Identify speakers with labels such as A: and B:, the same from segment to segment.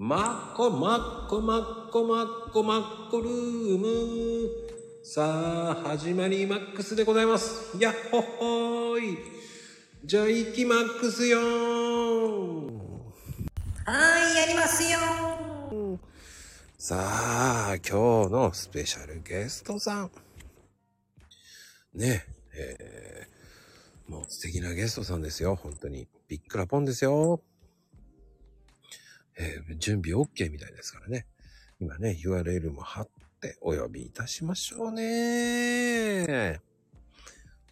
A: マッコマッコマッコマッコマッコルーム。さあ、始まりマックスでございます。やっほっほーい。じゃあ、行きマックスよー
B: はい、やりますよ
A: さあ、今日のスペシャルゲストさん。ねえ、ーもう素敵なゲストさんですよ、本当に。びっくらぽんですよ。えー準備 OK みたいですからね。今ね、URL も貼ってお呼びいたしましょうね。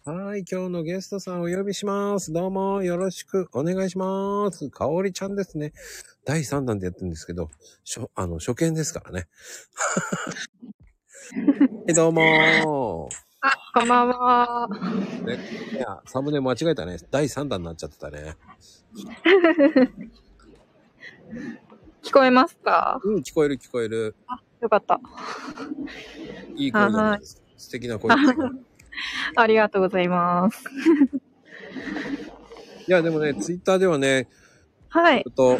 A: はい、今日のゲストさんお呼びします。どうもよろしくお願いします。かおりちゃんですね。第3弾でやってるんですけど、しょ、あの、初見ですからね。はい、どうも
C: こんばんは。
A: ね、いや、サムネ間違えたね。第3弾になっちゃってたね。
C: 聞こえますか？
A: うん、聞こえる聞こえる。
C: よかった。
A: いい声じゃないですか。素敵な声。
C: ありがとうございます。
A: いや、でもね、ツイッターではね、
C: はい
A: ちょ。っと、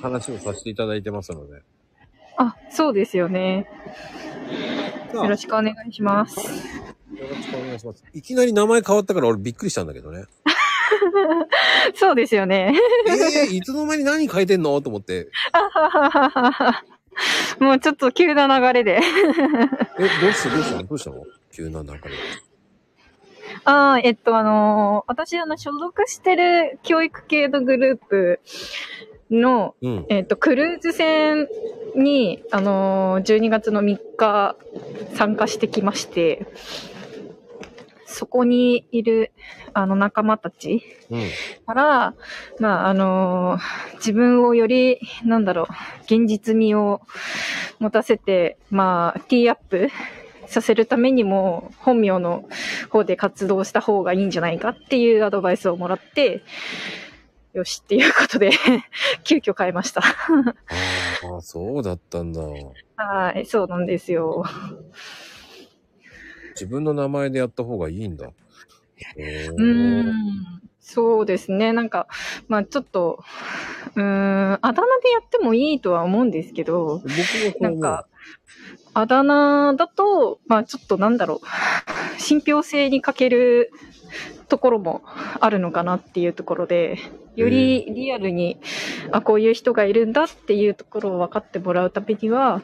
A: 話をさせていただいてますので。
C: あ、そうですよね。よろしくお願いします。
A: よろしくお願いします。いきなり名前変わったから俺びっくりしたんだけどね。
C: そうですよね。
A: えー、いつの間に何変えてんの？と思って。
C: もうちょっと急な流れで。
A: え、どうしてどうした？のどうしたの？急な流れ。
C: あーえっと、あのー私、あの、所属してる教育系のグループの、
A: うん。
C: えっと、クルーズ船に、あのー12月の3日参加してきまして、そこにいる、あの、仲間たち
A: うん。
C: から、まあ、あのー自分をより、なんだろう、現実味を持たせて、まあ、ティーアップさせるためにも、本名の方で活動した方がいいんじゃないかっていうアドバイスをもらって、よしっていうことで、急遽変えました。
A: ああ、そうだったんだ。
C: はい、そうなんですよ。
A: 自分の名前でやった方がいいんだ。
C: うーん。そうですね。なんか、まあちょっと、うーん、あだ名でやってもいいとは思うんですけど、なんか、あだ名だと、まあちょっとなんだろう、信憑性に欠けるところもあるのかなっていうところで、よりリアルに、あ、こういう人がいるんだっていうところを分かってもらうためには、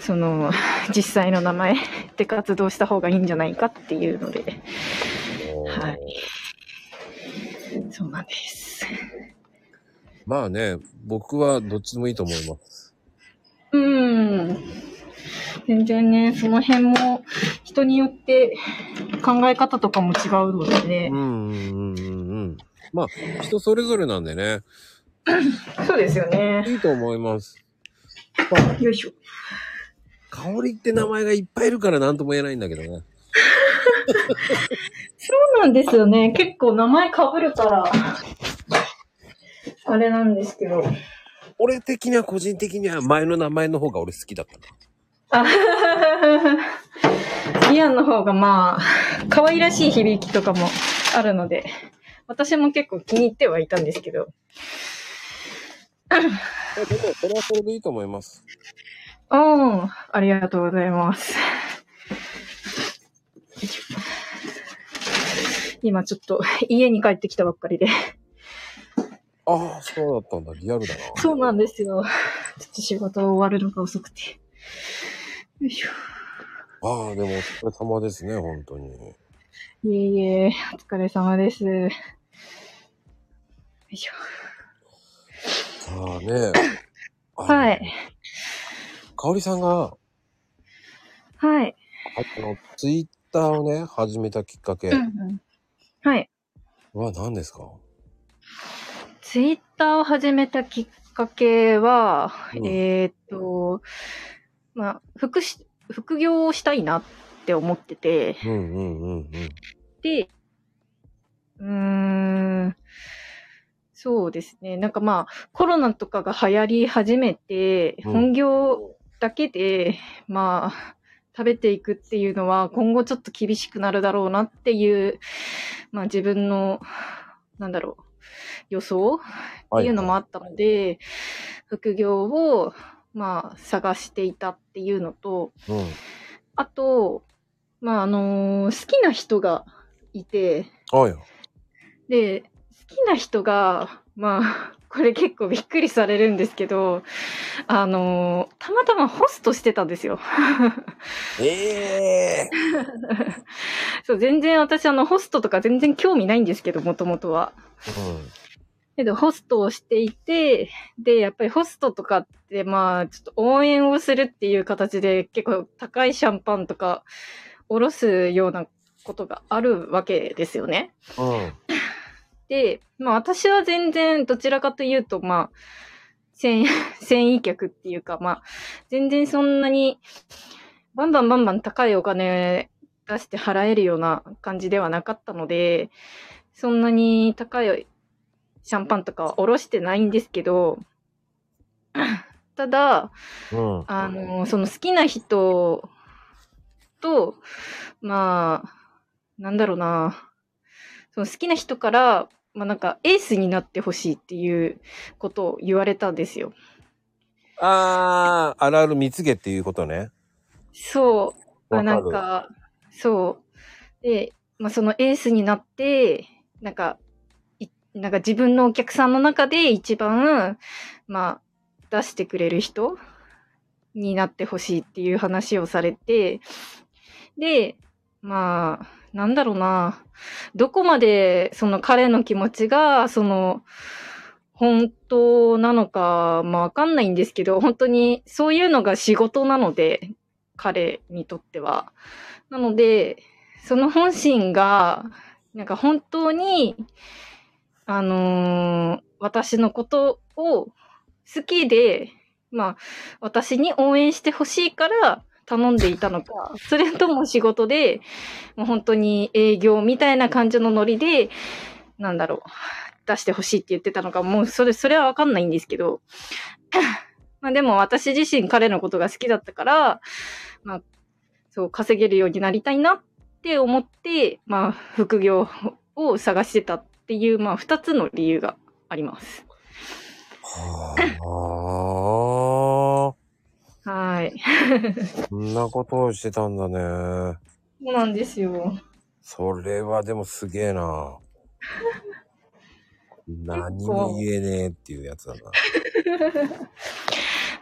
C: その、実際の名前で活動した方がいいんじゃないかっていうので、はいそうなんです。
A: まあね、僕はどっちでもいいと思います。
C: うん。全然ね、その辺も人によって考え方とかも違うのでね
A: うん。うんうんうんうん。まあ、人それぞれなんでね、
C: そうですよね。
A: いいと思います。
C: よいしょ。
A: 香りって名前がいっぱいいるから何とも言えないんだけどね。
C: そうなんですよね。結構名前被るから、あれなんですけど。
A: 俺的には個人的には前の名前の方が俺好きだったな。
C: あイアンの方がまあ、可愛らしい響きとかもあるので、私も結構気に入ってはいたんですけど。
A: えでも、それはそれでいいと思います。
C: うん、ありがとうございます。今ちょっと家に帰ってきたばっかりで。
A: ああ、そうだったんだ。リアルだな。
C: そうなんですよ。ちょっと仕事終わるのが遅くて。よいしょ。
A: ああ、でもお疲れ様ですね、本当に。
C: いえいえ、お疲れ様です。よいしょ。
A: さあね。あ
C: はい。。
A: かおりさんが、
C: はい。
A: あの、ツイッターをね、始めたきっかけ
C: うんうんはい。
A: は何ですか？
C: ツイッターを始めたきっかけは、
A: うん
C: えーっと、まあ、副し、副業をしたいなって思ってて、
A: うんうんうんうん。
C: で、うーん、そうですね。なんかまあ、コロナとかが流行り始めて、
A: うん
C: 本業だけで、まあ、食べていくっていうのは今後ちょっと厳しくなるだろうなっていう、まあ自分の、なんだろう、予想っていうのもあったので、副業を、まあ、探していたっていうのと、
A: うん。
C: あと、まあ、あのー好きな人がいて、
A: あよ。
C: で、好きな人が、まあ、これ結構びっくりされるんですけど、あのーたまたまホストしてたんですよ。
A: ええ
C: そう、全然私あの、ホストとか全然興味ないんですけど、もともとは。けど、ホストをしていて、で、やっぱりホストとかって、まあ、ちょっと応援をするっていう形で、結構高いシャンパンとか、おろすようなことがあるわけですよね。
A: うん。
C: まあ私は全然どちらかというと、まあ、繊繊維客っていうか、まあ、全然そんなに、バンバンバンバン高いお金出して払えるような感じではなかったので、そんなに高いシャンパンとかはおろしてないんですけど、ただ、
A: うん。
C: あの、その好きな人と、まあ、なんだろうな、その好きな人から、まあなんかエースになってほしいっていうことを言われたんですよ。
A: あー、あるある蜜毛っていうことね。
C: そう。まあなんか、そう。で、まあそのエースになって、なんか、いなんか自分のお客さんの中で一番、まあ、出してくれる人になってほしいっていう話をされて、で、まあ、なんだろうな。どこまでその彼の気持ちが、その、本当なのか、まあわかんないんですけど、本当にそういうのが仕事なので、彼にとっては。なので、その本心が、なんか本当に、あのー私のことを好きで、まあ、私に応援してほしいから頼んでいたのか、それとも仕事で、もう本当に営業みたいな感じのノリで、なんだろう、出してほしいって言ってたのか、もうそれ、それはわかんないんですけど、まあでも私自身彼のことが好きだったから、まあ、そう、稼げるようになりたいなって思って、まあ、副業を探してたっていう、まあ、二つの理由があります。
A: はあ。
C: はい。
A: そんなことをしてたんだね。
C: そうなんですよ。
A: それはでもすげえな。何も言えねえっていうやつだな。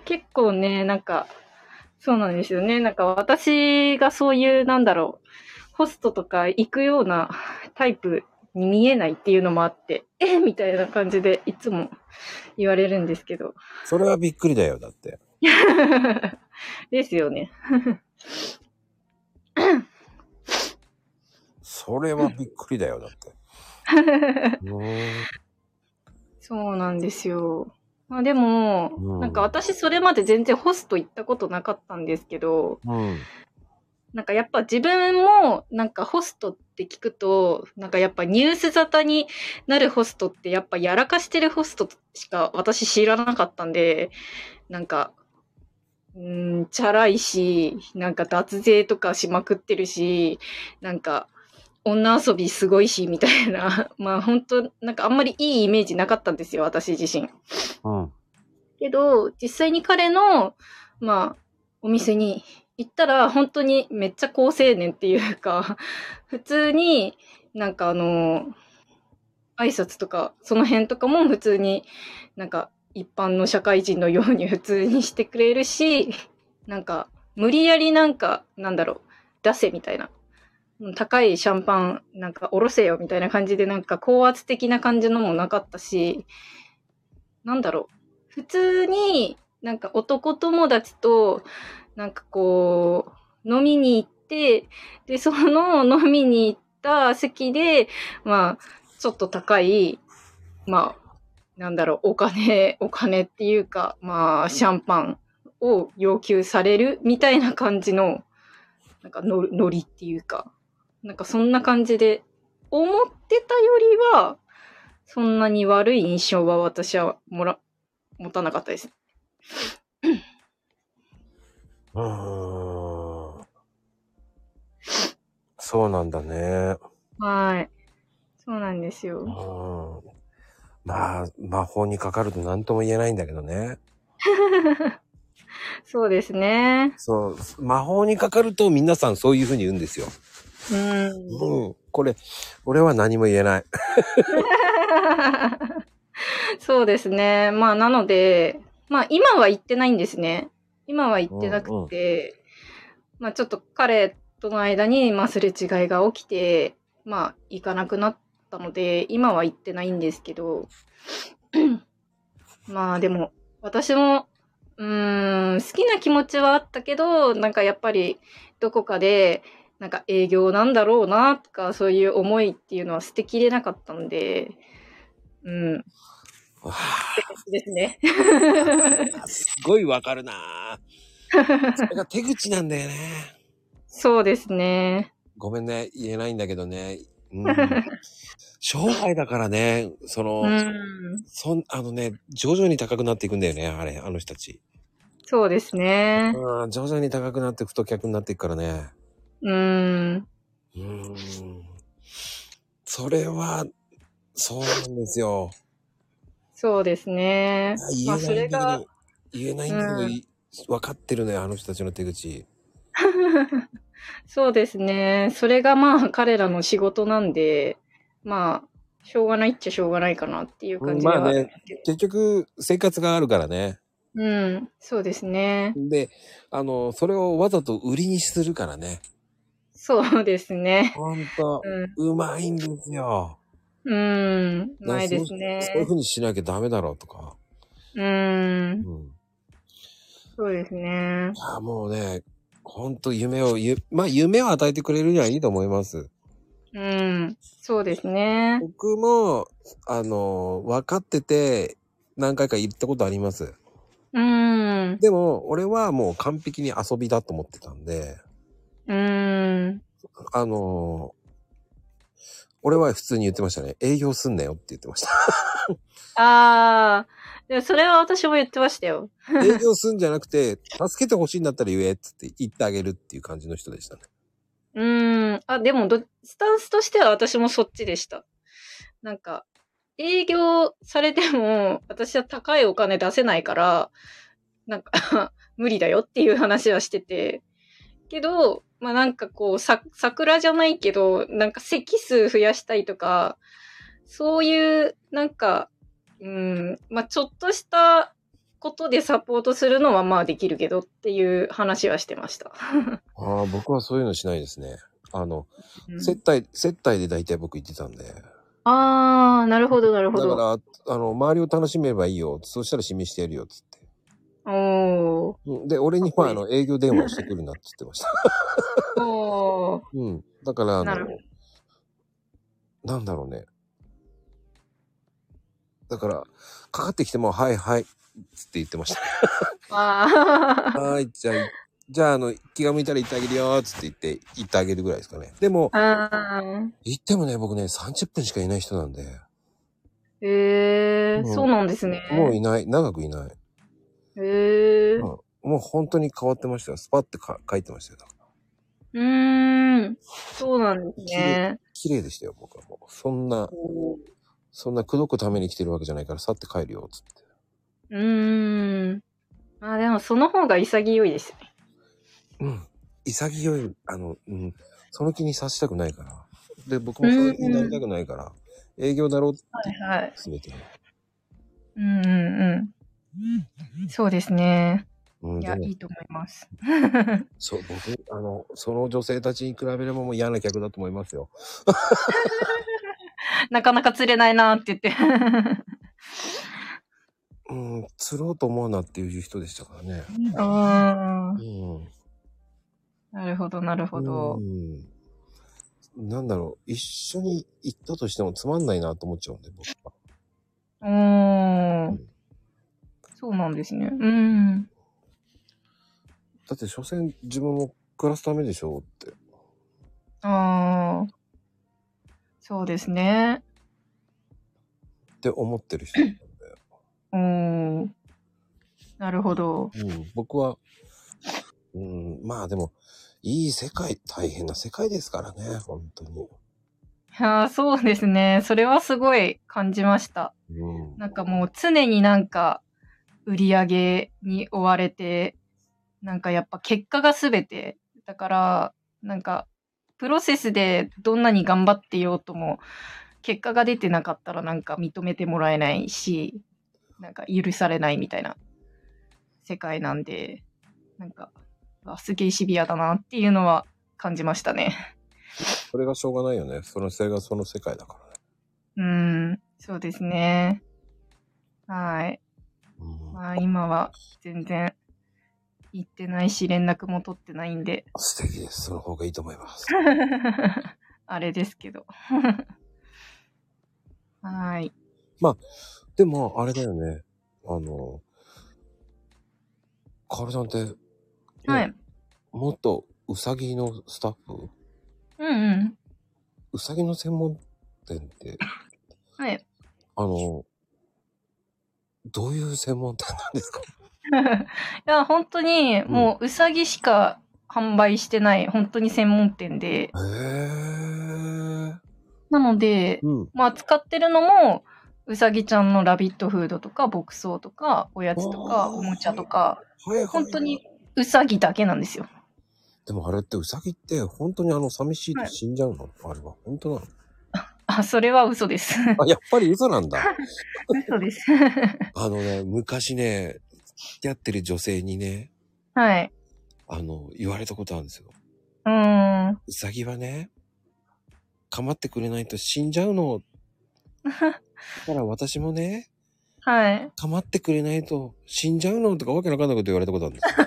C: 結構ね、なんか、そうなんですよね。なんか私がそういう、なんだろう、ホストとか行くようなタイプに見えないっていうのもあって、えみたいな感じでいつも言われるんですけど。
A: それはびっくりだよ、だって。
C: ですよね。
A: それはびっくりだよ、だって。
C: そうなんですよ。まあでも、
A: うん
C: なんか私それまで全然ホスト行ったことなかったんですけど、
A: うん。
C: なんかやっぱ自分もなんかホストって聞くと、なんかやっぱニュース沙汰になるホストってやっぱやらかしてるホストしか私知らなかったんで、なんか、うーん、チャラいし、なんか脱税とかしまくってるし、なんか女遊びすごいし、みたいな、まあ本当なんかあんまりいいイメージなかったんですよ、私自身。
A: うん。
C: けど、実際に彼の、まあ、お店に行ったら、本当にめっちゃ高青年っていうか、普通になんかあの、挨拶とか、その辺とかも普通になんか一般の社会人のように普通にしてくれるし、なんか無理やりなんか、なんだろう、出せみたいな。うん高いシャンパンなんかおろせよみたいな感じでなんか高圧的な感じのもなかったし、なんだろう。普通になんか男友達となんかこう飲みに行って、で、その飲みに行った席で、まあ、ちょっと高い、まあ、なんだろう、お金、お金っていうか、まあ、シャンパンを要求されるみたいな感じの、なんかのノリっていうか、なんかそんな感じで、思ってたよりは、そんなに悪い印象は私はもら、持たなかったです。
A: うーん。そうなんだね。
C: はい。そうなんです
A: う
C: よ。
A: ん。まあ、魔法にかかると何とも言えないんだけどね。
C: そうですね。
A: そう、魔法にかかると皆さんそういう風に言うんですよ。
C: うん。
A: うん。これ、俺は何も言えない。
C: そうですね。まあ、なので、まあ、今は行ってないんですね。今は行ってなくて、まあ、ちょっと彼との間に、まあ、すれ違いが起きて、まあ、行かなくなったので、今は行ってないんですけど、まあ、でも、私も、うーん、好きな気持ちはあったけど、なんかやっぱり、どこかで、なんか営業なんだろうな、とか、そういう思いっていうのは捨てきれなかったんで、うん、
A: わ
C: ですね。
A: あすごいわかるなぁそれが手口なんだよね。
C: そうですね。
A: ごめんね、言えないんだけどね。うん、商売だからね、その、
C: うん。
A: そん、あのね、徐々に高くなっていくんだよね、あれ、あの人たち。
C: そうですね。
A: うん、徐々に高くなって太客になっていくからね。
C: うん。
A: うーん。それは、そうなんですよ。
C: そうですね。まあ、それ
A: 言えないんだ
C: が
A: 言えないんだけど、
C: うん
A: い分かってるね、あの人たちの手口。
C: そうですね。それがまあ彼らの仕事なんで、まあ、しょうがないっちゃしょうがないかなっていう感じでは
A: まあね。結局、生活があるからね。
C: うん。そうですね。
A: で、あの、それをわざと売りにするからね。
C: そうですね。
A: ほんと、
C: うん。
A: うまいんですよ。
C: うん。うまいですね
A: そうそういう風にしなきゃダメだろうとか。
C: うん
A: う。ん。
C: そうですね。
A: いや、もうね、ほんと夢を、ゆまあ夢を与えてくれるにはいいと思います。
C: うん。そうですね。
A: 僕も、あの、分かってて、何回か言ったことあります。
C: うん。
A: でも、俺はもう完璧に遊びだと思ってたんで、
C: うん。
A: あの、俺は普通に言ってましたね。営業すんなよって言ってました。
C: ああ。でもそれは私も言ってましたよ。
A: 営業すんじゃなくて、助けてほしいんだったら言えっつって言ってあげるっていう感じの人でしたね。
C: うーん。あ、でもど、スタンスとしては私もそっちでした。なんか、営業されても、私は高いお金出せないから、なんか、無理だよっていう話はしてて。けど、まあなんかこう、さ、桜じゃないけど、なんか席数増やしたいとか、そういう、なんか、うん、まあちょっとしたことでサポートするのはまあできるけどっていう話はしてました。
A: ああ、僕はそういうのしないですね。あの、
C: うん
A: 接待、接待で大体僕言ってたんで。
C: ああ、なるほど、なるほど。
A: だから、あの、周りを楽しめばいいよ。そしたら示してやるよ、つって。
C: お
A: で、俺には、あの、営業電話をしてくるなって言ってました。
C: おー。
A: うん。だから、あの
C: な
A: んだろうね。だから、かかってきても、はいはい、つって言ってましたね。
C: ああ。
A: はい、じゃあ、じゃあ、あの、気が向いたら言ってあげるよ、つって言って、言ってあげるぐらいですかね。でも、
C: あ
A: 言ってもね、僕ね、30分しかいない人なんで、
C: ーへえ、
A: もう
C: そうなんですね。
A: もういない、長くいない。
C: へえ。
A: うんもう本当に変わってましたよ。スパってか書いてましたよ。だから
C: うーん。そうなんですね。
A: 綺麗でしたよ、僕はもう。そんな、そんな口説くために来てるわけじゃないから、去って帰るよ、つって。
C: うーん。あ、でもその方が潔いですよね。
A: うん。潔い、あの、うん。その気にさせたくないから。で、僕もその気になりたくないから、営業だろうって、
C: はいはい。
A: すべてね。
C: うんうんうん。そうですね。
A: うん、
C: いや、いいと思います。
A: そう、僕、あの、その女性たちに比べればもう嫌な客だと思いますよ。
C: なかなか釣れないなって言って。
A: うん、釣ろうと思うなっていう人でしたからね。
C: あ
A: う
C: ー
A: ん。
C: なるほど、なるほど
A: う。ん。なんだろう、一緒に行ったとしてもつまんないなと思っちゃうんで、僕は。
C: おー。そうなんですね。うん。
A: だって、所詮自分も暮らすためでしょうって。
C: ああ。そうですね。
A: って思ってる人なんで。
C: おー。なるほど。
A: うん、僕は、うん、まあでも、いい世界、大変な世界ですからね、本当に。
C: いやーそうですね。それはすごい感じました。
A: うん。
C: なんかもう常になんか、売り上げに追われて、なんかやっぱ結果が全て。だから、なんか、プロセスでどんなに頑張ってようとも、結果が出てなかったらなんか認めてもらえないし、なんか許されないみたいな世界なんで、なんか、あすげえシビアだなっていうのは感じましたね。
A: それがしょうがないよね。そのそれがその世界だからね。
C: うーん、そうですね。はい。
A: うん
C: まあ今は全然行ってないし連絡も取ってないんで、
A: 素敵です。その方がいいと思います。
C: あれですけど。はい。
A: でも、あれだよね。あの、カオルさんって、ね
C: はい。
A: もっとうさぎのスタッフ？
C: うんうん。
A: うさぎの専門店って、
C: はい。い
A: あの、どういう専門店なんですか？
C: や、本当にもううさぎしか販売してない、本当に専門店で。なので、
A: うん。
C: まあ使ってるのも、うさぎちゃんのラビットフードとか、牧草とか、おやつとか、
A: お
C: もちゃとか、
A: はいはい。
C: 本当に。うさぎだけなんですよ。
A: でもあれってうさぎって本当にあの寂しいと死んじゃうの、あれは本当なの？
C: あ、それは嘘です。
A: あ、やっぱり嘘なんだ。
C: 嘘です。
A: あのね、昔ね、付き合ってる女性にね、
C: はい。
A: あの、言われたことあるんですよ。
C: うーん。
A: うさぎはね、構ってくれないと死んじゃうの。だから私もね、
C: はい。
A: 構ってくれないと死んじゃうのとかわけわかんないこと言われたことあるんですよ。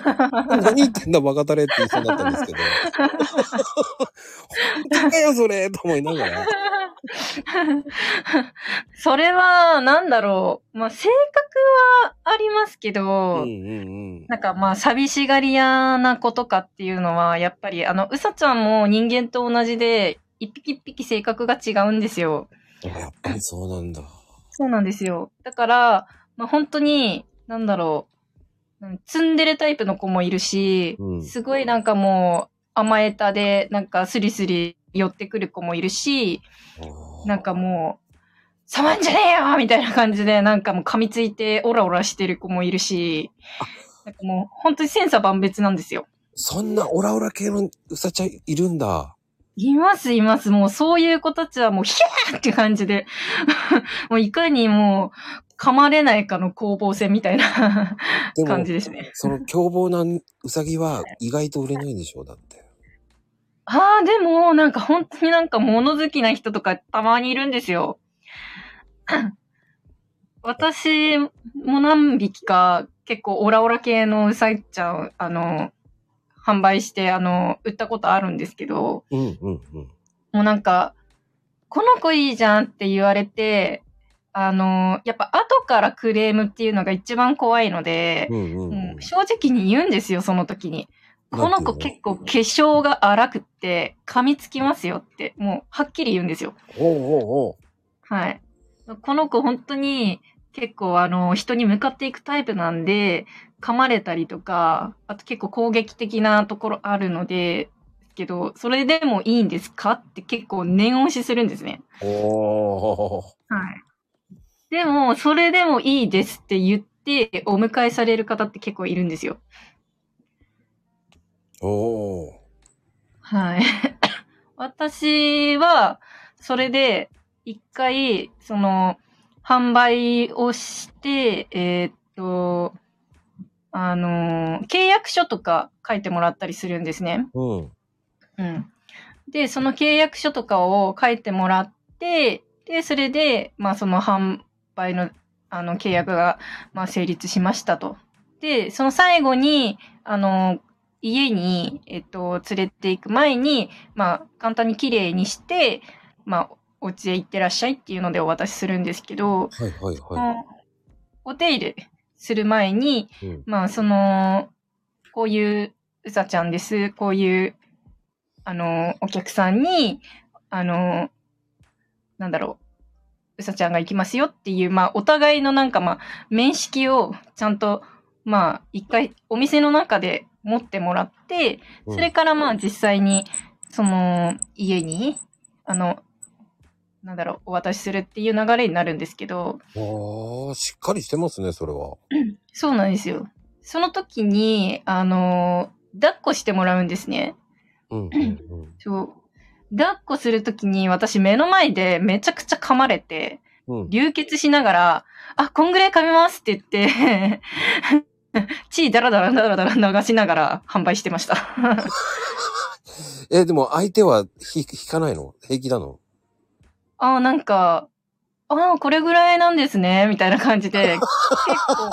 A: 何言ってんだバカタレって言いそうだったんですけど。本当かよそれと思いながら。
C: それは、なんだろう。まあ、性格はありますけ
A: うん
C: ど、
A: うんうん。
C: なんかまあ、寂しがり屋な子とかっていうのは、やっぱり、あの、うさちゃんも人間と同じで、一匹一匹性格が違うんですよ。
A: あやっぱりそうなんだ。
C: そうなんですよ。だから、まあ、本当に、なんだろう。うんツンデレタイプの子もいるし、
A: うん
C: すごいなんかもう、甘えたで、なんかスリスリ寄ってくる子もいるし、なんかもう、触んじゃねえよみたいな感じで、なんかもう噛みついてオラオラしてる子もいるし、なんかもう本当に千差万別なんですよ。
A: そんなオラオラ系のうさちゃんいるんだ。
C: いますいます。もうそういう子たちはもうヒャーって感じで、もういかにもう噛まれないかの攻防戦みたいな感じですね。
A: その凶暴なうさぎは意外と売れないんでしょうだって。
C: ああ、でもなんか本当になんか物好きな人とかたまにいるんですよ。私も何匹か結構オラオラ系のうさぎちゃん、あの、販売して、あの、売ったことあるんですけど、
A: うんうんうん。
C: もうなんか、この子いいじゃんって言われて、あの、やっぱ後からクレームっていうのが一番怖いので、
A: うんうんう。
C: うんん正直に言うんですよ、その時に。この子結構化粧が荒くって噛みつきますよって、もうはっきり言うんですよ。
A: おうおうおう
C: はい。この子本当に結構あの人に向かっていくタイプなんで、噛まれたりとか、あと結構攻撃的なところあるので、けど、それでもいいんですかって結構念押しするんですね。
A: おー
C: はい。でも、それでもいいですって言って、お迎えされる方って結構いるんですよ。
A: おー
C: はい。私は、それで、一回、その、販売をして、えーっと、あの、契約書とか書いてもらったりするんですね。
A: うん。
C: うん。で、その契約書とかを書いてもらって、で、それで、まあその販売の、あの、契約が、まあ成立しましたと。で、その最後に、あの、家に、えっと、連れて行く前に、まあ簡単に綺麗にして、まあ、お家へ行ってらっしゃいっていうのでお渡しするんですけど、
A: はいはいは
C: お手入れする前に、
A: い。うん。
C: まあ、その、こういううさちゃんです。こういう、あの、お客さんに、あの、なんだろう、うさちゃんが行きますよっていう、まあ、お互いのなんか、まあ、面識をちゃんと、まあ、一回、お店の中で持ってもらって、それからまあ、実際に、その、家に、あの、なんだろう、お渡しするっていう流れになるんですけど、
A: おー、しっかりしてますね、それは。
C: そうなんですよ。その時に、あのー抱っこしてもらうんですね。
A: うん、うん、
C: そう。抱っこするときに私目の前でめちゃくちゃ噛まれて。流血しながら、あ、こんぐらい噛みますって言って、血だらだらだらだら流しながら販売してました。
A: え、でも相手はひ引かないの？平気なの？
C: あ、なんか、あこれぐらいなんですね、みたいな感じで、結構、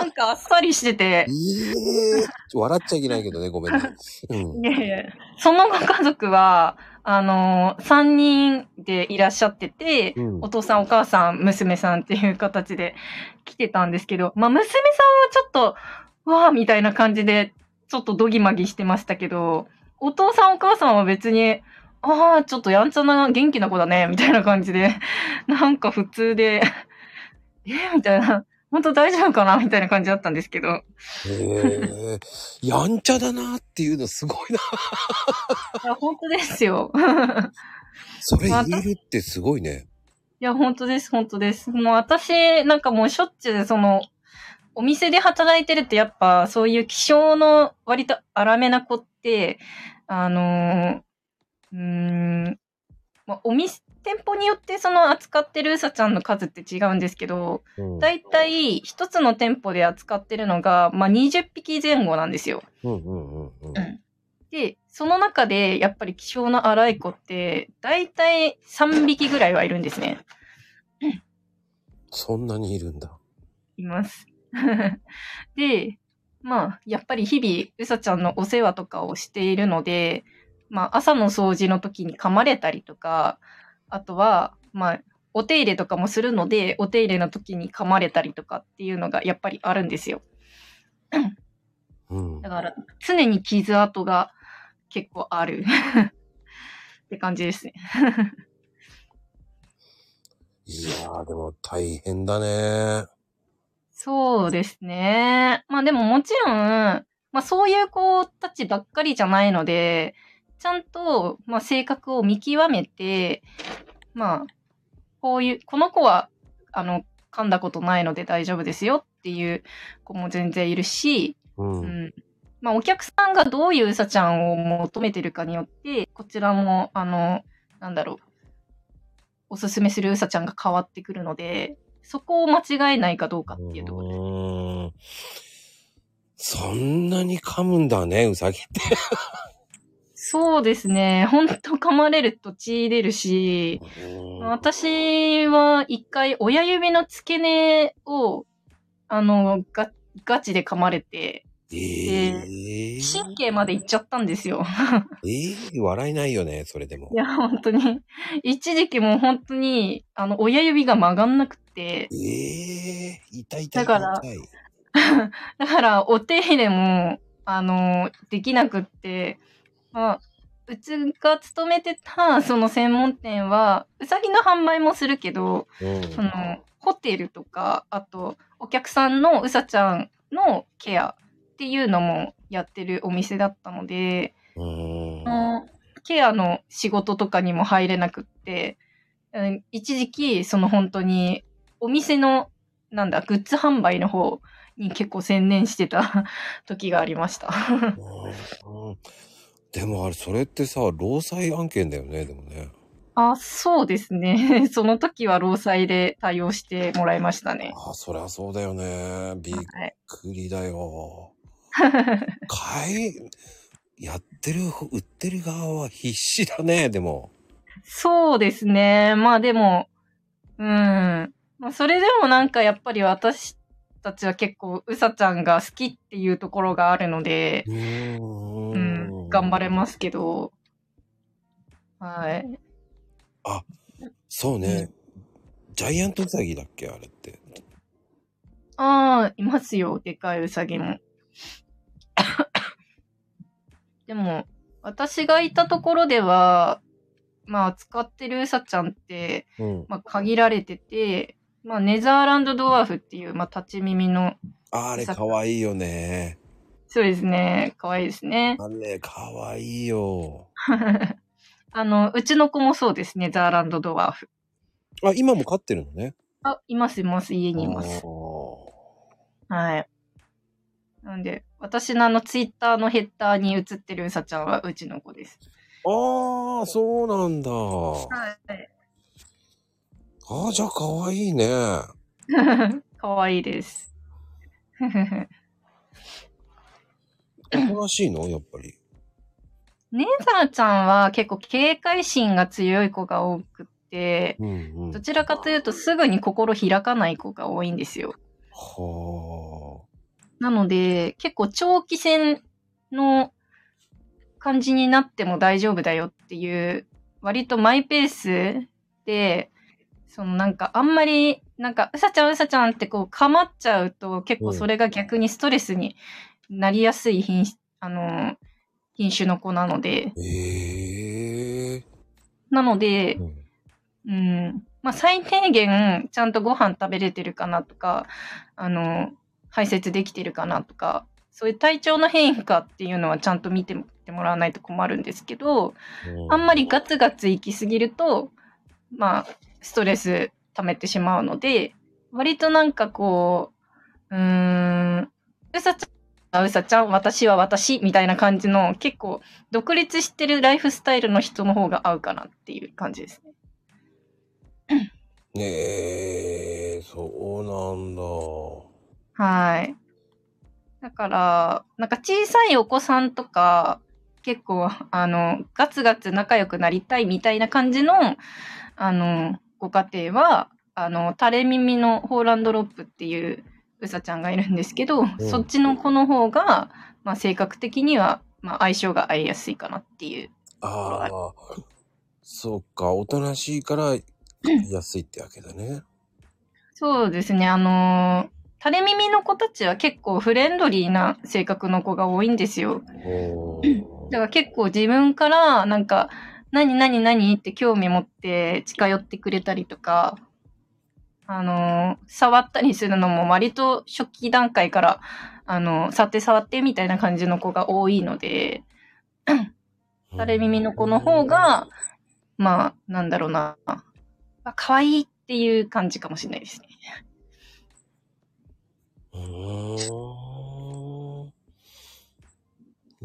C: なんかあっさりしてて、
A: ええ笑っちゃいけないけどね、ごめんね。うん。
C: いやいや、そのご家族は、あのー、3人でいらっしゃってて、
A: うん
C: お父さんお母さん、娘さんっていう形で来てたんですけど、まあ、娘さんはちょっと、わーみたいな感じで、ちょっとドギマギしてましたけど、お父さんお母さんは別に、ああ、ちょっとやんちゃな元気な子だね、みたいな感じで、なんか普通で、えーみたいな、本当大丈夫かなみたいな感じだったんですけど、
A: へえやんちゃだなっていうのすごいな。
C: いや、本当ですよ。
A: それ言えるってすごいね。
C: いや、本当です、本当です。もう私、なんかもうしょっちゅう、その、お店で働いてるってやっぱ、そういう気性の割と荒めな子って、あのーうーん、まあ、お店、店舗によってその扱ってるうさちゃんの数って違うんですけど、
A: うん。
C: だいたい一つの店舗で扱ってるのが、まあ、20匹前後なんですよ。で、その中でやっぱり気性の荒い子って、だいたい3匹ぐらいはいるんですね。
A: そんなにいるんだ。
C: います。で、まあ、やっぱり日々、うさちゃんのお世話とかをしているので、まあ、朝の掃除の時に噛まれたりとか、あとは、まあ、お手入れとかもするので、お手入れの時に噛まれたりとかっていうのがやっぱりあるんですよ。
A: うん
C: だ。から、常に傷跡が結構ある って感じですね。
A: いやー、でも大変だね。
C: そうですね。まあでももちろん、まあそういう子たちばっかりじゃないので、ちゃんと、まあ性格を見極めて、まあ、こういう、この子は、あの、噛んだことないので大丈夫ですよっていう子も全然いるし、
A: う。
C: うんん。まあお客さんがどういううさちゃんを求めてるかによって、こちらも、あの、なんだろう、おすすめするうさちゃんが変わってくるので、そこを間違えないかどうかっていうところで。
A: うーんそんなに噛むんだね、うさぎって。
C: そうですね。ほんと噛まれると血出るし、
A: うん
C: 私は一回親指の付け根を、あの、ガガチで噛まれて、
A: ええ
C: 神経まで行っちゃったんですよ。
A: ええ笑えないよね、それでも
C: い。や、本当に。一時期もう本当に、あの、親指が曲がんなくて、
A: ええ痛い痛い痛い
C: だから。だから、お手入れも、あの、できなくって、まあ、うちが勤めてた、その専門店は、うさぎの販売もするけど、
A: うん
C: その、ホテルとか、あと、お客さんのうさちゃんのケアっていうのもやってるお店だったので、
A: うん。
C: のケアの仕事とかにも入れなくって、うん一時期、その本当に、お店の、なんだ、グッズ販売の方に結構専念してた 時がありました。
A: うんでもあれ、それってさ、労災案件だよね、でもね。
C: あ、そうですね。その時は労災で対応してもらいましたね。
A: あ、そりゃそうだよね。びっ
C: はい。
A: くりだよ。買い、やってる、売ってる側は必死だね、でも。
C: そうですね。まあでも、うん。まあそれでもなんかやっぱり私たちは結構うさちゃんが好きっていうところがあるので、
A: うーん
C: うん、頑張れますけど、はい。
A: そうね。ジャイアントウサギだっけ？あれって。
C: ああ、いますよ、でかいうさぎも。でも、私がいたところでは、まあ、使ってるうさちゃんって、
A: うん。
C: まあ、限られてて、まあ、ネザーランドドワーフっていう、まあ、立ち耳の、
A: ああれ、かわいいよね。
C: そうですね、可愛いですね。
A: あれ、かわいいよ。
C: あの、うちの子もそうですね、ネザーランドドワーフ。
A: あ、今も飼ってるのね。
C: あ、いますいます、家にいますはい。なんで、私のあのツイッターのヘッダーに映ってるうさちゃんはうちの子です。
A: あー、そうなんだ。
C: はい。
A: あー、じゃあ可愛いね。
C: かわいいです。
A: おとなしいの？やっぱり。
C: 姉さんちゃんは結構警戒心が強い子が多くって、
A: うんうん。
C: どちらかというとすぐに心開かない子が多いんですよ。
A: は
C: なので、結構長期戦の感じになっても大丈夫だよっていう、割とマイペースで、そのなんかあんまり、なんか、うさちゃんうさちゃんってこう構っちゃうと結構それが逆にストレスになりやすい品種、あの、品種の子なので、
A: あ。ええ
C: なので
A: ー。、うん
C: うん。まあ、最低限、ちゃんとご飯食べれてるかなとか、あの、排泄できてるかなとか、そういう体調の変化っていうのはちゃんと見てもらわないと困るんですけど、あんまりガツガツ行きすぎると、まあ、ストレス溜めてしまうので、割となんかこう、うーん、うさちゃん、うさちゃん、私は私、みたいな感じの、結構、独立してるライフスタイルの人の方が合うかなっていう感じですね。
A: ねえ、そうなんだ。
C: はい。だから、なんか小さいお子さんとか、結構、あの、ガツガツ仲良くなりたいみたいな感じの、あの、ご家庭は、あの、垂れ耳のホーランドロップっていううさちゃんがいるんですけど、そっちの子の方が、まあ、性格的には、まあ、相性が合いやすいかなっていう。
A: ああ、そっか、おとなしいから安いってわけだね。
C: そうですね、あの、垂れ耳の子たちは結構フレンドリーな性格の子が多いんですよ。
A: おー
C: だから結構自分からなんか、何何何って興味持って近寄ってくれたりとか、あのー触ったりするのも割と初期段階から、あのー触って触ってみたいな感じの子が多いので、垂れ耳の子の方が、まあ、なんだろうな、あ可愛いっていう感じかもしれないですね。
A: うーん。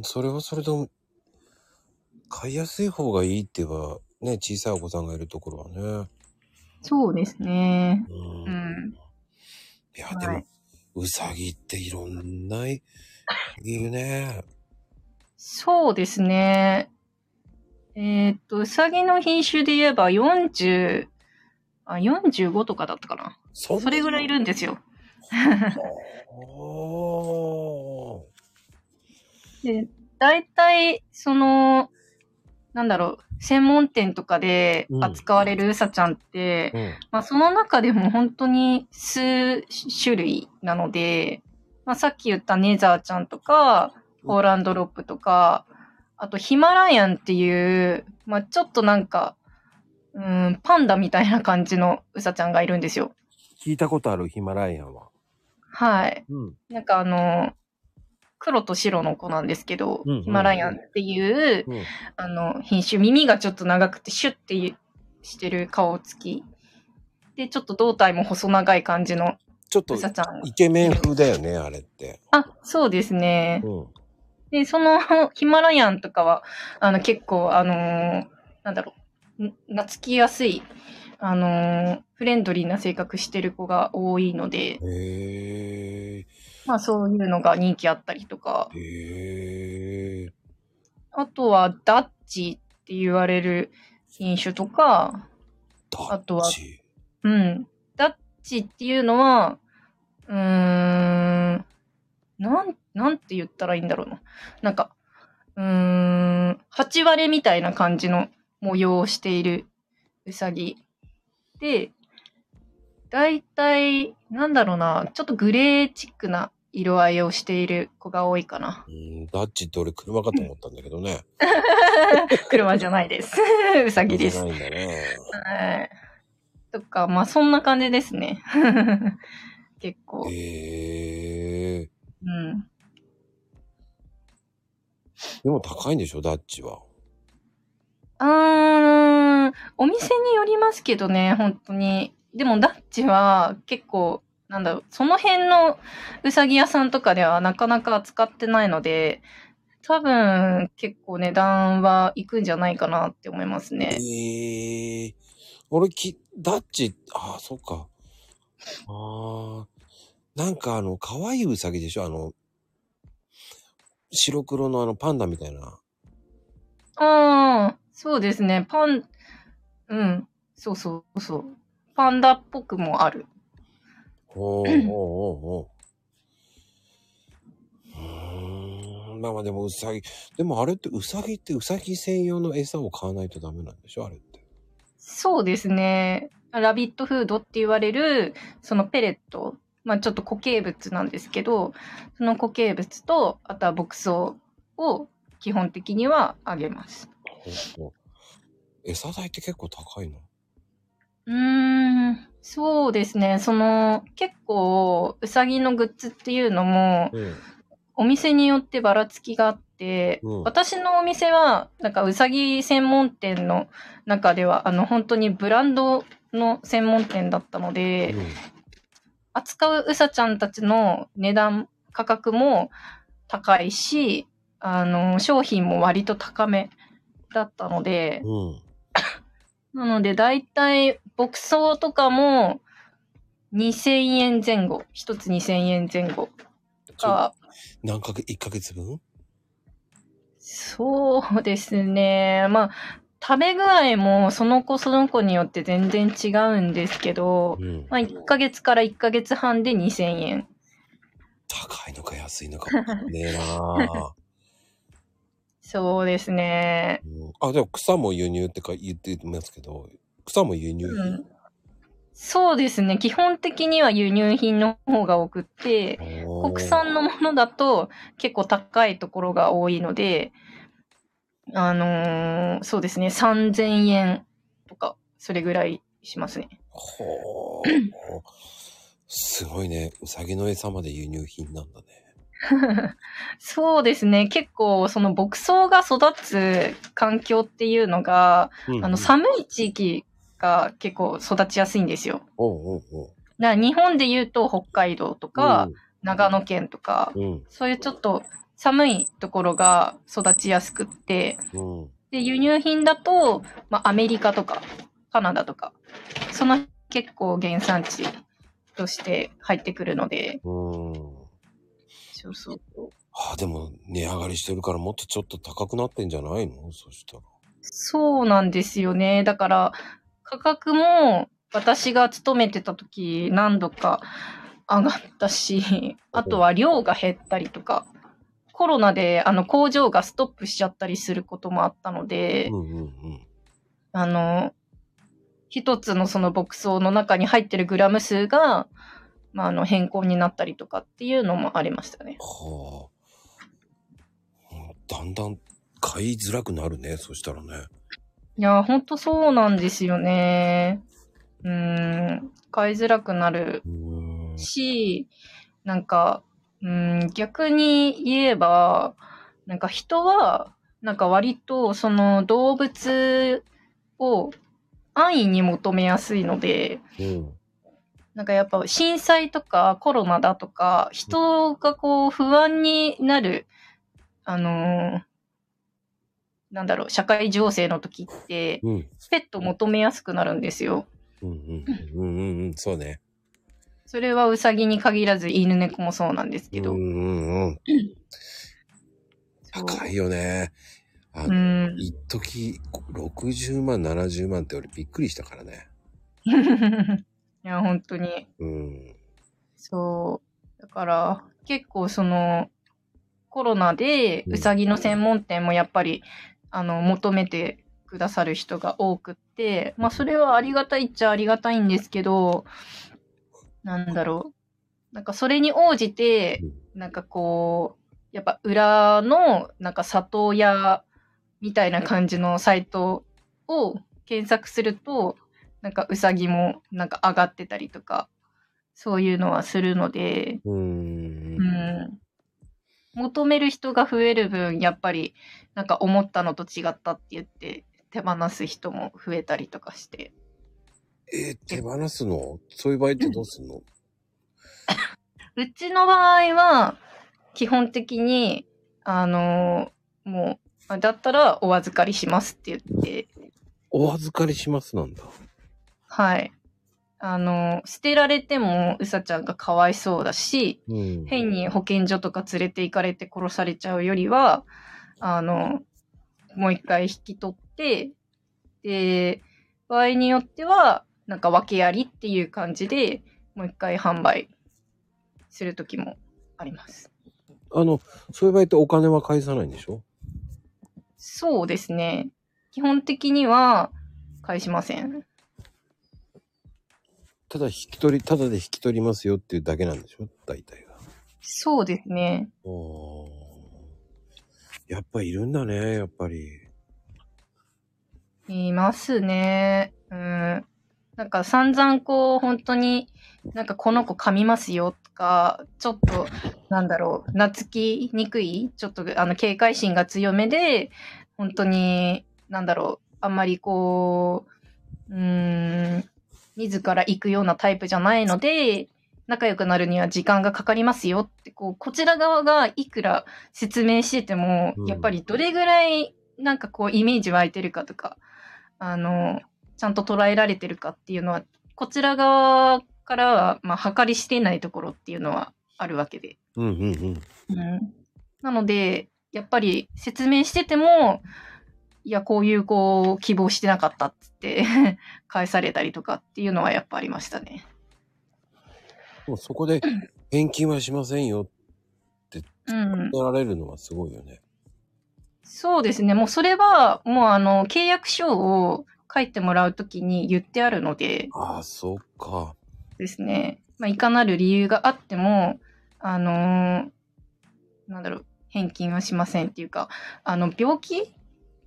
A: それはそれでも、買いやすい方がいいって言えば、ね、小さいお子さんがいるところはね。
C: そうですね。
A: う。
C: うんん。
A: いや、でも、
C: はいう
A: さぎっていろんな、いるね。
C: そうですね。えーっと、うさぎの品種で言えば40、あ、45とかだったかな。
A: そ
C: それぐらいいるんですよ。
A: おー
C: で、大体、その、なんだろう、専門店とかで扱われるうさちゃんって、
A: うん。
C: まあその中でも本当に数種類なので、まあさっき言ったネザーちゃんとか、ホーランドロップとか、あとヒマラヤンっていう、まあちょっとなんか、うん、パンダみたいな感じのうさちゃんがいるんですよ。
A: 聞いたことあるヒマラヤンは。
C: はい。
A: うん。
C: なんかあの、黒と白の子なんですけど、
A: うんうん
C: ヒマラヤンっていう、
A: うん。
C: あの、品種、耳がちょっと長くてシュッてしてる顔つき。で、ちょっと胴体も細長い感じの
A: ちょっと
C: うさちゃん。
A: イケメン風だよね、あれって。
C: あ、そうですね。
A: うん。
C: で、そのヒマラヤンとかは、あの、結構、あのーなんだろう、ん懐きやすい、あのーフレンドリーな性格してる子が多いので、
A: へえ。
C: まあそういうのが人気あったりとか、
A: へえ。
C: あとはダッチって言われる品種とか、あとはうん。ダッチっていうのは、うーん、なん、なんて言ったらいいんだろうな。なんか、うーん、八割れみたいな感じの模様をしているうさぎ。で、だいたい、なんだろうな、ちょっとグレーチックな色合いをしている子が多いかな。
A: うん、ダッチって俺車かと思ったんだけどね。
C: 車じゃないです。うさぎです。
A: ないんだね。
C: はい。とか、まあそんな感じですね。結構。
A: へえ。
C: うん。
A: でも高いんでしょ、ダッチは。
C: うーん、お店によりますけどね、本当に。でも、ダッチは結構、なんだろう、その辺のうさぎ屋さんとかではなかなか扱ってないので、多分結構値段はいくんじゃないかなって思います
A: え
C: ね。
A: え俺き、ダッチ、ああ、そっか。ああ。なんかあの、可愛いうさぎでしょ？あの、白黒のあのパンダみたいな。
C: ああ、そうですね。パン、うん、そうそうそう。パンダっぽくもある。
A: おーおーおーうーん。まあまあでもうさぎ、でもあれってうさぎってうさぎ専用の餌を買わないとダメなんでしょ？あれって。
C: そうですね。ラビットフードって言われる、そのペレット、まあちょっと固形物なんですけど、その固形物と、あとは牧草を基本的にはあげます。
A: ほうほう餌代って結構高いの
C: うーん、そうですね。その、結構、うさぎのグッズっていうのも、
A: うん。
C: お店によってばらつきがあって、
A: うん
C: 私のお店は、なんかうさぎ専門店の中では、あの、本当にブランドの専門店だったので、扱ううさちゃんたちの値段、価格も高いし、あの、商品も割と高めだったので、
A: うん。うん。
C: なので、だいたい牧草とかも2000円前後、一つ2000円前後か、
A: 何ヶ月、1ヶ月分？
C: そうですね。まあ、食べ具合もその子その子によって全然違うんですけど、
A: うん。
C: まあ、1ヶ月から1ヶ月半で2000円。
A: 高いのか安いのかねえなぁ、
C: そうですね。
A: うん、あ、でも草も輸入ってか言ってますけど、草も輸入
C: うんそうですね。基本的には輸入品の方が多くって、
A: 品
C: 国産のものだと結構高いところが多いので、あのーそうですね。3000円とか、それぐらいしますね。
A: ほー。すごいね。うさぎの餌まで輸入品なんだね。
C: そうですね。結構、その牧草が育つ環境っていうのが、
A: うん
C: あの、寒い地域が結構育ちやすいんですよ。
A: おうおうおう
C: だから日本で言うと北海道とか、長野県とか、
A: うん。
C: そういうちょっと寒いところが育ちやすくって、
A: うん。うん。
C: で、輸入品だと、まあ、アメリカとか、カナダとか、その結構原産地として入ってくるので、
A: うん。
C: そうそう。
A: あ、でも値上がりしてるからもっとちょっと高くなってんじゃないの？そしたら。
C: そうなんですよね。だから、価格も私が勤めてた時何度か上がったし、あとは量が減ったりとか、コロナであの工場がストップしちゃったりすることもあったので、
A: うんうんうん。
C: あの、一つのその牧草の中に入ってるグラム数が、まあ、あの変更になったりとかっていうのもありましたね。
A: はあ。うんだんだん買いづらくなるね。そしたらね。
C: いや、ほんとそうなんですよね。うーん、買いづらくなる。し、なんか、うん、逆に言えば、なんか人は、なんか割とその動物を安易に求めやすいので、
A: うん。
C: なんかやっぱ震災とかコロナだとか、人がこう不安になる、あのーなんだろう、社会情勢の時って、
A: うん。
C: ペット求めやすくなるんですよ。
A: うんうんうんうんうん。そうね。
C: それはウサギに限らず犬猫もそうなんですけど。
A: うんうんうん。高いよね。あ
C: う
A: の、
C: ん。
A: 一時60万、70万って俺びっくりしたからね。
C: いや、本当に。
A: うん。
C: そう。だから、結構その、コロナで
A: うん
C: ウサギの専門店もやっぱり、あの、求めてくださる人が多くって、まあ、それはありがたいっちゃありがたいんですけど、なんだろう。なんかそれに応じて、なんかこう、やっぱ裏の、なんか里親みたいな感じのサイトを検索すると、なんかうさぎもなんか上がってたりとか、そういうのはするので、
A: うー。
C: うんん。求める人が増える分、やっぱり、なんか思ったのと違ったって言って、手放す人も増えたりとかして。
A: えー手放すの？そういう場合ってどうすんの？
C: うちの場合は、基本的に、あのもう、あだったらお預かりしますって言って、
A: お預かりしますなんだ。
C: はい。あの捨てられてもうさちゃんがかわいそうだし、
A: うん。
C: 変に保健所とか連れて行かれて殺されちゃうよりは、あの、もう一回引き取って、で、場合によっては、なんか訳ありっていう感じで、もう一回販売するときもあります。
A: あの、そういう場合ってお金は返さないんでしょ？
C: そうですね。基本的には返しません。
A: ただ引き取り、ただで引き取りますよっていうだけなんでしょ？大体が。
C: そうですね。
A: おーやっぱいるんだね、やっぱり。
C: いますね。うん。なんか散々こう、本当に、なんかこの子噛みますよとか、ちょっと、なんだろう、懐きにくい、ちょっとあの警戒心が強めで、本当に、なんだろう、あんまりこう、うーん、自ら行くようなタイプじゃないので、仲良くなるには時間がかかりますよって、こう、こちら側がいくら説明してても、
A: うん
C: やっぱりどれぐらい、なんかこう、イメージ湧いてるかとか、あの、ちゃんと捉えられてるかっていうのは、こちら側からは、まあ、計りしていないところっていうのはあるわけで。
A: うんうんうん。
C: うん。なので、やっぱり説明してても、いや、こういう子を希望してなかったっつって、返されたりとかっていうのはやっぱありましたね。
A: もうそこで返金はしませんよ
C: うん。
A: ってられるのはすごいよね。
C: そうですね。もうそれは、もうあの、契約書を書いてもらうときに言ってあるので、
A: ああ、そっか。
C: ですね。まあ、いかなる理由があっても、あのーなんだろう、返金はしませんっていうか、あの、病気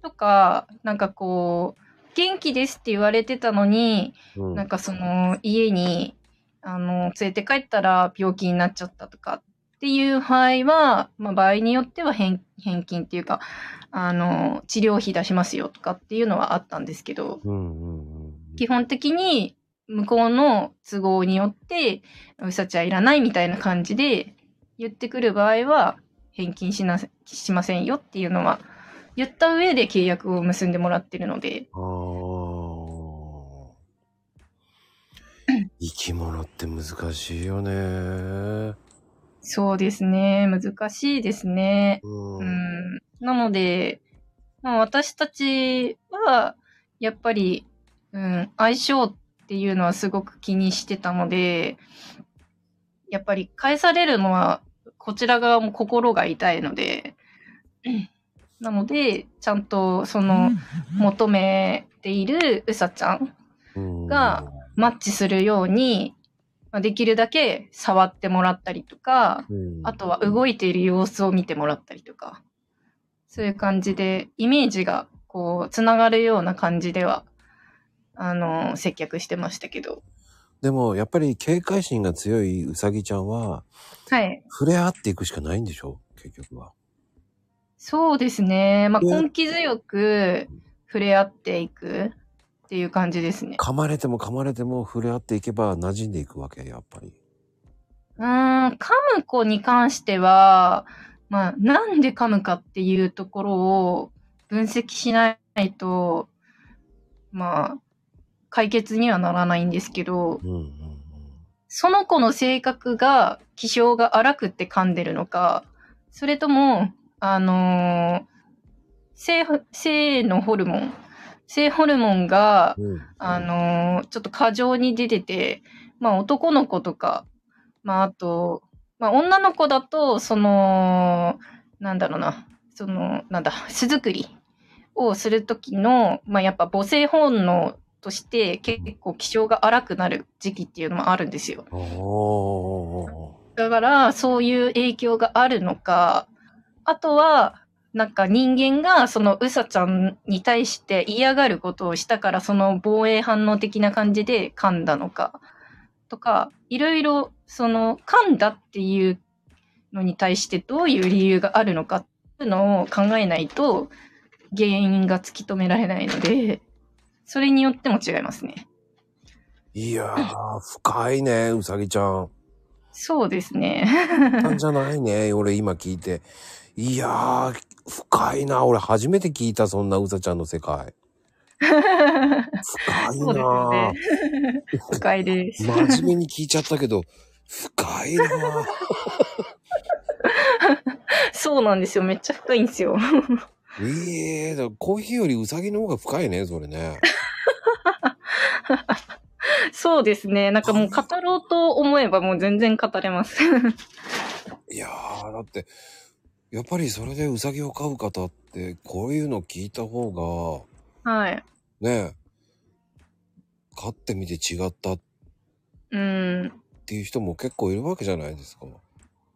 C: とか、なんかこう、元気ですって言われてたのに、
A: うん。
C: なんかその、家に、あの、連れて帰ったら病気になっちゃったとかっていう場合は、まあ、場合によっては返返金っていうか、あの、治療費出しますよとかっていうのはあったんですけど。基本的に向こうの都合によって、うさちゃんいらないみたいな感じで言ってくる場合は、返金しなしませんよっていうのは、言った上で契約を結んでもらってるので、
A: ああ。生き物って難しいよね。
C: そうですね、難しいですね。
A: うん。
C: うん。なので、まあ、私たちは、やっぱり、うん、相性っていうのはすごく気にしてたので、やっぱり返されるのは、こちら側も心が痛いので、なので、ちゃんとその求めているうさちゃん、
A: うん
C: が、マッチするように、まあできるだけ触ってもらったりとか、
A: うん
C: あとは動いている様子を見てもらったりとか、そういう感じで、イメージがこう、つながるような感じでは、あの、接客してましたけど。
A: でも、やっぱり警戒心が強いうさぎちゃんは、
C: はい。
A: 触れ合っていくしかないんでしょ？結局は。
C: そうですね。まあ、
A: うん
C: 根気強く触れ合っていくっていう感じですね。
A: 噛まれても噛まれても触れ合っていけば馴染んでいくわけ、やっぱり。
C: うーん、噛む子に関しては、まあ、なんで噛むかっていうところを分析しないと、まあ、解決にはならないんですけど、
A: うんうん
C: その子の性格が、気性が荒くって噛んでるのか、それとも、あのー性、性のホルモン、性ホルモンが、
A: うん。うん
C: あのーちょっと過剰に出てて、まあ男の子とか、まああと、まあ女の子だと、その、なんだろうな、その、なんだ、巣作りをするときの、まあやっぱ母性本能として結構気性が荒くなる時期っていうのもあるんですよ。だから、そういう影響があるのか、あとは、なんか人間がそのうさちゃんに対して嫌がることをしたからその防衛反応的な感じで噛んだのかとか、いろいろその噛んだっていうのに対してどういう理由があるのかっていうのを考えないと、原因が突き止められないので、それによっても違いますね。
A: いやー、深いね、うさぎちゃん。
C: そうですね。
A: なんじゃないね、俺今聞いて。いやー、深いな。俺初めて聞いた、そんなうさちゃんの世界。深いな
C: ね。深いです。
A: 真面目に聞いちゃったけど、深いな
C: そうなんですよ。めっちゃ深いんですよ。
A: ええだからコーヒーよりうさぎの方が深いね、それね。
C: そうですね。なんかもう語ろうと思えばもう全然語れます。
A: いやー、だって、やっぱりそれでうさぎを飼う方って、こういうの聞いた方
C: はい。
A: が、ね、飼ってみて違ったっ
C: うん。
A: ていう人も結構いるわけじゃないですか。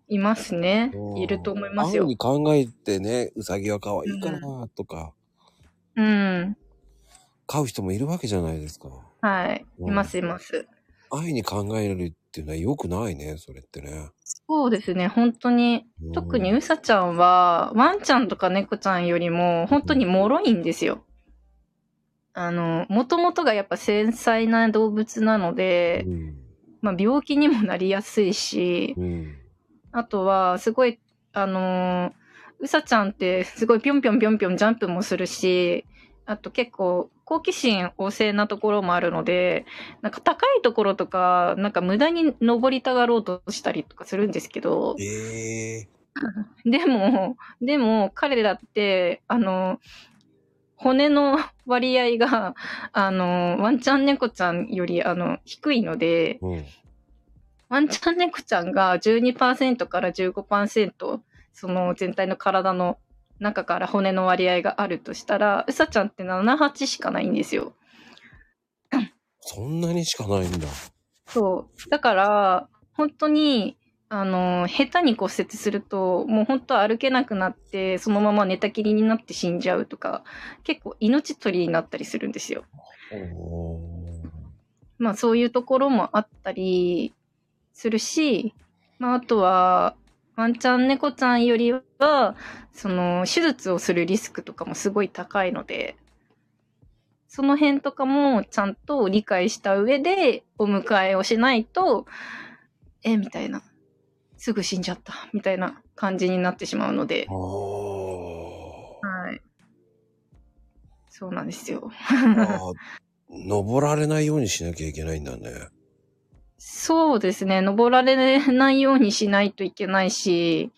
C: いますね
A: う。ん
C: いると思いますよ。
A: に考えてね、うさぎは可愛いからなとか、
C: うん。
A: 飼う人もいるわけじゃないですか。
C: はい。
A: うん
C: いますいます。
A: 安易に考えるっていうのは良くないね、それってね。
C: そうですね。本当に。
A: うん
C: 特にうさちゃんは、ワンちゃんとか猫ちゃんよりも、本当に脆いんですよ。あの、もともとがやっぱ繊細な動物なので、
A: うん。
C: まあ病気にもなりやすいし、
A: うん。
C: あとは、すごい、あのーうさちゃんってすごいぴょんぴょんぴょんぴょんジャンプもするし、あと結構好奇心旺盛なところもあるので、なんか高いところとか、なんか無駄に登りたがろうとしたりとかするんですけど、
A: ええ
C: でも、でも彼らって、あの、骨の割合が、あの、ワンちゃん猫ちゃんより、あの、低いので、
A: うん。
C: ワンちゃん猫ちゃんが12%から15%、その全体の体の中から骨の割合があるとしたら、うさちゃんって7、8しかないんですよ。
A: そんなにしかないんだ。
C: そう。だから、本当に、あの、下手に骨折すると、もう本当歩けなくなって、そのまま寝たきりになって死んじゃうとか、結構命取りになったりするんですよ。まあそういうところもあったりするし、まああとは、ワンちゃん猫ちゃんよりは、その手術をするリスクとかもすごい高いので、その辺とかもちゃんと理解した上でお迎えをしないと、え、みたいな。すぐ死んじゃった、みたいな感じになってしまうのではい。そうなんですよ。
A: 登られないようにしなきゃいけないんだね。
C: そうですね。登られないようにしないといけないし、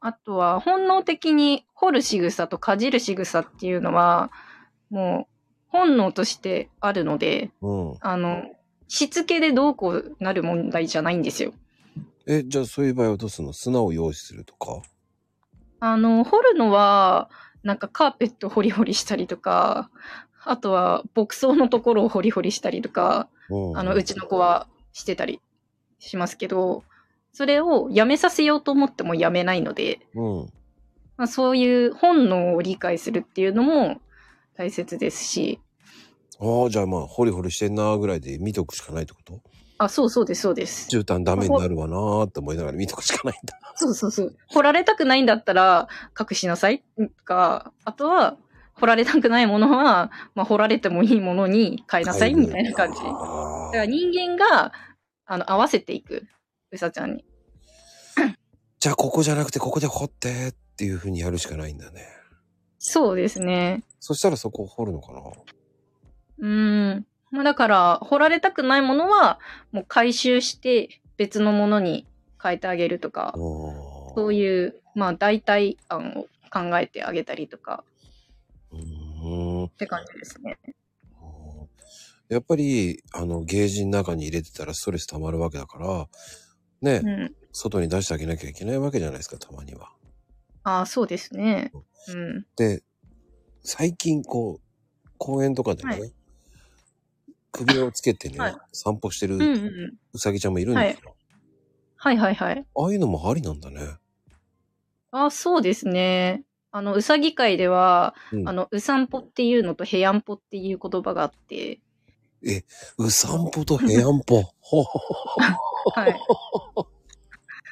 C: あとは本能的に掘る仕草とかじる仕草っていうのは、もう本能としてあるので、
A: うん。
C: あの、しつけでどうこうなる問題じゃないんですよ。
A: え、じゃあそういう場合はどうするの？砂を用意するとか？
C: あの、掘るのは、なんかカーペットホリホリしたりとか、あとは牧草のところをホリホリしたりとか、
A: うん。
C: あの、うちの子はしてたりしますけど、それをやめさせようと思ってもやめないので、
A: うん。
C: まあ、そういう本能を理解するっていうのも大切ですし、
A: ああ、じゃあまあ、ホリホリしてんなーぐらいで見とくしかないってこと？
C: あ、そうそうです、そうです。
A: 絨毯ダメになるわなーって思いながら見とくしかないんだ。
C: そうそうそう。掘られたくないんだったら隠しなさいとか、あとは、掘られたくないものは、まあ、掘られてもいいものに変えなさいみたいな感じ。だか
A: あ
C: ら人間が、あの、合わせていく。うさちゃんに。
A: じゃあここじゃなくてここで掘ってっていう風にやるしかないんだね。
C: そうですね。
A: そしたらそこを掘るのかな？
C: うーん。まあだから、掘られたくないものは、もう回収して別のものに変えてあげるとか、
A: そ
C: そういう、まあ代替案を考えてあげたりとか
A: うーん。
C: って感じですね。
A: やっぱり、あの、ゲージの中に入れてたらストレス溜まるわけだから、ね、
C: うん。
A: 外に出してあげなきゃいけないわけじゃないですか、たまには。
C: ああ、そうですね。うん。
A: で、最近こう、公園とかでね、
C: はい
A: 首をつけてね、
C: はい
A: 散歩してる
C: う
A: さぎちゃんもいるんですよ。
C: はいはいはい。
A: ああいうのもありなんだね。
C: ああ、そうですね。あの、うさぎ界では、
A: うん
C: あの、うさんぽっていうのとへやんぽっていう言葉があって、
A: う散歩とへやんぽ。
C: はい。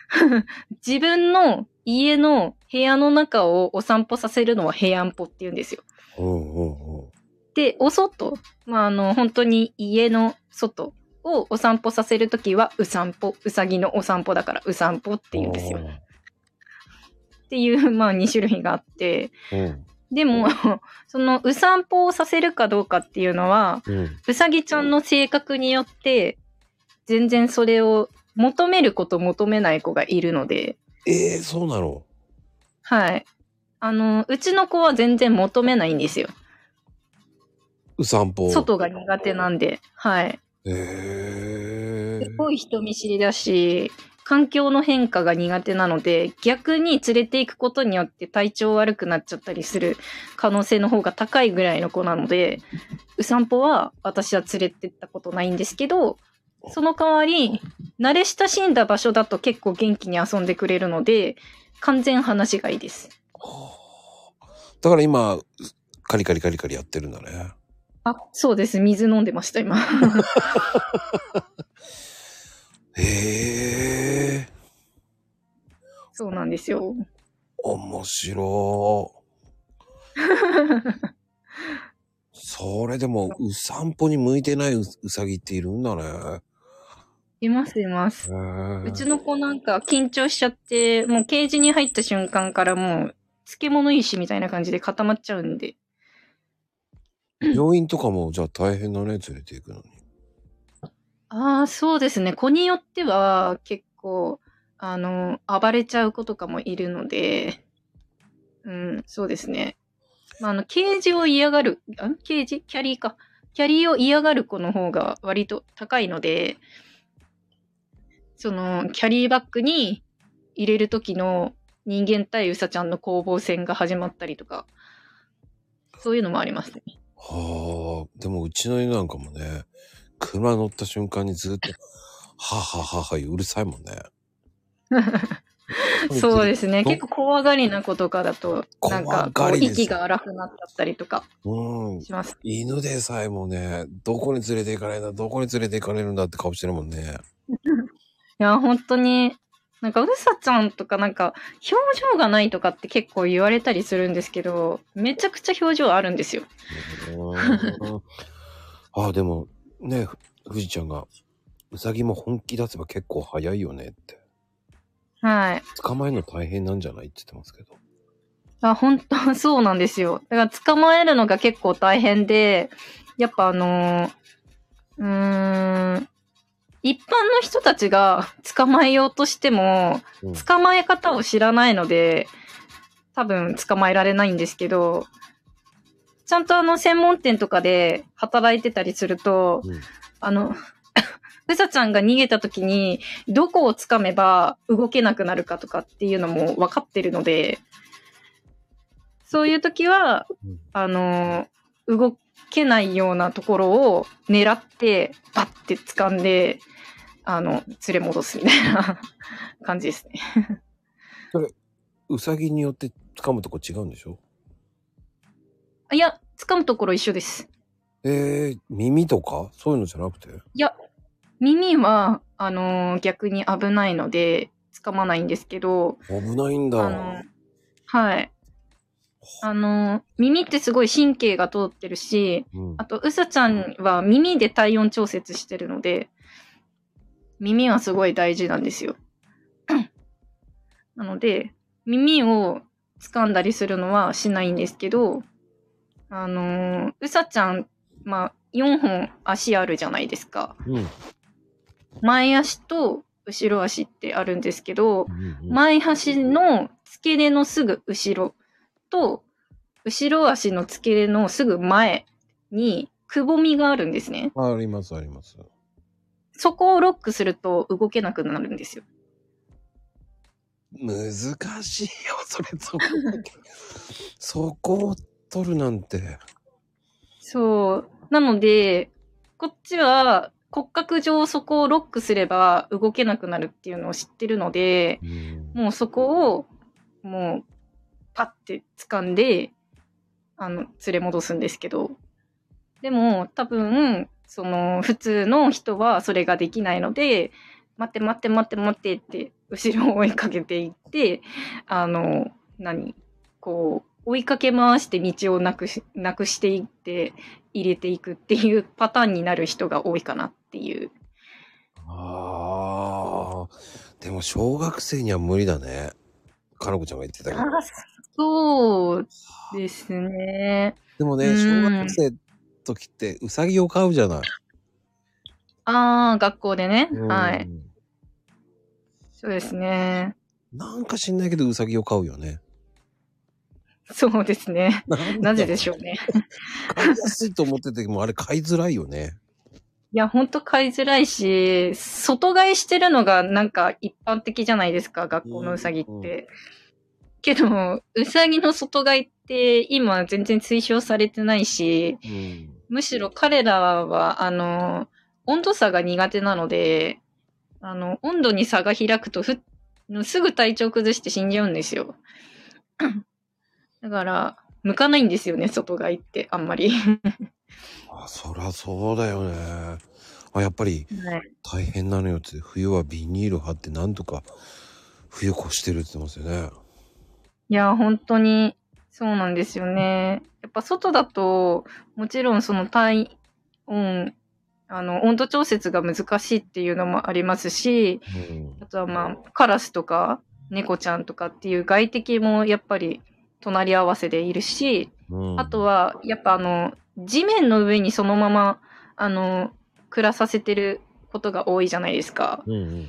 C: 自分の家の部屋の中をお散歩させるのはへやんぽって言うんですよ。
A: うんうんうん。
C: で、お外、まあ、あの、本当に家の外をお散歩させるときは、う散歩、うさぎのお散歩だから、う散歩って言うんですよ。っていう、まあ、2種類があって、
A: うん。
C: でも、その、う散歩をさせるかどうかっていうのは、
A: うん。
C: うさぎちゃんの性格によって、全然それを求める子と求めない子がいるので、
A: ええそうなの？
C: はい。あの、うちの子は全然求めないんですよ。
A: う散歩。
C: 外が苦手なんで。はい。
A: ええ
C: すごい人見知りだし、環境の変化が苦手なので、逆に連れていくことによって体調悪くなっちゃったりする可能性の方が高いぐらいの子なので、う散歩は私は連れてったことないんですけど、その代わり、慣れ親しんだ場所だと結構元気に遊んでくれるので、完全話がいいです。
A: だから今、カリカリカリカリやってるんだね。
C: あ、そうです。水飲んでました、今。
A: へえ
C: そうなんですよ。
A: 面白 それでも、う散歩に向いてないううさぎっているんだね。
C: います、います。うちの子なんか緊張しちゃって、もうケージに入った瞬間からもう、漬物石みたいな感じで固まっちゃうんで。
A: 病院とかも、じゃあ大変だね、連れて行くのに。
C: ああ、そうですね。子によっては結構、あの、暴れちゃう子とかもいるので、うん、そうですね。まあ、あの、ケージを嫌がる、あケージ？キャリーか。キャリーを嫌がる子の方が割と高いので、その、キャリーバッグに入れる時の人間対ウサちゃんの攻防戦が始まったりとか、そういうのもありますね。
A: はあ、でもうちの犬なんかもね、車乗った瞬間にずっと、ははははうるさいもんね。
C: そうですね。
A: ど
C: 結構怖がりな子とかだと、なんか、こう息が荒くなっちゃったりとか
A: うん。
C: します。
A: 犬でさえもね、どこに連れて行かれるんだ、どこに連れて行かれるんだって顔してるもんね。
C: いや、本当に、なんか、うさちゃんとかなんか、表情がないとかって結構言われたりするんですけど、めちゃくちゃ表情あるんですよ。
A: うんあ、でも、ね、ふ富士ちゃんが、うさぎも本気出せば結構早いよねって。
C: はい。
A: 捕まえるの大変なんじゃないって言ってますけど。
C: あ、本当そうなんですよ。だから捕まえるのが結構大変で、やっぱあのーうーん、一般の人たちが捕まえようとしても、
A: うん。
C: 捕まえ方を知らないので、多分捕まえられないんですけど、ちゃんとあの専門店とかで働いてたりすると、
A: うん。
C: あの、うさちゃんが逃げた時に、どこを掴めば動けなくなるかとかっていうのも分かってるので、そういう時は、
A: うん。
C: あの、動けないようなところを狙って、パッて掴んで、あの、連れ戻すみたいな感じですね。
A: うさぎによって掴むとこ違うんでしょ？
C: いや、掴むところ一緒です。
A: えー、耳とか？そういうのじゃなくて？
C: いや、耳は、あの逆に危ないので、掴まないんですけど、
A: 危ないんだ。
C: はい。あの耳ってすごい神経が通ってるし、
A: うん
C: あと、うさちゃんは耳で体温調節してるので、耳はすごい大事なんですよ。なので、耳を掴んだりするのはしないんですけど、あのーうさちゃん、まあ、4本足あるじゃないですか。
A: うん。
C: 前足と後ろ足ってあるんですけど、
A: うんうん
C: 前足の付け根のすぐ後ろと、後ろ足の付け根のすぐ前にくぼみがあるんですね。
A: あります、あります。
C: そこをロックすると動けなくなるんですよ。
A: 難しいよ、それ、そこ。そこを取るなんて。
C: そう。なので、こっちは骨格上そこをロックすれば動けなくなるっていうのを知ってるので、
A: うん
C: もうそこを、もう、パッて掴んで、あの、連れ戻すんですけど、でも、多分、その、普通の人はそれができないので、待って待って待って待ってって、後ろを追いかけていって、あの、何こう、追いかけ回して道をなくし、なくしていって入れていくっていうパターンになる人が多いかなっていう。
A: ああ。でも小学生には無理だね。かなこちゃんが言ってたけど。
C: そうですね。
A: でもね、
C: うん
A: 小学生の時ってうさぎを飼うじゃない。
C: ああ、学校でね。
A: うん
C: はい。。そうですね。
A: なんか知んないけどうさぎを飼うよね。
C: そうですね。なぜでし
A: ょ
C: ょうね。
A: 飼いやすいと思っててもあれ飼いづらいよね。
C: いや、ほんと買いづらいし、外買いしてるのがなんか一般的じゃないですか、学校のうさぎって。
A: うんうん
C: けど、うさぎの外買いって今全然推奨されてないし、
A: うん。
C: むしろ彼らは、あの、温度差が苦手なので、あの、温度に差が開くとふ、すぐ体調崩して死んじゃうんですよ。だから、向かないんですよね、外買いって、あんまり。
A: あ、そらそうだよね。あ、やっぱり
C: はい。
A: 大変なのよって、冬はビニール貼ってなんとか冬越してるって言ってますよね。
C: いや、本当に、そうなんですよね。やっぱ外だと、もちろんその体温、あの、温度調節が難しいっていうのもありますし、
A: うん。
C: あとはまあ、カラスとか、猫ちゃんとかっていう外敵もやっぱり隣り合わせでいるし、
A: うん、
C: あとは、やっぱあの、地面の上にそのまま、あの、暮らさせてることが多いじゃないですか。
A: うんうんうん。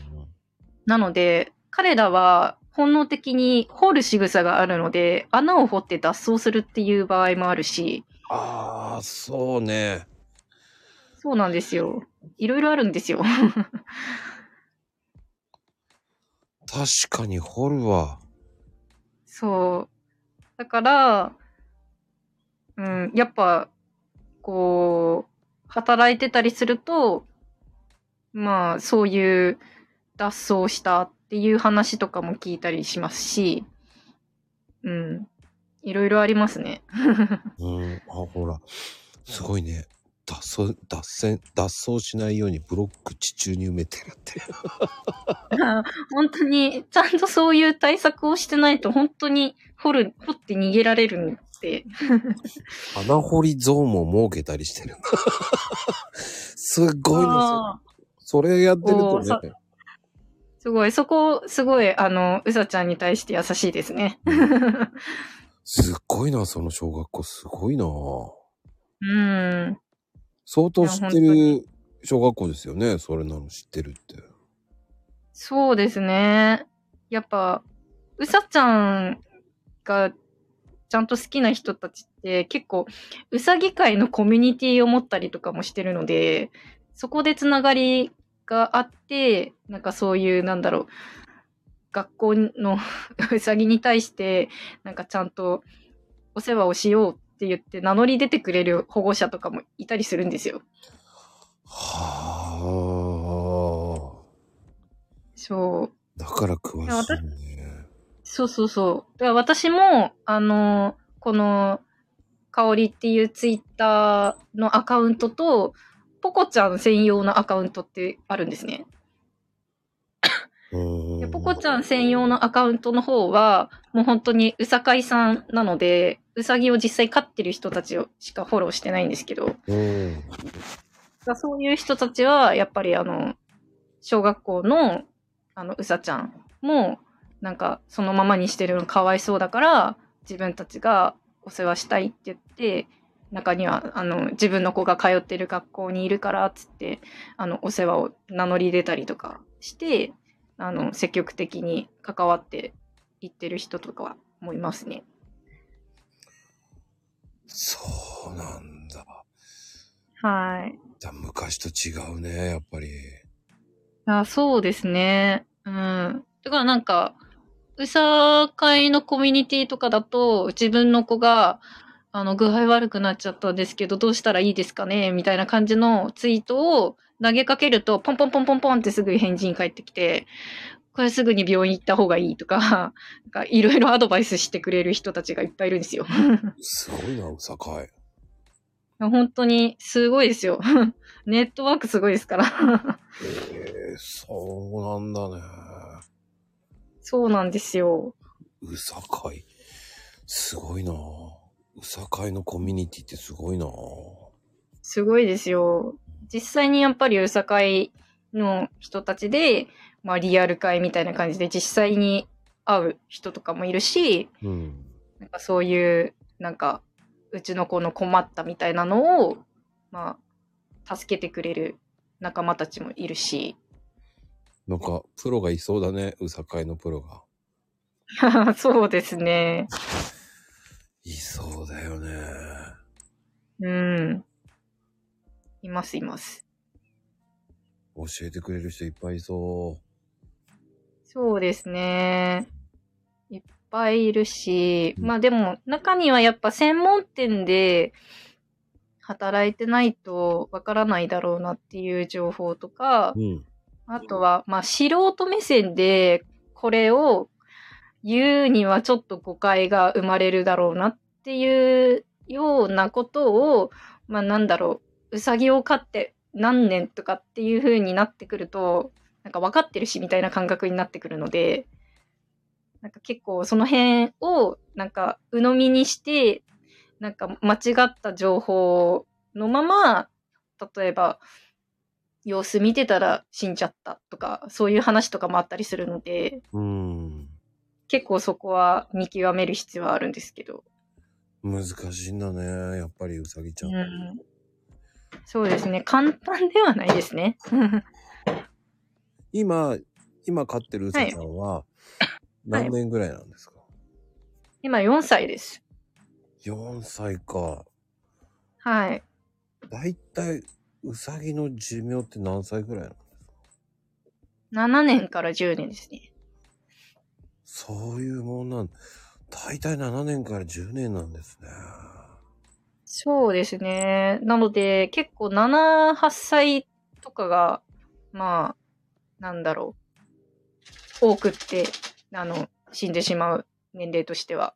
C: なので、彼らは本能的に掘る仕草があるので、穴を掘って脱走するっていう場合もあるし、
A: ああ、そうね。
C: そうなんですよ。いろいろあるんですよ。
A: 確かに掘るわ。
C: そう。だから、うん、やっぱ、こう、働いてたりすると、まあ、そういう脱走したっていう話とかも聞いたりしますし、うん。いろいろありますね。
A: うん。あ、ほら。すごいね。脱走、脱線、脱走しないようにブロック地中に埋めてるって。
C: 本当に、ちゃんとそういう対策をしてないと、本当に掘る、掘って逃げられるんで、
A: 穴掘りゾーンも設けたりしてる。すごいの。
C: あー
A: それやってるとね。
C: すごい、そこ、すごい、あの、うさちゃんに対して優しいですね。
A: すっごいな、その小学校。すごいな。
C: うん。
A: 相当知ってる小学校ですよね。それなの知ってるって。
C: そうですね。やっぱ、うさちゃんがちゃんと好きな人たちって結構、うさぎ界のコミュニティを持ったりとかもしてるので、そこでつながりがあって、なんかそういう、なんだろう、学校の うさぎに対して、なんかちゃんとお世話をしようって言って名乗り出てくれる保護者とかもいたりするんですよ。
A: はあ。
C: そう。
A: だから詳しいね。
C: そうそうそう。だから私も、あの、この、香りっていうツイッターのアカウントと、ポコちゃん専用のアカウントってあるんですね。
A: うん。
C: でポコちゃん専用のアカウントの方は、もう本当にうさかいさんなので、うさぎを実際飼ってる人たちをしかフォローしてないんですけど、そういう人たちは、やっぱりあの、小学校の、あの、うさちゃんも、なんか、そのままにしてるのかわいそうだから、自分たちがお世話したいって言って、中には、あの、自分の子が通ってる学校にいるから、つって、あの、お世話を名乗り出たりとかして、あの、積極的に関わっていってる人とかもいますね。
A: そうなんだ。
C: はい。
A: じゃあ昔と違うね、やっぱり。
C: あそうですね。うん。だからなんか、うさ会のコミュニティとかだと、自分の子が、あの、具合悪くなっちゃったんですけど、どうしたらいいですかねみたいな感じのツイートを投げかけると、ポンポンポンポンポンってすぐ返事に返ってきて、これすぐに病院行った方がいいとか、なんかいろいろアドバイスしてくれる人たちがいっぱいいるんですよ。
A: すごいな、うさかい。
C: 本当にすごいですよ。ネットワークすごいですから。
A: ええそうなんだね。
C: そうなんですよ。
A: うさかい。すごいなぁ。うさかいのコミュニティってすごいなぁ。
C: すごいですよ。実際にやっぱりうさ会の人たちで、まあリアル会みたいな感じで実際に会う人とかもいるし、
A: うん。
C: なんかそういう、なんか、うちの子の困ったみたいなのを、まあ、助けてくれる仲間たちもいるし、
A: なんか、プロがいそうだね。うさかいのプロが。
C: そうですね。
A: いそうだよね。
C: うん。います、います。
A: 教えてくれる人いっぱいいそ
C: そうですね。いっぱいいるし、
A: うん
C: まあでも中にはやっぱ専門店で働いてないとわからないだろうなっていう情報とか
A: う。、うん。
C: あとはまあ素人目線でこれを言うにはちょっと誤解が生まれるだろうなっていうようなことを、まあなんだろう、うさぎを飼って何年とかっていう風になってくると、なんか分かってるしみたいな感覚になってくるので、なんか結構その辺をなんか鵜呑みにして、なんか間違った情報のまま、例えば、様子見てたら死んじゃったとか、そういう話とかもあったりするので、
A: うん。
C: 結構そこは見極める必要はあるんですけど。
A: 難しいんだね。やっぱりうさぎちゃん。
C: うん、そうですね。簡単ではないですね。
A: 今、今飼ってるうさちゃんは、何年ぐらいなんですか、
C: 今4歳です。
A: ?4 歳か。
C: はい。
A: だいたい、うさぎの寿命って何歳ぐらいなんですか
C: ？7年から10年ですね。
A: そういうもんなん、だいたい7年から10年なんですね。
C: そうですね。なので、結構7、8歳とかが、まあ、なんだろう。多くって、あの、死んでしまう年齢としては。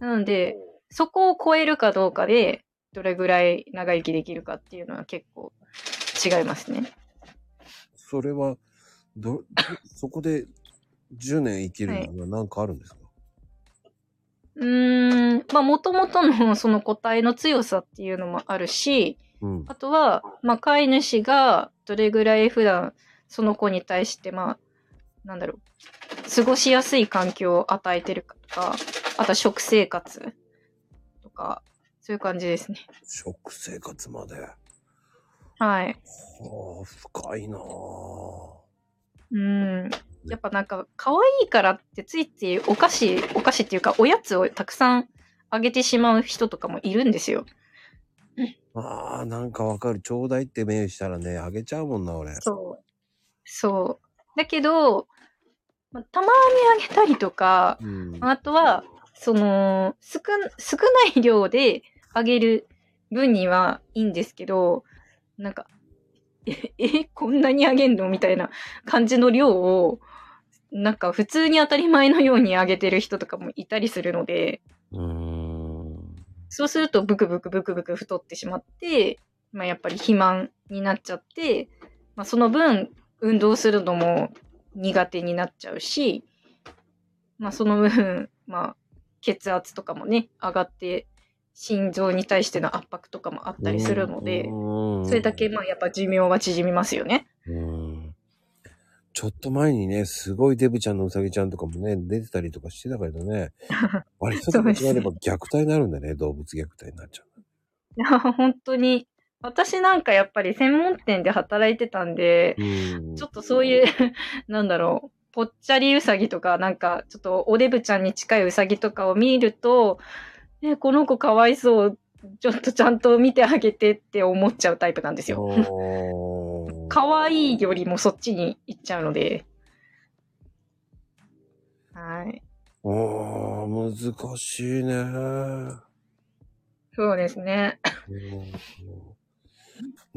C: なので、そこを超えるかどうかで、どれぐらい長生きできるかっていうのは結構違いますね。
A: それは、ど、どそこで10年生きるには何かあるんですか、
C: うーん、まあ、もともとのその個体の強さっていうのもあるし、
A: うん。
C: あとは、まあ、飼い主がどれぐらい普段その子に対して、まあ、なんだろう、過ごしやすい環境を与えてるかとか、あとは食生活とか、そういう感じですね。
A: 食生活まで？は
C: はい。
A: あ、深いなぁ。
C: うん。やっぱなんか、可愛いからってついついお菓子、お菓子っていうか、おやつをたくさんあげてしまう人とかもいるんですよ。
A: ああ、なんかわかる。ちょうだいって目したらね、あげちゃうもんな、俺。
C: そう。そう。だけど、まあたまにあげたりとか、
A: うん。
C: あとは、その、少ん、少ない量であげる分にはいいんですけど、なんか、え、え、こんなにあげんの？みたいな感じの量を、なんか普通に当たり前のようにあげてる人とかもいたりするので、
A: うーん。
C: そうするとブクブクブクブク太ってしまって、まあやっぱり肥満になっちゃって、まあその分運動するのも苦手になっちゃうし、まあその分、まあ血圧とかもね、上がって、心臓に対しての圧迫とかもあったりするので、
A: うん
C: それだけまあやっぱ寿命は縮みますよね。
A: うん。ちょっと前にね、すごいデブちゃんのうさぎちゃんとかもね、出てたりとかしてたけどね。あれ一つ間違えれば虐待になるんだね。動物虐待になっちゃう。
C: いや、本当に。私なんかやっぱり専門店で働いてたんで、
A: うん。
C: ちょっとそういう、なんだろう、ぽっちゃりうさぎとか、なんか、ちょっとおデブちゃんに近いうさぎとかを見ると、え、この子かわいそう、ちょっとちゃんと見てあげてって思っちゃうタイプなんですよ。
A: おー
C: かわいいよりもそっちに行っちゃうので。はい。
A: おー、難しいね。
C: そうですね。
A: う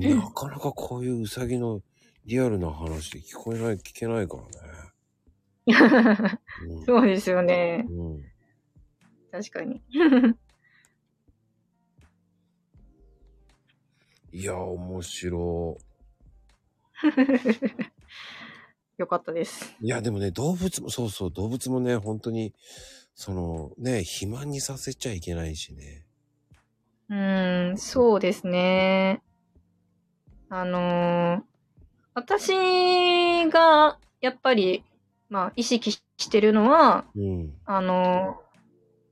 A: んなかなかこういううさぎのリアルな話で聞こえない、聞けないからね。うん
C: そうですよね。
A: うん
C: 確かに。
A: いや、面白
C: 良かったです。
A: いや、でもね、動物も、そうそう、動物もね、本当に、その、ね、肥満にさせちゃいけないしね。
C: うーん、そうですね。あのー私がやっぱり、まあ、意識してるのは、
A: うん。
C: あのー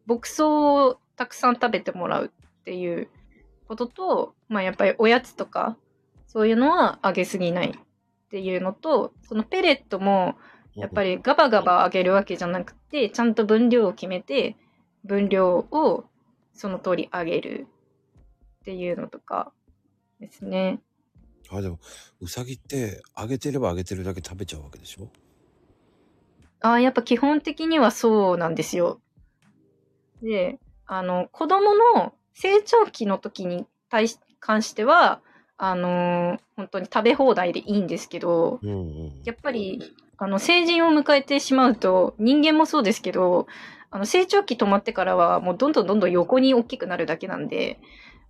C: 牧草をたくさん食べてもらうっていうことと、まあ、やっぱりおやつとか、そういうのはあげすぎないっていうのと、そのペレットも、やっぱりガバガバあげるわけじゃなくて、ちゃんと分量を決めて、分量をその通りあげるっていうのとかですね。
A: あ、でも、うさぎって、あげてればあげてるだけ食べちゃうわけでしょ？
C: ああ、やっぱ基本的にはそうなんですよ。で、あの、子供の成長期の時に対し、関しては、あのー本当に食べ放題でいいんですけど、
A: うんうん。
C: やっぱり、あの、成人を迎えてしまうと、人間もそうですけど、あの、成長期止まってからは、もうどんどんどんどん横に大きくなるだけなんで、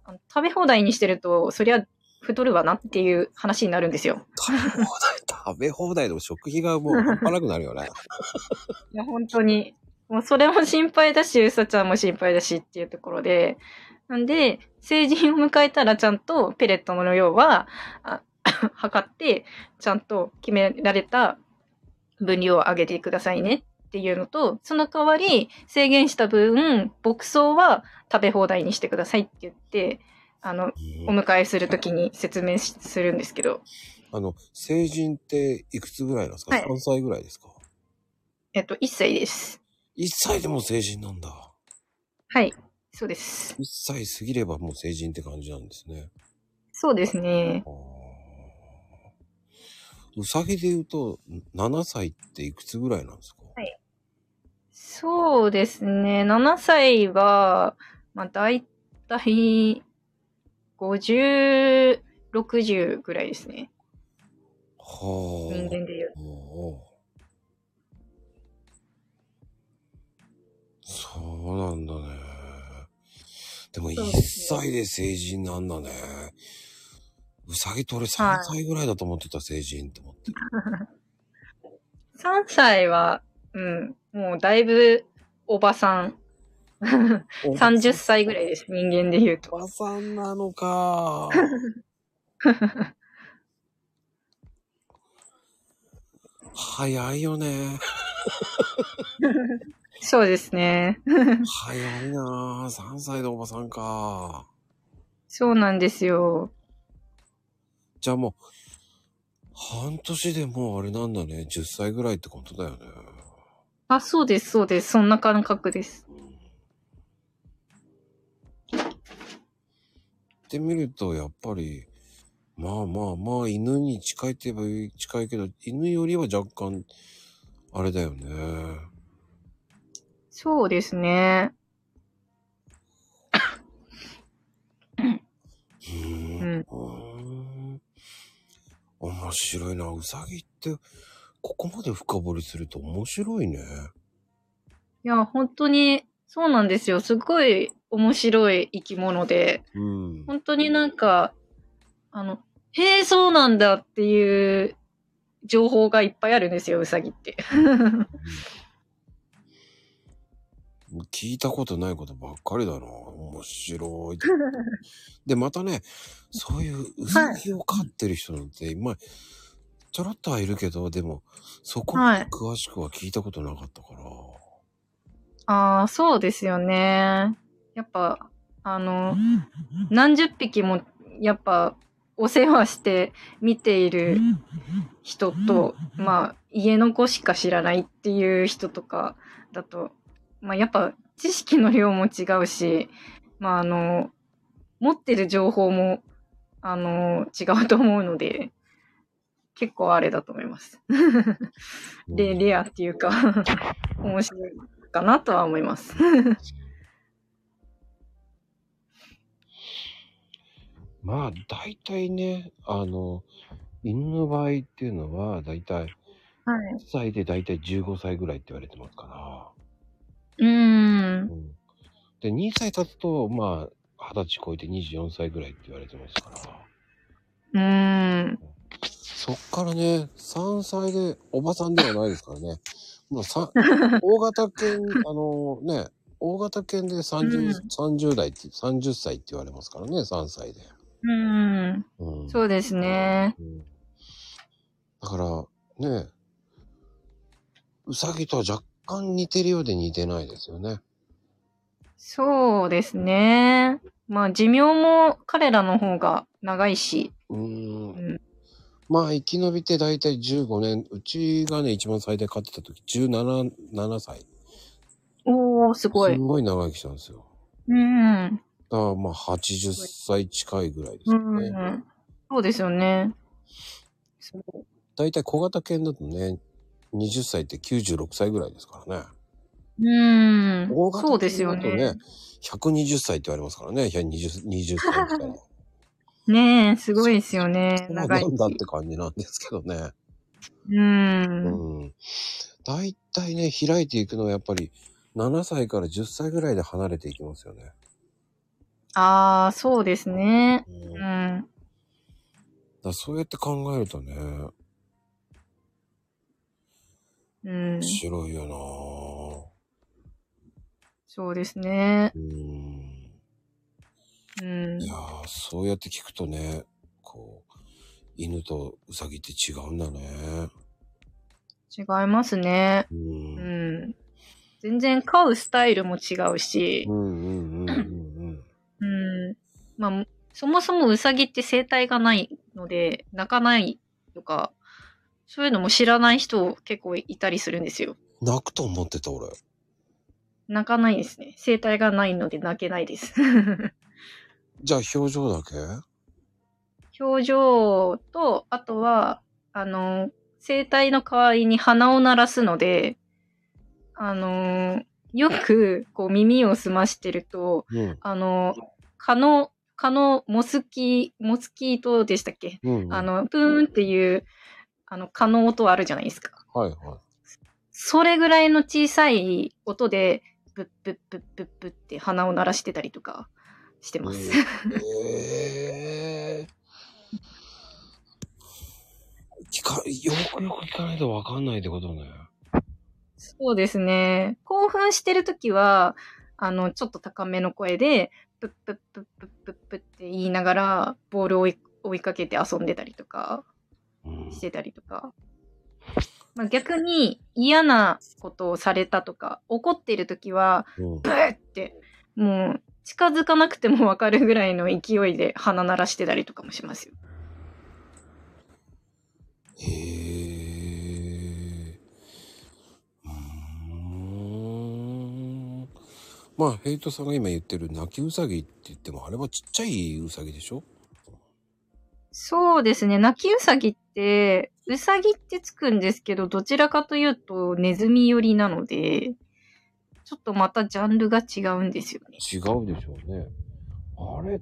C: あの食べ放題にしてると、そりゃ太るわなっていう話になるんですよ。
A: 食べ放題、食べ放題でも食費がもう 半端なくなるよね。
C: いや、本当に。もうそれも心配だし、うさちゃんも心配だしっていうところで、なんで、成人を迎えたらちゃんとペレットの量は、あ 測って、ちゃんと決められた分量を上げてくださいねっていうのと、その代わり制限した分、牧草は食べ放題にしてくださいって言って、あの、お迎えするときに説明しするんですけど、
A: あの、成人っていくつぐらいなんですか、
C: はい
A: ?3 歳ぐらいですか？
C: えっと、1歳です。
A: ?1 歳でも成人なんだ。
C: はい、そうです。
A: 1歳過ぎればもう成人って感じなんですね。
C: そうですね。
A: うさぎで言うと、7歳っていくつぐらいなんですか？
C: はいそうですね。7歳は、まあ、だいたい50、60ぐらいですね。
A: はあ。
C: 人間で言う。
A: おーそうなんだね。でも1
C: そうですね
A: 歳で成人なんだね。うさぎと俺3
C: はい
A: 歳ぐらいだと思ってた、成人って思って。
C: 3歳は、うん、もうだいぶおばさん。30歳ぐらいです。人間で言うと。
A: おばさんなのか。早いよね。
C: そうですね。
A: 早いなぁ。3歳でおばさんか。
C: そうなんですよ。
A: じゃあもう、半年でもうあれなんだね。10歳ぐらいってことだよね。
C: あ、そうです、そうです。そんな感覚です。
A: ってみると、やっぱり、まあまあまあ、犬に近いって言えば近いけど、犬よりは若干、あれだよね。
C: そうですね。
A: うん面白いな。うさぎって、ここまで深掘りすると面白いね。
C: いや、本当に、そうなんですよ。すごい面白い生き物で、
A: うん。
C: 本当になんか、あの、へえ、そうなんだっていう情報がいっぱいあるんですよ、うさぎって。
A: 聞いたことないことばっかりだな。面白い。で、またね、そういううさぎを飼ってる人なんて、まあ、ちょろっとはいるけど、でも、そこまで詳しくは聞いたことなかったから。
C: ああ、そうですよね。やっぱ、あの、何十匹も、やっぱ、お世話して見ている人と、まあ、家の子しか知らないっていう人とかだと、まあ、やっぱ、知識の量も違うし、まあ、あの、持ってる情報も、あの、違うと思うので、結構あれだと思います。レレアっていうか、面白いかなとは思います。
A: まあ、大体ね、あの、犬の場合っていうのは、大体、
C: はい。
A: 1歳で大体15歳ぐらいって言われてますから。
C: ん。
A: うん。で、2歳経つと、まあ、20歳超えて24歳ぐらいって言われてますから。
C: うーん。
A: そっからね、3歳でおばさんではないですからね。もうさ、大型犬、あのね、大型犬で30、30代って、30歳って言われますからね、3歳で。
C: うん。
A: うん。
C: そうですね。
A: うんだから、ね、うさぎとは若干似てるようで似てないですよね。
C: そうですね。まあ寿命も彼らの方が長いし。
A: うーん。
C: うん
A: まあ、生き延びてだいたい15年、うちがね、一番最大飼ってた時、17、7歳。
C: おー、すごい。
A: すんごい長生きしたんですよ。
C: うん。
A: だからまあ、80歳近いぐらいです
C: う
A: よね。
C: ん。そうですよね。そう
A: だいたい小型犬だとね、20歳って96歳ぐらいですからね。
C: うん
A: 大。型
C: そうですよね。
A: 120歳って言われますからね。120 20歳みたいな。
C: ねえ、すごいですよね。長い
A: なんだって感じなんですけどね。
C: うん。
A: うん。だいたいね、開いていくのはやっぱり7歳から10歳ぐらいで離れていきますよね。
C: ああ、そうですね。
A: うん。
C: う
A: だそうやって考えるとね、
C: うん
A: 面。白いよなぁ。
C: そうですね。
A: うん。
C: うん
A: い。やー、そうやって聞くとね、こう、犬とウサギって違うんだね。
C: 違いますね。
A: う。
C: うんん。全然飼うスタイルも違うし
A: う、んうんうんうん
C: うん。まあ、そもそもウサギって生態がないので、泣かないとか、そういうのも知らない人結構いたりするんですよ。
A: うん。泣くと思ってた俺。
C: 泣かないですね。生態がないので泣けないです。
A: じゃあ表情だけ？
C: 表情と、あとは、あの、声帯の代わりに鼻を鳴らすので、あの、よく、こう耳を澄ましてると、
A: うん。
C: あの、蚊の、蚊のモスキー、モスキートでしたっけ？
A: うん、うん。
C: あの、プーンっていう、あの、蚊の音あるじゃないですか。
A: はいはい。
C: それぐらいの小さい音で、ブッブッブッブッブッって鼻を鳴らしてたりとかしてます。
A: ええ聞か、よくよく聞かないとわかんないってことね。
C: そうですね。興奮してるときは、あの、ちょっと高めの声で、プップップップップップッって言いながら、ボールを追い追いかけて遊んでたりとか、
A: うん
C: してたりとか。まあ、逆に嫌なことをされたとか、怒ってるときは、
A: うん
C: ブーって、もう、近づかなくてもわかるぐらいの勢いで鼻鳴らしてたりとかもしますよ。
A: へえ。まあ、ヘイトさんが今言ってる泣きウサギって言っても、あれはちっちゃいウサギでしょ？
C: そうですね。泣きウサギって、ウサギってつくんですけど、どちらかというとネズミ寄りなので、ちょっとまたジャンルが違うんですよね。
A: 違うでしょうね。あれ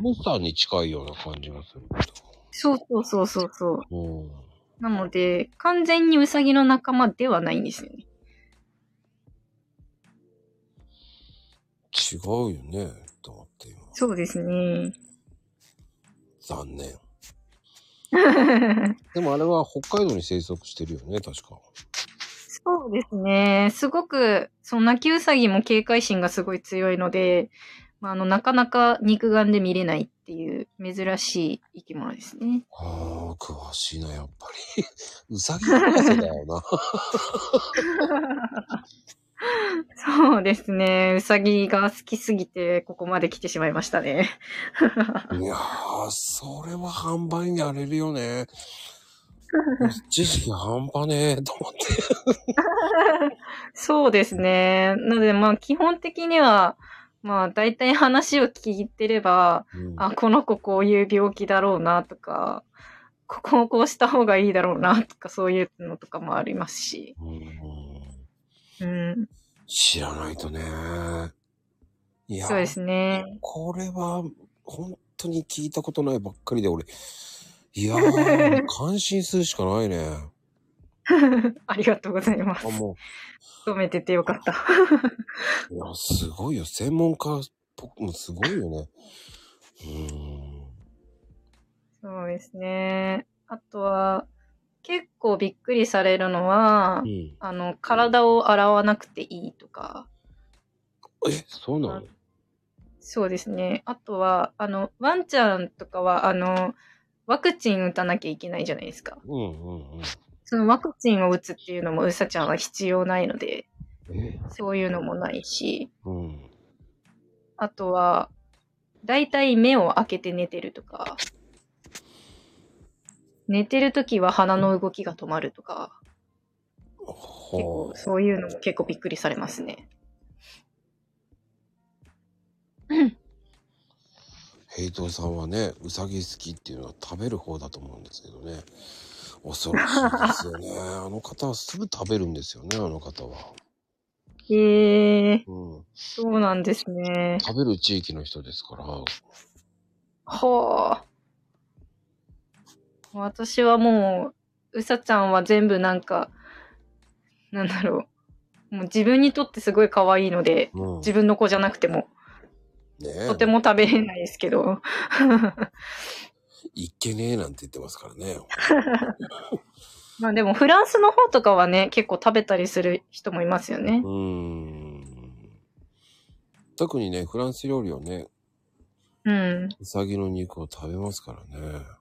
A: モンスターに近いような感じがする
C: そうそうそうそうそう。
A: ん。
C: なので、完全にウサギの仲間ではないんですよね。
A: 違うよね、と思って今。
C: そうですね。
A: 残念。でもあれは北海道に生息してるよね、確か。
C: そうですね。すごく、その泣きウサギも警戒心がすごい強いので、まあ、あの、なかなか肉眼で見れないっていう珍しい生き物ですね。
A: ああ、詳しいな、やっぱり。うさぎ博士だよな。
C: そうですね。ウサギが好きすぎて、ここまで来てしまいましたね。
A: いやー、それは半端にやれるよね。知識半端ねえと思って。
C: そうですね。なので、まあ、基本的には、まあ、大体話を聞いてれば、
A: うん
C: あ、この子こういう病気だろうなとか、ここをこうした方がいいだろうなとか、そういうのとかもありますし。
A: うん
C: うん。
A: 知らないとね。いや、
C: そうですね。
A: これは本当に聞いたことないばっかりで俺、いやー、感心するしかないね。
C: ありがとうございます
A: あ、。も
C: 止めててよかった。
A: う、いや、すごいよ。専門家っぽくもすごいよね。うーん。
C: そうですね。あとは、結構びっくりされるのは、
A: うん。
C: あの、体を洗わなくていいとか、
A: え、そうなの？
C: そうですね。あとは、あの、ワンちゃんとかは、あの、ワクチン打たなきゃいけないじゃないですか。
A: うんうんうん。
C: そのワクチンを打つっていうのもうさちゃんは必要ないので、
A: え？
C: そういうのもないし、
A: うん。
C: あとは、だいたい目を開けて寝てるとか、寝てるときは鼻の動きが止まるとか、結構
A: はあ。
C: そういうのも結構びっくりされますね。
A: ヘイトさんはね、うさぎ好きっていうのは食べる方だと思うんですけどね。恐ろしいですよね。あの方はすぐ食べるんですよね、あの方は。
C: へえー、
A: うん。
C: そうなんですね。
A: 食べる地域の人ですから。
C: はあ。私はもう、うさちゃんは全部なんか、なんだろう。もう自分にとってすごい可愛いので、
A: うん。
C: 自分の子じゃなくても、
A: ねえ
C: とても食べれないですけど。
A: いっけねえなんて言ってますからね。
C: まあでもフランスの方とかはね、結構食べたりする人もいますよね
A: う。ーん。特にね、フランス料理はね、
C: うん。
A: うさぎの肉を食べますからね。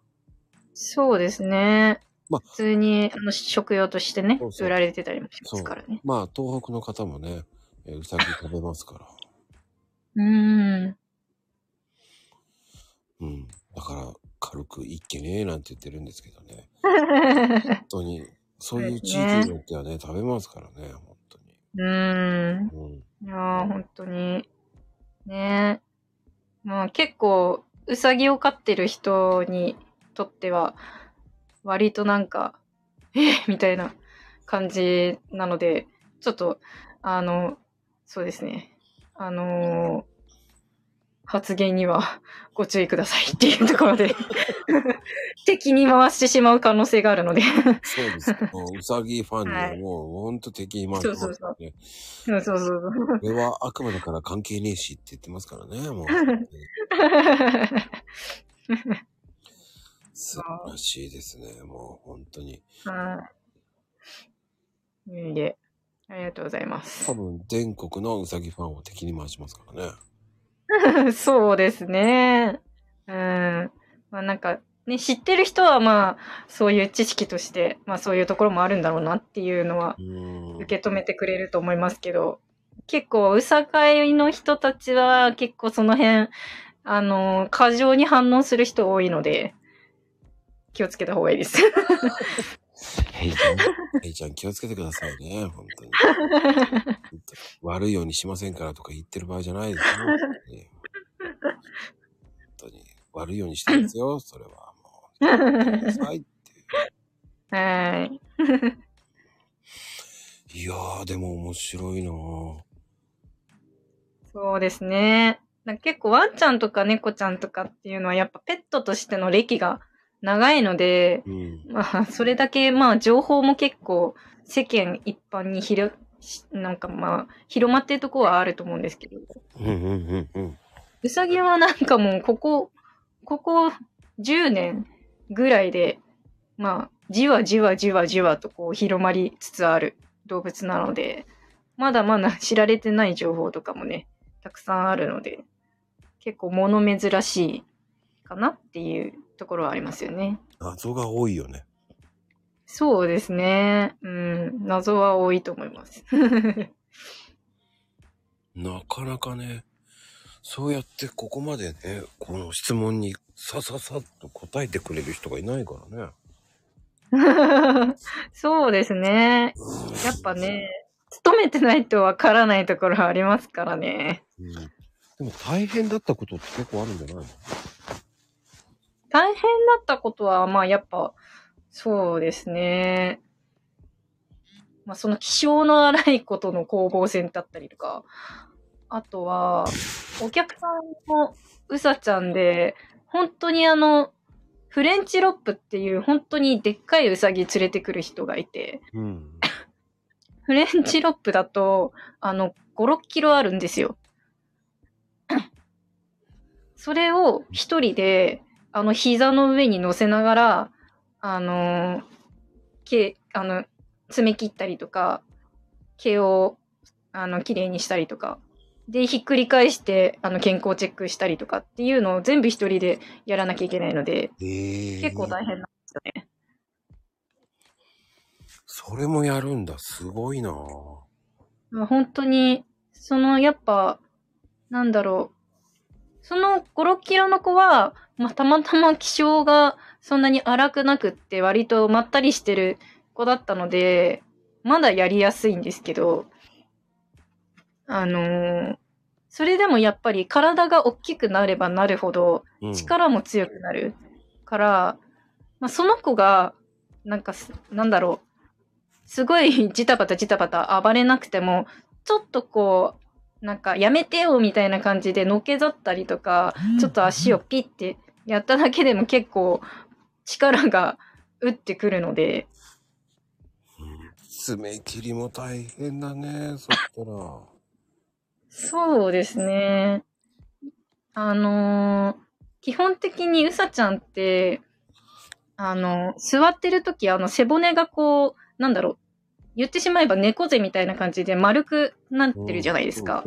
C: そうですね。
A: まあ
C: 普通にあの食用としてね
A: そうそう
C: 売られてたりもしますからね。
A: まあ、東北の方もね、えーうさぎ食べますから。
C: うーん。
A: うん。だから、軽くいっけねえなんて言ってるんですけどね。本当に、そういう地域によってはね、食べますからね、本当に。
C: うーん。
A: うん。
C: いやー、本当に。ねまあ結構、うさぎを飼ってる人にとっては、割となんか、えみたいな感じなので、ちょっと、あの、そうですね。あのー発言には ご注意ください っていうところで、敵に回してしまう可能性があるので。
A: そうです。もううさぎファンにはもう、本当敵に回ってますね。
C: そうそうそうそう。
A: これは悪魔だから関係ねえしって言ってますからね、もう。素晴らしいですね、もう本当に。
C: はい。いえいえ、ありがとうございます
A: 多。分、全国のうさぎファンを敵に回しますからね。
C: そうですね。うん。まあなんか、ね、知ってる人はまあ、そういう知識として、まあそういうところもあるんだろうなっていうのは。受け止めてくれると思いますけど、結構、うさかいの人たちは結構その辺、あの、過剰に反応する人多いので、気をつけた方がいいです。
A: ヘイちゃん、ヘイちゃん気をつけてくださいね、本当に。悪いようにしませんからとか言ってる場合じゃないですよ。本当に本当に悪いようにしてますよ、それはもう。はい。
C: はい。
A: いやー、でも面白いなぁ。
C: そうですね。結構ワンちゃんとか猫ちゃんとかっていうのはやっぱペットとしての歴が長いので、
A: うん。
C: まあそれだけまあ情報も結構世間一般に広、なんかまあ広まってるところはあると思うんですけど、
A: うんうんうんうん。
C: うさぎはなんかもうここ、ここ10年ぐらいで、まあじわじわじわじわとこう広まりつつある動物なので、まだまだ知られてない情報とかもね、たくさんあるので、結構物珍しいかなっていうところはありますよね。
A: 謎が多いよね。
C: そうですね。うん、謎は多いと思います。
A: なかなかね、そうやってここまでね、この質問にさささっと答えてくれる人がいないからね。
C: そうですね。やっぱね、勤めてないとわからないところはありますからね。
A: うん。でも大変だったことって結構あるんじゃないの？
C: 大変だったことは、まあやっぱ、そうですね。まあその気性の荒いことの攻防戦だったりとか、あとは、お客さんのうさちゃんで、本当にあの、フレンチロップっていう本当にでっかいうさぎ連れてくる人がいて、
A: うん。
C: フレンチロップだと、あの、5、6キロあるんですよ。それを一人で、あの、膝の上に乗せながら、あの、毛、あの、爪切ったりとか、毛を、あの、綺麗にしたりとか、で、ひっくり返して、あの、健康チェックしたりとかっていうのを全部一人でやらなきゃいけないので、
A: ええ
C: 結構大変なんですよね。
A: それもやるんだ。すごいな
C: まあ本当に、その、やっぱ、なんだろう。その5、6キロの子は、まあ、たまたま気性がそんなに荒くなくって、割とまったりしてる子だったので、まだやりやすいんですけど、あのーそれでもやっぱり体が大きくなればなるほど、
A: うん。
C: 力も強くなるから、まあ、その子が、なんかす、なんだろう、すごいジタバタジタバタ暴れなくても、ちょっとこう、なんかやめてよみたいな感じでのけざったりとか、ちょっと足をピッてやっただけでも結構力が打ってくるので、
A: うん爪切りも大変だね。そしたら。
C: そうですね。あのー基本的にうさちゃんって、あの、座ってるとき、あの、背骨がこう、なんだろう、言ってしまえば猫背みたいな感じで丸くなってるじゃないですか。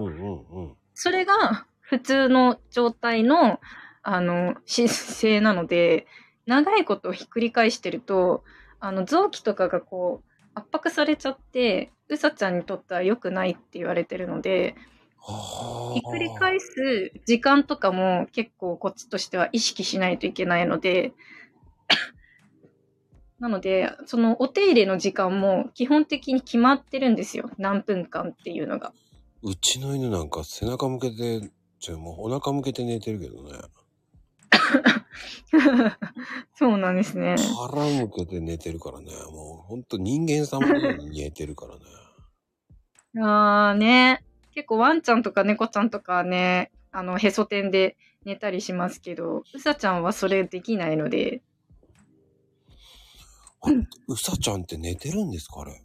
C: それが普通の状態の、あの、姿勢なので、長いことをひっくり返してると、あの、臓器とかがこう、圧迫されちゃって、うさちゃんにとっては良くないって言われてるので、
A: はあ
C: ひっくり返す時間とかも結構こっちとしては意識しないといけないので、なので、そのお手入れの時間も基本的に決まってるんですよ。何分間っていうのが。
A: うちの犬なんか背中向けて、じゃもうお腹向けて寝てるけどね。
C: そうなんですね。
A: 腹向けて寝てるからね。もうほんと人間様に寝てるからね。
C: あーね。結構ワンちゃんとか猫ちゃんとかはね、あの、へそ天で寝たりしますけど、うさちゃんはそれできないので、
A: あうさちゃんって寝てるんですかあれ？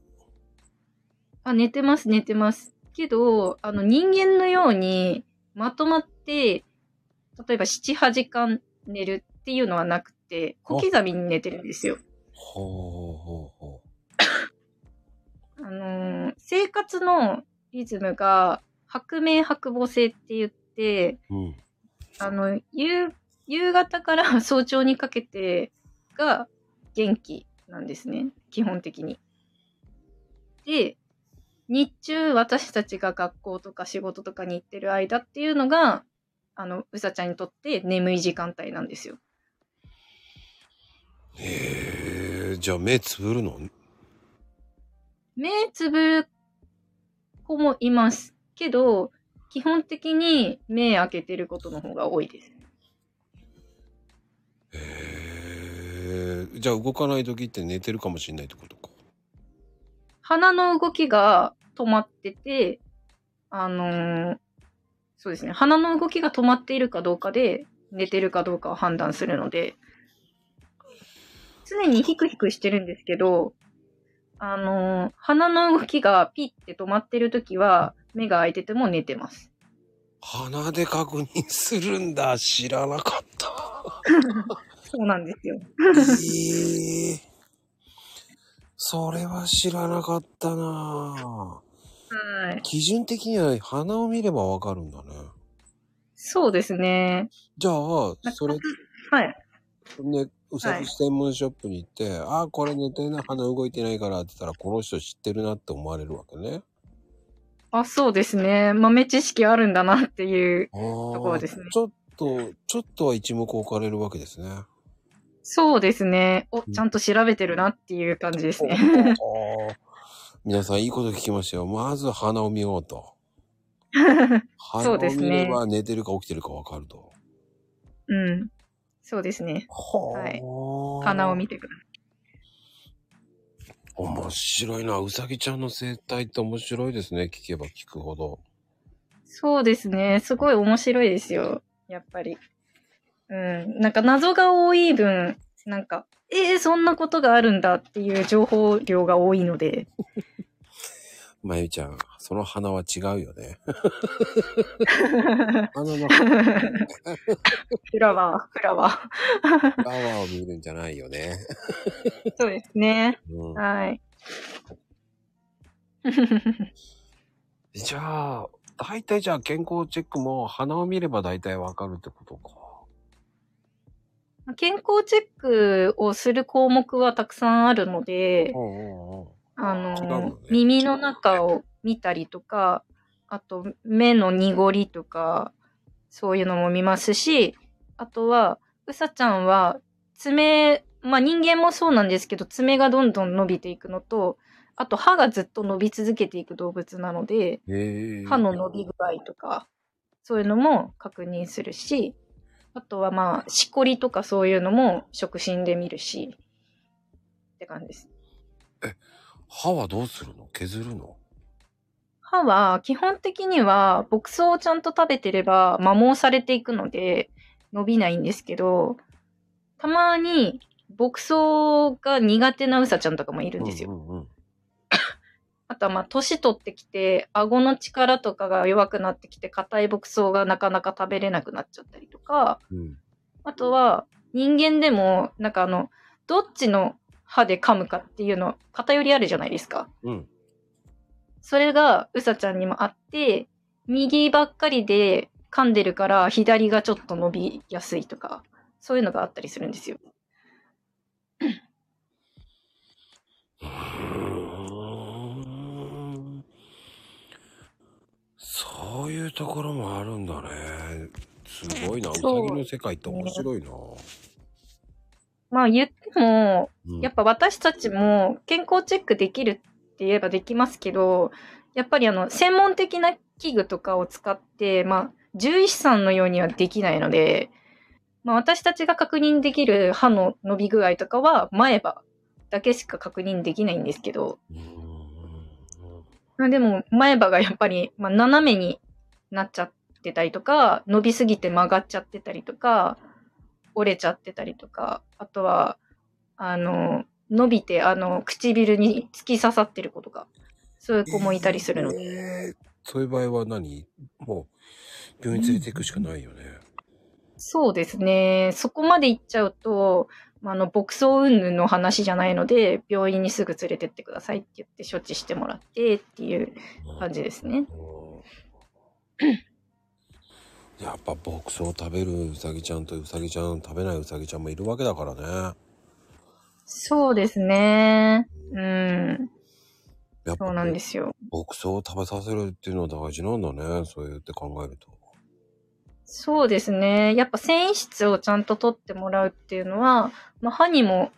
C: あ、寝てます、寝てます。けど、あの、人間のように、まとまって、例えば7、8時間寝るっていうのはなくて、小刻みに寝てるんですよ。
A: ほうほうほ
C: あのー生活のリズムが、白明白母性って言って、
A: う。うん。
C: あの、夕、夕方から早朝にかけてが元気なんですね。基本的に。で、日中私たちが学校とか仕事とかに行ってる間っていうのが、あの、うさちゃんにとって眠い時間帯なんですよ。
A: へえ、じゃあ目つぶるの？
C: 目つぶる子もいますけど、基本的に目開けてることの方が多いです。
A: へえ、じゃあ動かない時って寝てるかもしれないってことか。
C: 鼻の動きが止まってて、あのーそうですね。鼻の動きが止まっているかどうかで、寝てるかどうかを判断するので、常にヒクヒクしてるんですけど、あのー鼻の動きがピッて止まってるときは、目が開いてても寝てます。
A: 鼻で確認するんだ。知らなかった。
C: そうなんですよ。
A: ええそれは知らなかったな
C: はい。
A: 基準的には鼻を見ればわかるんだね。
C: そうですね。
A: じゃあ、それ、
C: はい。
A: ね、うさぎ専門ショップに行って、ああ、これ寝てない、鼻動いてないからって言ったら、この人知ってるなって思われるわけね。
C: あ、そうですね。豆知識あるんだなっていう。ところですね
A: ちょっと、ちょっとは一目置かれるわけですね。
C: そうですね。お、ちゃんと調べてるなっていう感じですね。
A: 皆さんいいこと聞きましたよ。まず鼻を見ようと。鼻
C: そう
A: を
C: ですね
A: 見れば寝てるか起きてるかわかると。
C: うん。そうですね。はい鼻を見てくださ
A: 面白いな。うさぎちゃんの生態って面白いですね。聞けば聞くほど。
C: い。そうですね。すごい面白いですよ。やっぱり。うん。なんか謎が多い分、なんか、えー、そんなことがあるんだっていう情報量が多いので。
A: まゆちゃん、その鼻は違うよね。鼻 の
C: フラワー、フラワー。
A: フラワーを見るんじゃないよね。
C: そうですね。
A: うん、
C: はい。
A: じゃあ、大体じゃあ健康チェックも鼻を見れば大体わかるってことか。
C: 健康チェックをする項目はたくさんあるので、あ
A: の
C: の、
A: ね。
C: 耳の中を見たりとか、あと目の濁りとか、そういうのも見ますし、あとは、うさちゃんは爪、まあ人間もそうなんですけど、爪がどんどん伸びていくのと、あと歯がずっと伸び続けていく動物なので。歯の伸び具合とか、そういうのも確認するし、あとはまあ、しこりとかそういうのも触診で見るし、って感じです。
A: 歯はどうするの？削るの？
C: 歯は基本的には牧草をちゃんと食べてれば摩耗されていくので伸びないんですけど、たまに牧草が苦手なうさちゃんとかもいるんですよ。
A: うんうんうん
C: あとはまあ、年取ってきて、顎の力とかが弱くなってきて、硬い牧草がなかなか食べれなくなっちゃったりとか、
A: うん
C: あとは、人間でも、なんかあの、どっちの歯で噛むかっていうの、偏りあるじゃないですか。
A: うん。
C: それが、うさちゃんにもあって、右ばっかりで噛んでるから、左がちょっと伸びやすいとか、そういうのがあったりするんですよ。
A: うーんそういうところもあるんだね。すごいな。うさぎの世界って面白いな。
C: まあ言っても、
A: うん
C: やっぱ私たちも健康チェックできるって言えばできますけど、やっぱりあの、専門的な器具とかを使って、まあ、獣医師さんのようにはできないので、まあ私たちが確認できる歯の伸び具合とかは前歯だけしか確認できないんですけど、
A: う
C: でも前歯がやっぱり、まあ、斜めになっちゃってたりとか、伸びすぎて曲がっちゃってたりとか、折れちゃってたりとか、あとは、あの、伸びて、あの、唇に突き刺さってる子とか、そういう子もいたりするので。
A: えーそういう場合は何？もう、病院連れて行くしかないよね。
C: そうですね。そこまで行っちゃうと、まああの、牧草云々の話じゃないので、病院にすぐ連れてってくださいって言って処置してもらってっていう感じですね。
A: うんやっぱ牧草を食べるうさぎちゃんとうさぎちゃん食べないうさぎちゃんもいるわけだからね。
C: そうですね。うん。
A: やっぱ
C: そうなんですよ。
A: 牧草を食べさせるっていうのは大事なんだね。そうやって考えると。
C: そうですね。やっぱ繊維質をちゃんと取ってもらうっていうのは、まあ、歯にも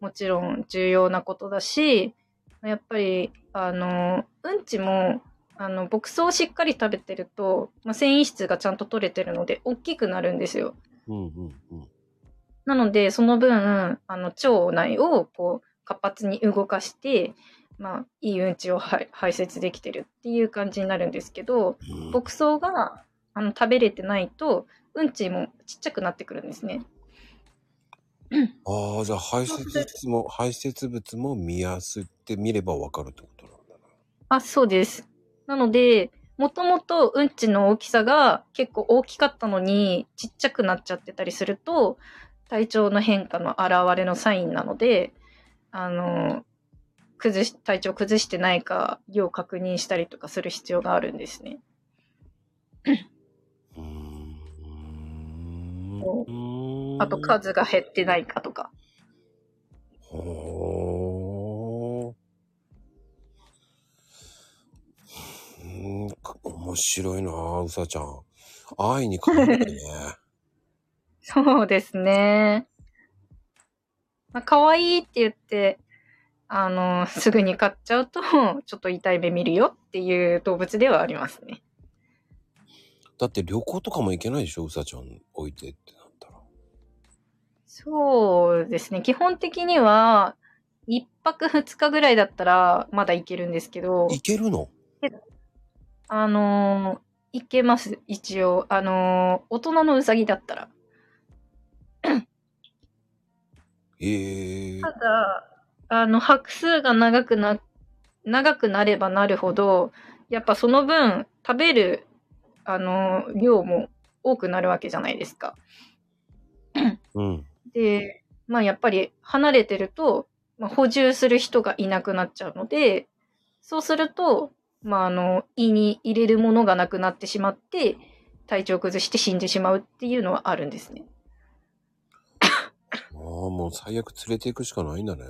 C: もちろん重要なことだし、やっぱり、あの、うんちも、あの、牧草をしっかり食べてると、まあ、繊維質がちゃんと取れてるので、大きくなるんですよ。
A: うんうんうん。
C: なので、その分、あの、腸内を、こう、活発に動かして、まあ、いいうんちを排排泄できてるっていう感じになるんですけど、
A: うん
C: 牧草があの食べれてないと、うんちもちっちゃくなってくるんですね。
A: ああ、じゃあ排泄物も、排泄物も見やすって見ればわかるってことなんだな。
C: あ、そうです。なので、もともとうんちの大きさが結構大きかったのに、ちっちゃくなっちゃってたりすると、体調の変化の現れのサインなので、あの、崩し、体調崩してないか、要確認したりとかする必要があるんですね。あと数が減ってないかとか。
A: ほー。うーん、か面白いなあうさちゃん。愛に感じるね。
C: そうですね。まあ、可愛いって言って、あの、すぐに飼っちゃうと、ちょっと痛い目見るよっていう動物ではありますね。
A: だって旅行とかも行けないでしょうさちゃん置いてってなったら。
C: そうですね。基本的には、一泊二日ぐらいだったら、まだ行けるんですけど、
A: 行けるの？
C: あのー行けます、一応。あのー大人のウサギだったら。
A: ええ
C: ただ、あの、拍数が長くなっ長くなればなるほど、やっぱその分、食べる、あの、量も多くなるわけじゃないですか。
A: うん。
C: で、まあやっぱり離れてると、まあ、補充する人がいなくなっちゃうので、そうすると、まああの、胃に入れるものがなくなってしまって、体調崩して死んでしまうっていうのはあるんですね。
A: ああ、もう最悪連れて行くしかないんだね。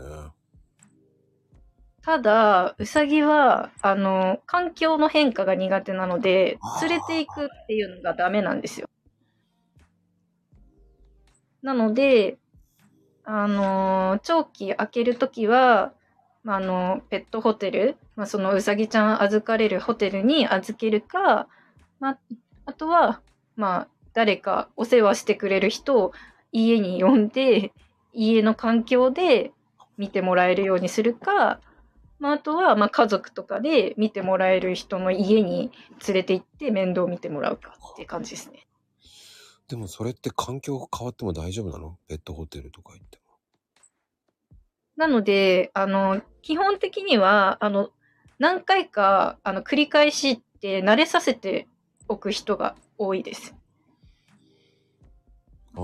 C: ただ、ウサギは、あの、環境の変化が苦手なので連れていくっていうのがダメなんですよ。なので、あの、長期開けるときは、まあ、あの、ペットホテル、まあ、そのウサギちゃん預かれるホテルに預けるか、まあ、あとは、まあ、誰かお世話してくれる人を家に呼んで、家の環境で見てもらえるようにするか、まあ、あとは、まあ、家族とかで見てもらえる人の家に連れて行って面倒見てもらうかっていう感じですね。
A: でもそれって環境が変わっても大丈夫なの？ペットホテルとか行っても。
C: なので、あの、基本的には、あの、何回か、あの、繰り返しって慣れさせておく人が多いです。
A: あ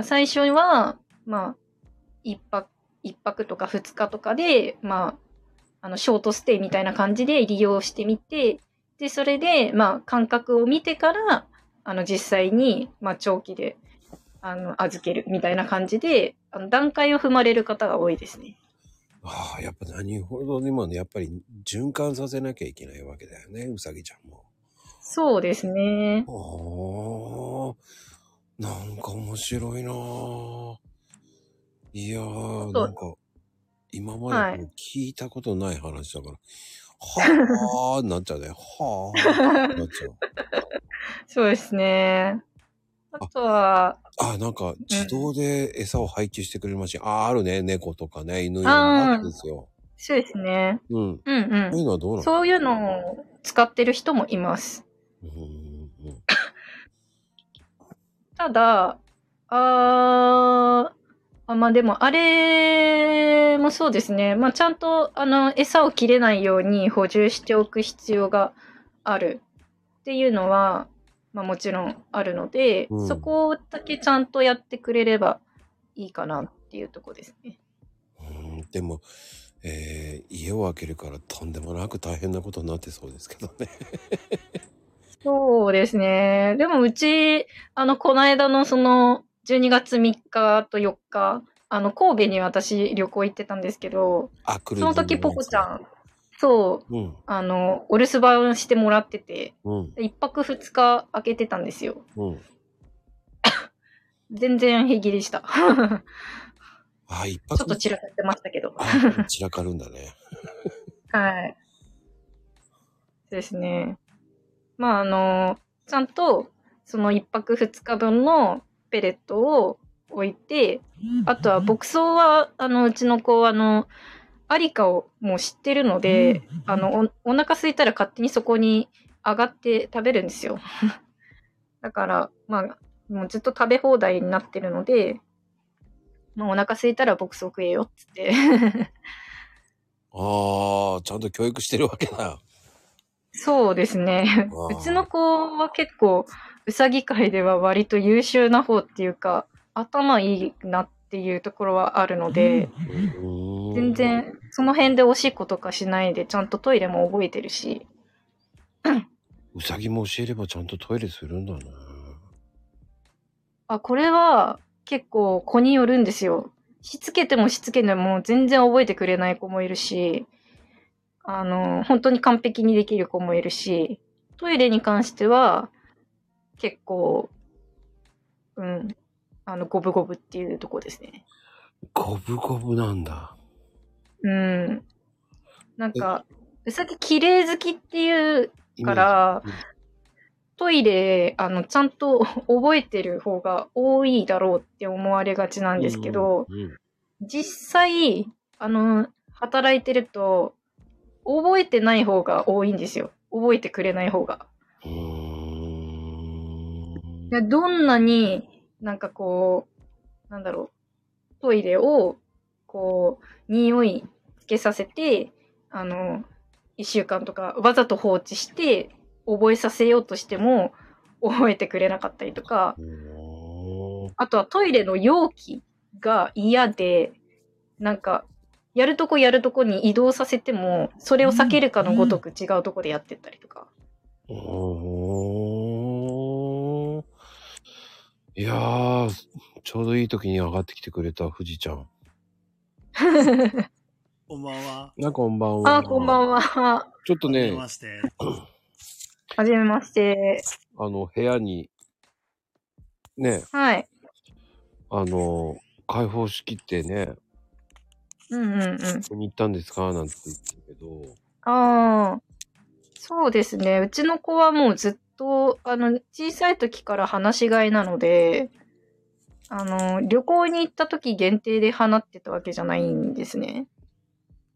A: あ。
C: 最初は、まあ、一泊、一泊とか二日とかで、まあ、あの、ショートステイみたいな感じで利用してみて、で、それで、まあ、感覚を見てから、あの、実際に、まあ、長期で、あの、預けるみたいな感じで、あの段階を踏まれる方が多いですね。
A: ああ、やっぱ何ほどにもね、やっぱり循環させなきゃいけないわけだよね、うさぎちゃんも。
C: そうですね。
A: ああ、なんか面白いなぁいやー、なんか、今ま
C: はい
A: で聞いたことない話だから、はあ、なっちゃうね。はあ、なっちゃう。
C: そうですね。あとは、
A: あ、なんか自動で餌を配給してくれるマシン。あ、あるね。猫とかね、犬用のあるんですよ。
C: そうですね。
A: うん。
C: うん
A: そういう
C: うん。
A: のはどうなの？
C: そういうのを使ってる人もいます。
A: うんうん
C: ただ、あーあ、まあでも、あれもそうですね。まあちゃんと、あの、餌を切れないように補充しておく必要があるっていうのは、まあもちろんあるので、
A: うん
C: そこだけちゃんとやってくれればいいかなっていうとこですね。
A: うんでも、えー家を開けるからとんでもなく大変なことになってそうですけどね。
C: そうですね。でもうち、あの、この間のその、12月3日と4日、あの、神戸に私旅行行ってたんですけど、その時ポコちゃん、そう、
A: うん、
C: あの、お留守番してもらってて、
A: うん、
C: 一泊二日開けてたんですよ。
A: うん。
C: 全然平気でした。ち
A: あ、一
C: ょ
A: 泊
C: っと散らかってましたけど。
A: あ散らかるんだね。
C: はい。そうですね。まあ、あの、ちゃんと、その一泊二日分のペレットを置いて、あとは牧草は、あの、うちの子は、あの、アリカをもう知ってるので、あの、お、お腹空いたら勝手にそこに上がって食べるんですよ。だから、まあ、もうずっと食べ放題になってるので、まあ、お腹空いたら牧草食えよっつって。
A: ああ、ちゃんと教育してるわけだ。
C: そうですね。うちの子は結構、うさぎ界では割と優秀な方っていうか、頭いいなっていうところはあるので、
A: うん
C: 全。然その辺でおしっことかしないで、ちゃんとトイレも覚えてるし、
A: うさぎも教えればちゃんとトイレするんだね。
C: あ、これは結構子によるんですよ。しつけてもしつけても全然覚えてくれない子もいるし、あの、本当に完璧にできる子もいるし、トイレに関しては結構、うん、あの、五分五分っていうとこですね。
A: ゴブゴブなんだ。
C: うん。なんか、うさぎ綺麗好きっていうから
A: うん、
C: トイレ、あの、ちゃんと 覚えてる方が多いだろうって思われがちなんですけど、
A: うんうん
C: 実際、あの、働いてると、覚えてない方が多いんですよ。覚えてくれない方が。
A: うーん
C: でどんなになんかこう、なんだろう、トイレを、こう、匂いつけさせて、あの、一週間とかわざと放置して、覚えさせようとしても、覚えてくれなかったりとか、あとはトイレの容器が嫌で、なんか、やるとこやるとこに移動させても、それを避けるかのごとく違うとこでやってったりとか。
A: おーいやー、ちょうどいい時に上がってきてくれた富士ちゃん。
D: こんばんは。
A: な、こんばんは。
C: あ、こんばんは。
A: ちょっとね
D: はじめ、まして。
C: はじめまして。
A: あの、部屋に、ね、
C: はい。
A: あの、開放しきってね、
C: うんうんうん。
A: ここに行ったんですか？なんて言ってるけど、
C: ああ、そうですね。うちの子はもうずっと、あの、小さい時から放し飼いなので、あの、旅行に行った時限定で放ってたわけじゃないんですね。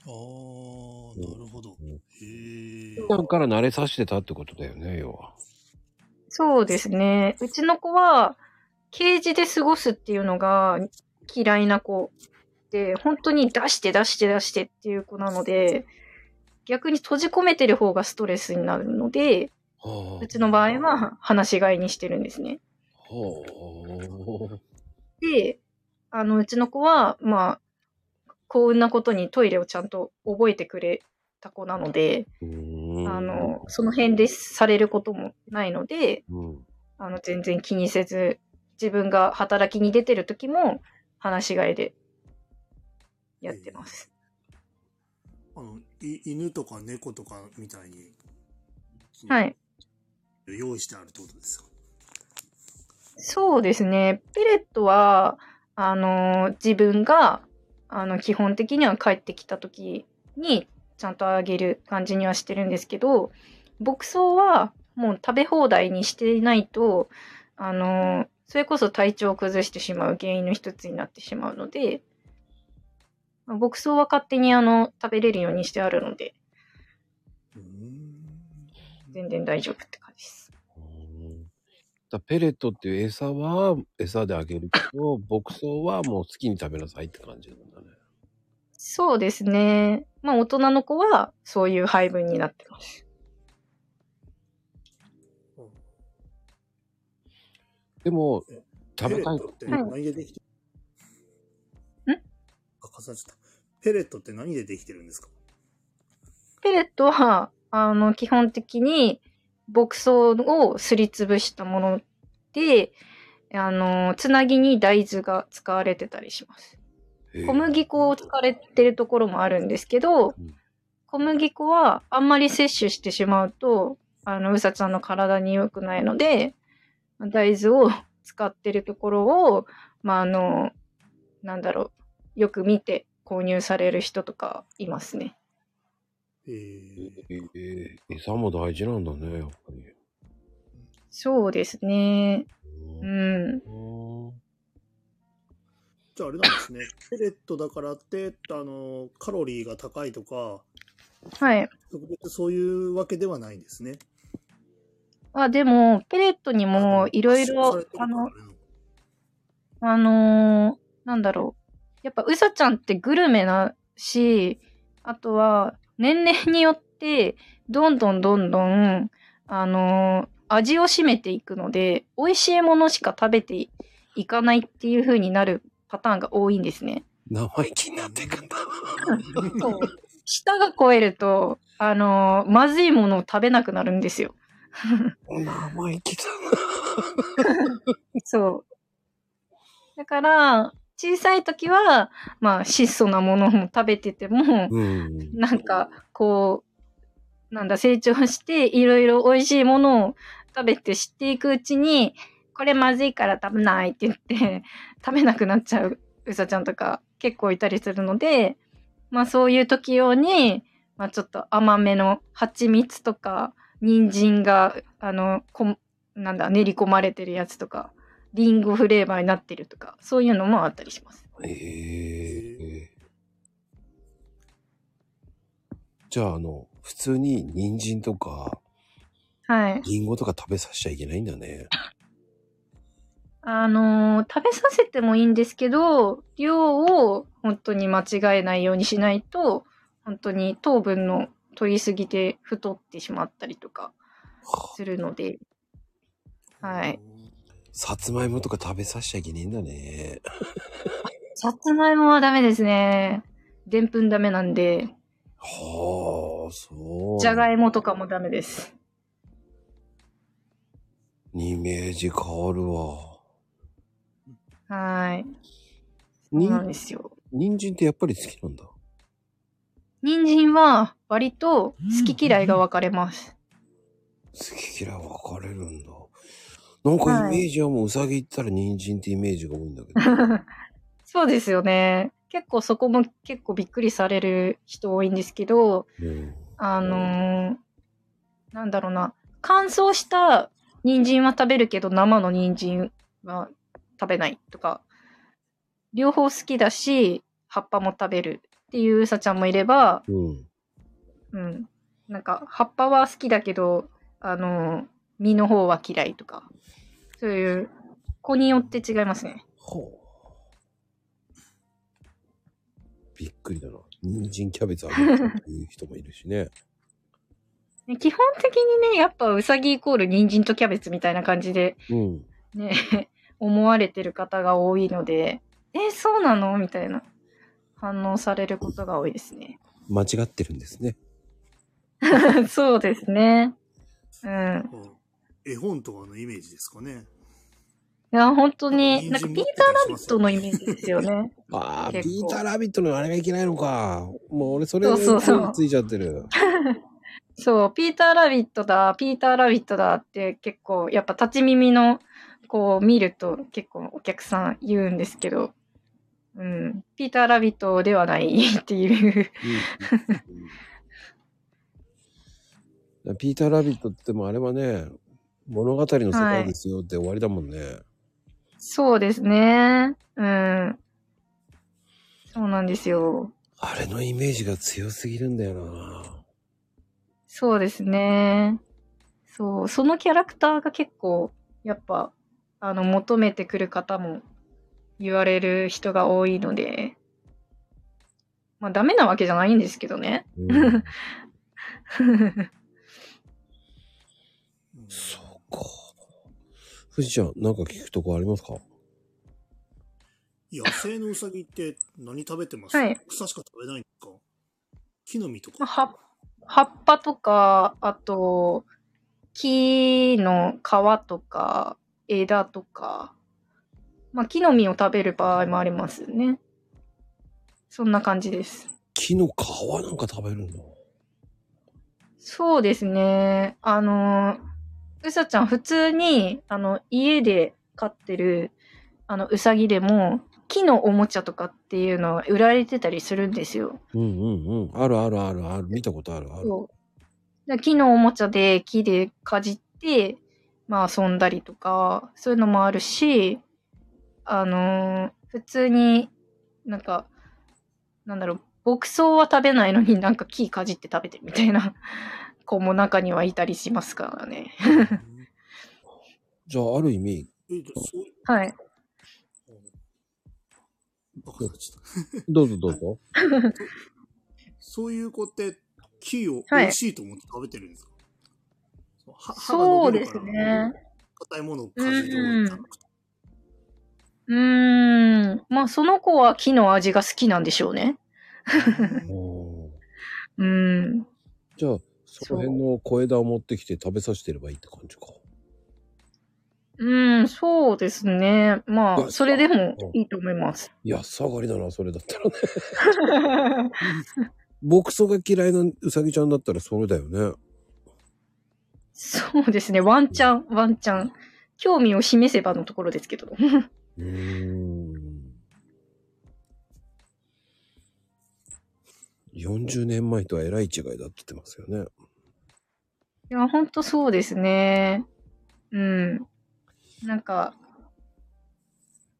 D: ああ、なるほど。
A: うん
D: へえ。
A: 普段から慣れさせてたってことだよね、要は。
C: そうですね。うちの子は、ケージで過ごすっていうのが嫌いな子で、本当に出して出して出してっていう子なので、逆に閉じ込めてる方がストレスになるので、
A: は
C: うちの場合は放し飼いにしてるんですね。で、あの、うちの子は、まあ、幸運なことにトイレをちゃんと覚えてくれた子なので。
A: あ
C: の、その辺でされることもないので、
A: うん。
C: あの、全然気にせず、自分が働きに出てる時も、話し飼いでやってます。
D: あの、い犬とか猫とかみたいに、
C: はい。
D: 用意してあるってことですか？
C: そうですね。ペレットは、あの、自分が、あの、基本的には帰ってきた時に、ちゃんとあげる感じにはしてるんですけど、牧草はもう食べ放題にしていないと、あの、それこそ体調を崩してしまう原因の一つになってしまうので、牧草は勝手にあの、食べれるようにしてあるので、全然大丈夫って感じです。
A: うんだペレットっていう餌は餌であげるけど、牧草はもう好きに食べなさいって感じなんだね。
C: そうですね。まあ大人の子はそういう配分になってます。
A: でも、食べたい
D: ペレットって何でできて
C: ん？
D: あ、かさちゃった。ペレットって何でできてるんですか？
C: ペレットは、あの、基本的に牧草をすりつぶしたもので、あの、つなぎに大豆が使われてたりします。小麦粉を使われてるところもあるんですけど
A: うん、
C: 小麦粉はあんまり摂取してしまうと、あの、うさちゃんの体に良くないので、大豆を使ってるところを、まあ、あの、なんだろう、よく見て購入される人とかいますね。
D: え
A: え
D: ー、
A: え餌も大事なんだね、やっぱり。
C: そうですね。
A: う
C: うん
D: じゃああれなんですね。ペレットだからって、あの、カロリーが高いとか、
C: はい。
D: 特別そういうわけではないんですね。
C: あ、でも、ペレットにもいろいろあの？あのーなんだろう。やっぱ、うさちゃんってグルメなし、あとは、年齢によって、どんどんどんどん、あのー味を占めていくので、美味しいものしか食べていかないっていう風になるパターンが多いんですね。
A: 生意気になってくんだ。
C: そう。舌が超えると、あのーまずいものを食べなくなるんですよ。
A: 生意気だ
C: そう。だから、小さい時は、まあ、質素なものも食べてても、
A: な。うん。
C: なんか、こう、なんだ、成長して、いろいろ美味しいものを食べて知っていくうちに、これまずいから食べないって言って、食べなくなっちゃううさちゃんとか結構いたりするので、まあそういう時用に、まあちょっと甘めの蜂蜜とか、人参が、あの、こなんだ、練り込まれてるやつとか、リンゴフレーバーになってるとか、そういうのもあったりします。
A: ええじゃあ、あの、普通に人参とか、
C: はい。
A: リンゴとか食べさせちゃいけないんだね。
C: あのー食べさせてもいいんですけど、量を本当に間違えないようにしないと、本当に糖分の取りすぎて太ってしまったりとかするので、はい。
A: さつまいもとか食べさせちゃいけねえんだね。
C: さつまいもはダメですね。でんぷんダメなんで、
A: はあ、そう。
C: じゃがいもとかもダメです。
A: イメージ変わるわ。
C: はい。そう
A: に
C: なんですよ。
A: 人参ってやっぱり好きなんだ。
C: 人参は割と好き嫌いが分かれます。
A: 好き嫌い分かれるんだ。なんかイメージはもううさぎ行ったら人参ってイメージが多いんだけど。
C: そうですよね。結構そこも結構びっくりされる人多いんですけど、
A: うん。
C: あのーなんだろうな、乾燥した人参は食べるけど生の人参は食べないとか、両方好きだし、葉っぱも食べるっていううさちゃんもいれば、
A: うん。
C: うん。なんか、葉っぱは好きだけど、あのー実の方は嫌いとか、そういう、子によって違いますね。
A: ほう。びっくりだな。人参キャベツあげるっていう人もいるしね。
C: ね基本的にね、やっぱうさぎイコール人参とキャベツみたいな感じで
A: うん。
C: ね、思われてる方が多いので、え、そうなの？みたいな反応されることが多いですね。
A: 間違ってるんですね。
C: そうですね。うん。
D: うん絵本とかのイメージですかね。
C: いや、本当に、なんかピーターラビットのイメージですよね。
A: ああ、ピーターラビットのあれがいけないのか。もう俺それで
C: そうそうそう
A: ついちゃってる。
C: そう、ピーターラビットだ、ピーターラビットだって結構、やっぱ立ち耳の、こう見ると結構お客さん言うんですけど、うん、ピーターラビットではないっていう。
A: うんピーターラビットって言ってもあれはね、物語の世界ですよって終わりだもんね。
C: そうですね。うん。そうなんですよ。
A: あれのイメージが強すぎるんだよな。
C: そうですね。そう、そのキャラクターが結構、やっぱ、あの、求めてくる方も言われる人が多いので、まあ、ダメなわけじゃないんですけどね。
A: うん、
D: うん
A: そうか。富士ちゃん、なんか聞くとこありますか？
D: 野生のウサギって何食べてます、
C: はい
D: 草しか食べないんですか？木の実と
C: まあ、
D: か。
C: 葉葉っぱとか、あと、木の皮とか、枝とか、まあ、木の実を食べる場合もありますね。そんな感じです。
A: 木の皮なんか食べるんだ。
C: そうですね。あの、うさちゃん普通に、あの、家で飼ってる、あの、うさぎでも、木のおもちゃとかっていうのは売られてたりするんですよ。
A: うんうんうん。あるあるあるある。見たことあるある。
C: そう。で木のおもちゃで木でかじって、まあ遊んだりとか、そういうのもあるし、あのー普通になんか、なんだろう、牧草は食べないのになんか木かじって食べてるみたいな子も中にはいたりしますからね。
D: う ん
A: じゃあ、ある意味、
D: えそう
C: はい。
A: どうぞどうぞ。
D: そういう子って木を
C: はい
D: 美味しいと思って食べてるんですか、そうは歯が
C: そうです
D: 伸びるから
C: ね。
D: 硬いものをかじ
C: うーん。まあその子は木の味が好きなんでしょうね。うん。
A: じゃあ、その辺の小枝を持ってきて食べさせてればいいって感じか。
C: うん、そうですね。ま
A: いや
C: あ、それでもいいと思います。
A: 安上がりだな、それだったらね。牧草が嫌いなうさぎちゃんだったらそれだよね。
C: そうですね。ワンチャン、ワンチャン。興味を示せばのところですけど。
A: うーん。40年前とはえらい違いだって言ってますよね。
C: いや、ほんとそうですね。うん。なんか、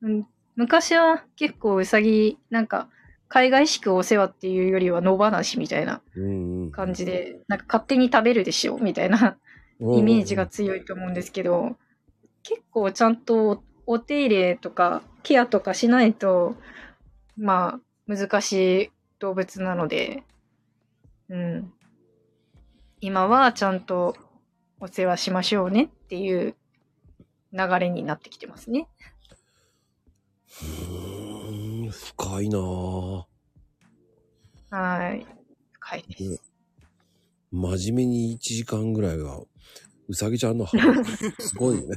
C: うん、昔は結構うさぎ、なんか、海外しくお世話っていうよりは野放しみたいな
A: うんうん。
C: 感じで、なんか勝手に食べるでしょみたいなイメージが強いと思うんですけど、結構ちゃんとお手入れとかケアとかしないと、まあ、難しい動物なので、うん。今はちゃんとお世話しましょうねっていう流れになってきてますね。
A: うーん、深いなぁ。
C: はい。深いです。
A: 真面目に1時間ぐらいは、うさぎちゃんの話、すごいよね。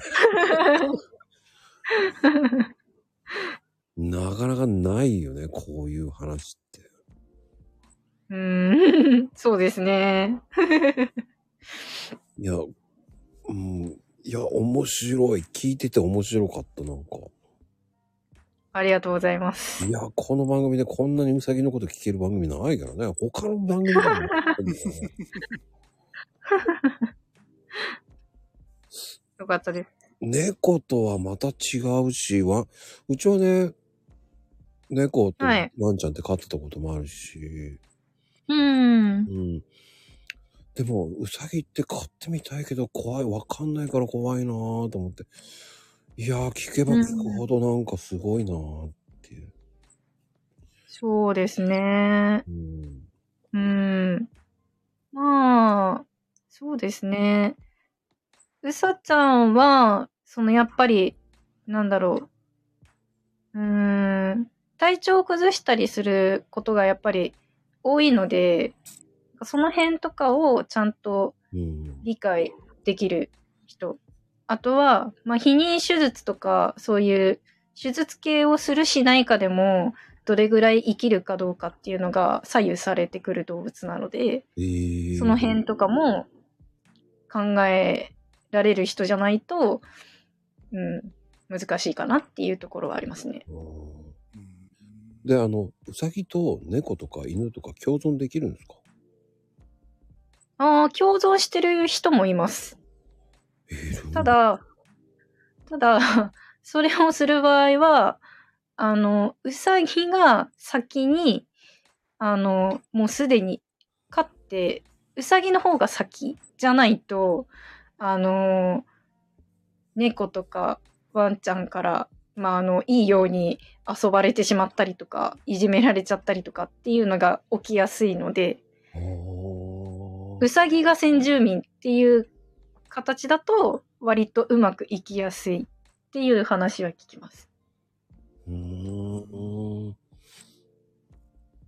A: なかなかないよね、こういう話って。
C: うーん、そうですね。
A: いや、うん、いや、面白い。聞いてて面白かった、なんか。
C: ありがとうございます。
A: いや、この番組でこんなにうさぎのこと聞ける番組ないからね。他の番組でもね
C: よかったです。
A: 猫とはまた違うし、わ、うちはね、猫と
C: はい
A: ワンちゃんって飼ってたこともあるし、
C: うーん
A: う。ん。でも、うさぎって飼ってみたいけど怖い、わかんないから怖いなぁと思って。いやー、聞けば聞くほどなんかすごいなぁっていう。
C: そうですね。
A: うん。
C: うーん。まあ、そうですね。うさちゃんは、そのやっぱり、なんだろう。うーん。体調を崩したりすることがやっぱり多いので、その辺とかをちゃんと
A: うん。
C: 理解できる人。あとは、まあ、避妊手術とか、そういう手術系をするしないかでも、どれぐらい生きるかどうかっていうのが左右されてくる動物なので、
A: えー、
C: その辺とかも考えられる人じゃないと、うん、難しいかなっていうところはありますね。
A: で、あの、うさぎと猫とか犬とか共存できるんですか？
C: ああ、共存してる人もいます。
A: えー
C: た、だ、ただ、それをする場合は、あの、うさぎが先に、あの、もうすでに飼って、うさぎの方が先じゃないと、あの、猫とかワンちゃんから、まあ、あの、いいように遊ばれてしまったりとか、いじめられちゃったりとかっていうのが起きやすいので、うさぎが先住民っていう形だと割とうまくいきやすいっていう話は聞きます。
A: うーん。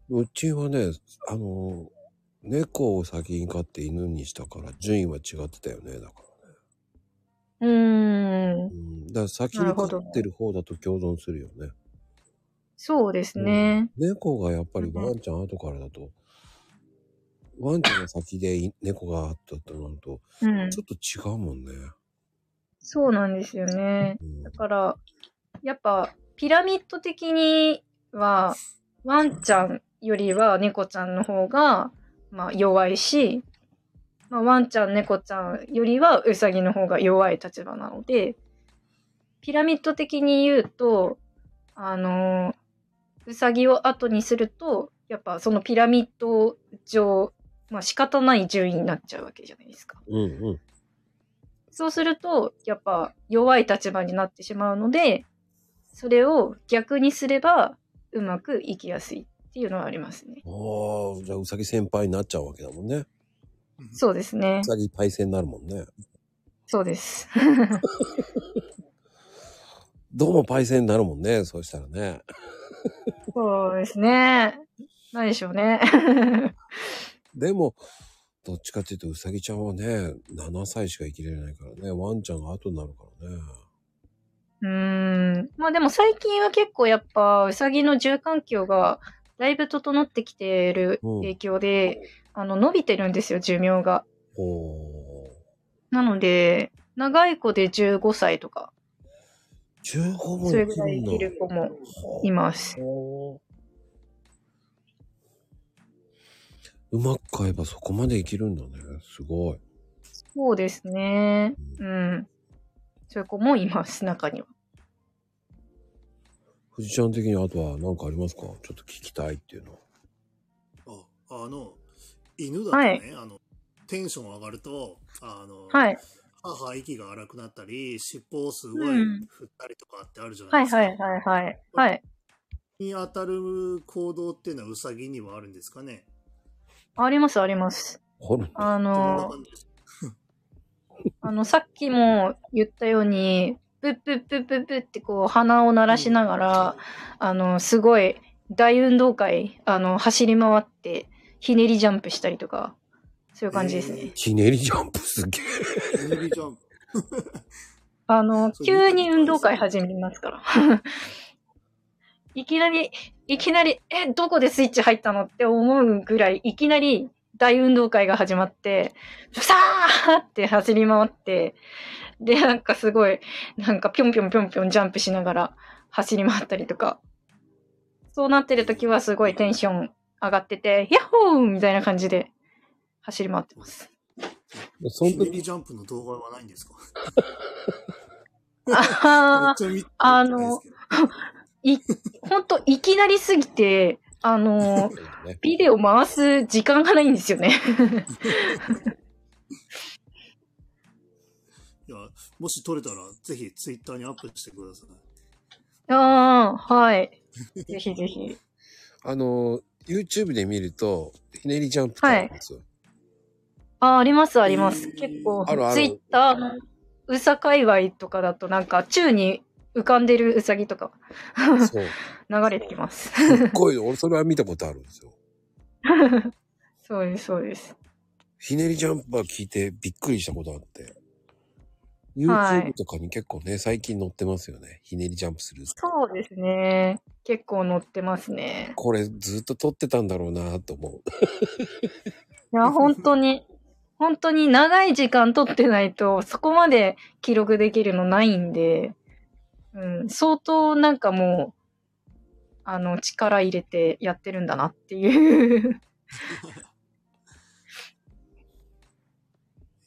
A: うちはね、あの、猫を先に飼って犬にしたから順位は違ってたよね、だか。
C: うーん
A: う。ん。だから先に飼ってる方だと共存するよね。
C: そうですね。
A: うん猫がやっぱりワンちゃん後からだと、ワンちゃんが先でい猫が後となると、
C: うん。
A: ちょっと違うもんね。
C: そうなんですよね。
A: うん
C: だから、やっぱピラミッド的にはワンちゃんよりは猫ちゃんの方が、まあ、弱いし、まあ、ワンちゃん猫ちゃんよりはウサギの方が弱い立場なので、ピラミッド的に言うと、あの、ウサギを後にすると、やっぱそのピラミッド上、まあ仕方ない順位になっちゃうわけじゃないですか。
A: うんうん。
C: そうすると、やっぱ弱い立場になってしまうので、それを逆にすればうまくいきやすいっていうのはありますね。
A: ああ、じゃあうさぎ先輩になっちゃうわけだもんね。
C: そうですね
A: う。さぎパイセンになるもんね。
C: そうです。
A: どうもパイセンになるもんね、そうしたらね。
C: そうですね。何でしょうね。
A: でも、どっちかっていうと、うさぎちゃんはね、7歳しか生きれないからね、ワンちゃんが後になるからね。
C: うーん。まあでも最近は結構やっぱうさぎの住環境がだいぶ整ってきている影響で、あの伸びてるんですよ、寿命が。
A: お
C: なので、長い子で15歳とか、
A: ー。15も
C: それぐらい生きる子もいます。
A: うまく飼えばそこまで生きるんだね。すごい。
C: そうですね。うん。そういう子もいます、中には。
A: 藤ちゃん的にあとは何かありますか？ちょっと聞きたいっていうの。
D: ああの犬だとね、
C: はい
D: あのテンション上がるとあの、
C: はい。
D: はあはあ息が荒くなったり、尻尾をすごい
C: うん
D: 振ったりとかってあるじゃな
C: はいい
D: ですか。
C: はいはいはい。はい。
D: に当たる行動っていうのはウサギにはあるんですかね？
C: ありますあります。あの、
D: 感じですか
C: あの、さっきも言ったように、プップップップップッってこう鼻を鳴らしながら、あの、すごい大運動会、あの、走り回って、ひねりジャンプしたりとか、そういう感じですね。
A: ひねりジャンプすげえ。
D: ひねりジャンプ。
C: あの、急に運動会始めますから。いきなり、いきなり、え、どこでスイッチ入ったのって思うぐらい、いきなり大運動会が始まって、さーって走り回って、で、なんかすごい、なんかぴょんぴょんぴょんぴょんジャンプしながら走り回ったりとか。そうなってる時はすごいテンション上がってて、ヤッホーみたいな感じで走り回ってます。
A: その時、
D: ひねりジャンプの動画はないんですか？
C: ああの い、ほんと、いきなりすぎて、あの、
A: ね、
C: ビデオ回す時間がないんですよね。
D: いや、もし撮れたら、ぜひツイッターにアップしてください。
C: ああ、はい。ぜひぜひ。
A: あの、YouTube で見ると、ひねりジャンプってあるんですよ。
C: あ、ありますあります。
D: えー
C: 結構
A: あるあ、る
C: ツイッターのうさ界隈とかだとなんか宙に浮かんでるうさぎとか
A: そう。
C: 流れてきます。
A: すっごい、俺それは見たことあるんですよ。
C: そうです、そうです。
A: ひねりジャンプは聞いてびっくりしたことあって。
C: はい
A: YouTube とかに結構ね、最近載ってますよね。ひねりジャンプする。
C: そうですね。結構乗ってますね。
A: これずっと撮ってたんだろうなと思う。
C: いや、本当に、本当に長い時間撮ってないと、そこまで記録できるのないんで、うん、相当なんかもう、あの、力入れてやってるんだなっていう。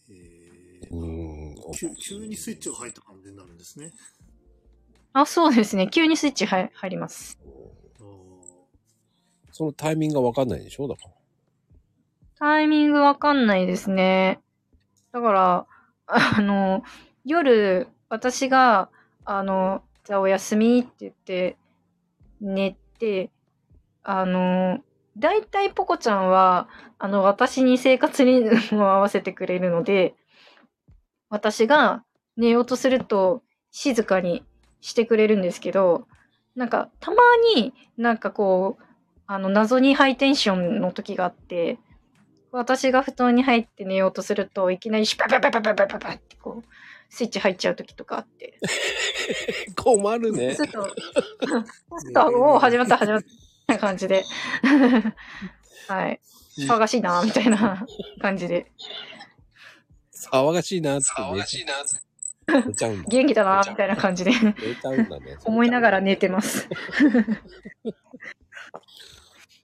D: えー
A: うーん。
D: 急急にスイッチが入った感じになるんですね。
C: あ、そうですね。急にスイッチ入入ります。
A: そのタイミングがわかんないでしょ？だから。
C: タイミングわかんないですね。だから、あの、夜、私が、あの、じゃあおやすみって言って、寝て、あの、だいたいポコちゃんは、あの、私に生活リズムを合わせてくれるので、私が寝ようとすると静かにしてくれるんですけど、なんか、たまになんかこう、あの、謎にハイテンションの時があって、私が布団に入って寝ようとすると、いきなりシュパパパパパパパパってこう、スイッチ入っちゃう時とかあって。
A: 困るね
C: す。ると、そうすると、おお、始まった、始まった、みたいな感じで。はい。騒がしいな、みたいな感じで。
A: 騒がしいなって寝ちゃ寝ちゃうんだ。
C: 元気だな、みたいな感じで。
A: 寝ちゃうんだね。
C: 思いながら寝てます。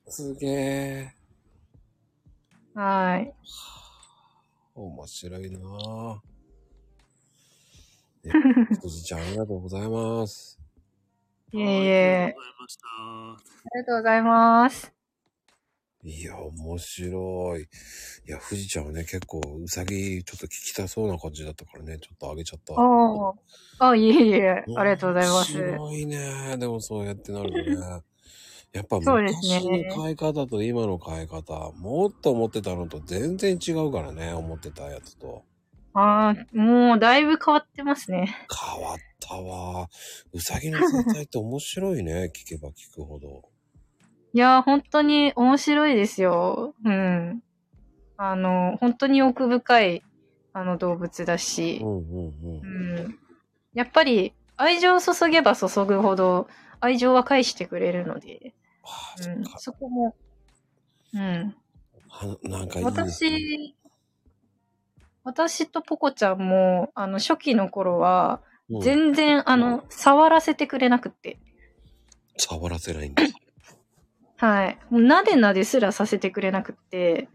A: すげえ。
C: はい。
A: 面白いなぁ。ね ふじちゃんありがとうございます。
C: いえいえ。
D: ありがとうございました。
C: ありがとうございます。
A: いや、面白い。いや、富士ちゃんはね、結構、うさぎ、ちょっと聞きたそうな感じだったからね、ちょっとあげちゃった。
C: ああ。あ、いえいえ。ありがとうございます。
A: 面白いね。でもそうやってなるとね。やっぱ昔
C: ね
A: の飼い方と今の飼い方、もっと思ってたのと全然違うからね、思ってたやつと。
C: ああ、もうだいぶ変わってますね。
A: 変わったわ。うさぎの存在って面白いね、聞けば聞くほど。
C: いやー、本当に面白いですよ。うん。あの、本当に奥深い、あの動物だし
A: う、んうんうん。
C: うん。やっぱり、愛情を注げば注ぐほど、愛情は返してくれるので、
A: はあ、
C: うん
A: そ
C: こも、うん。
A: はなんかいいですね。
C: 私、私とポコちゃんも、あの、初期の頃は、
A: うん
C: 全然、あの、触らせてくれなくって。
A: 触らせないんだ。
C: はい。もうなでなですらさせてくれなくって。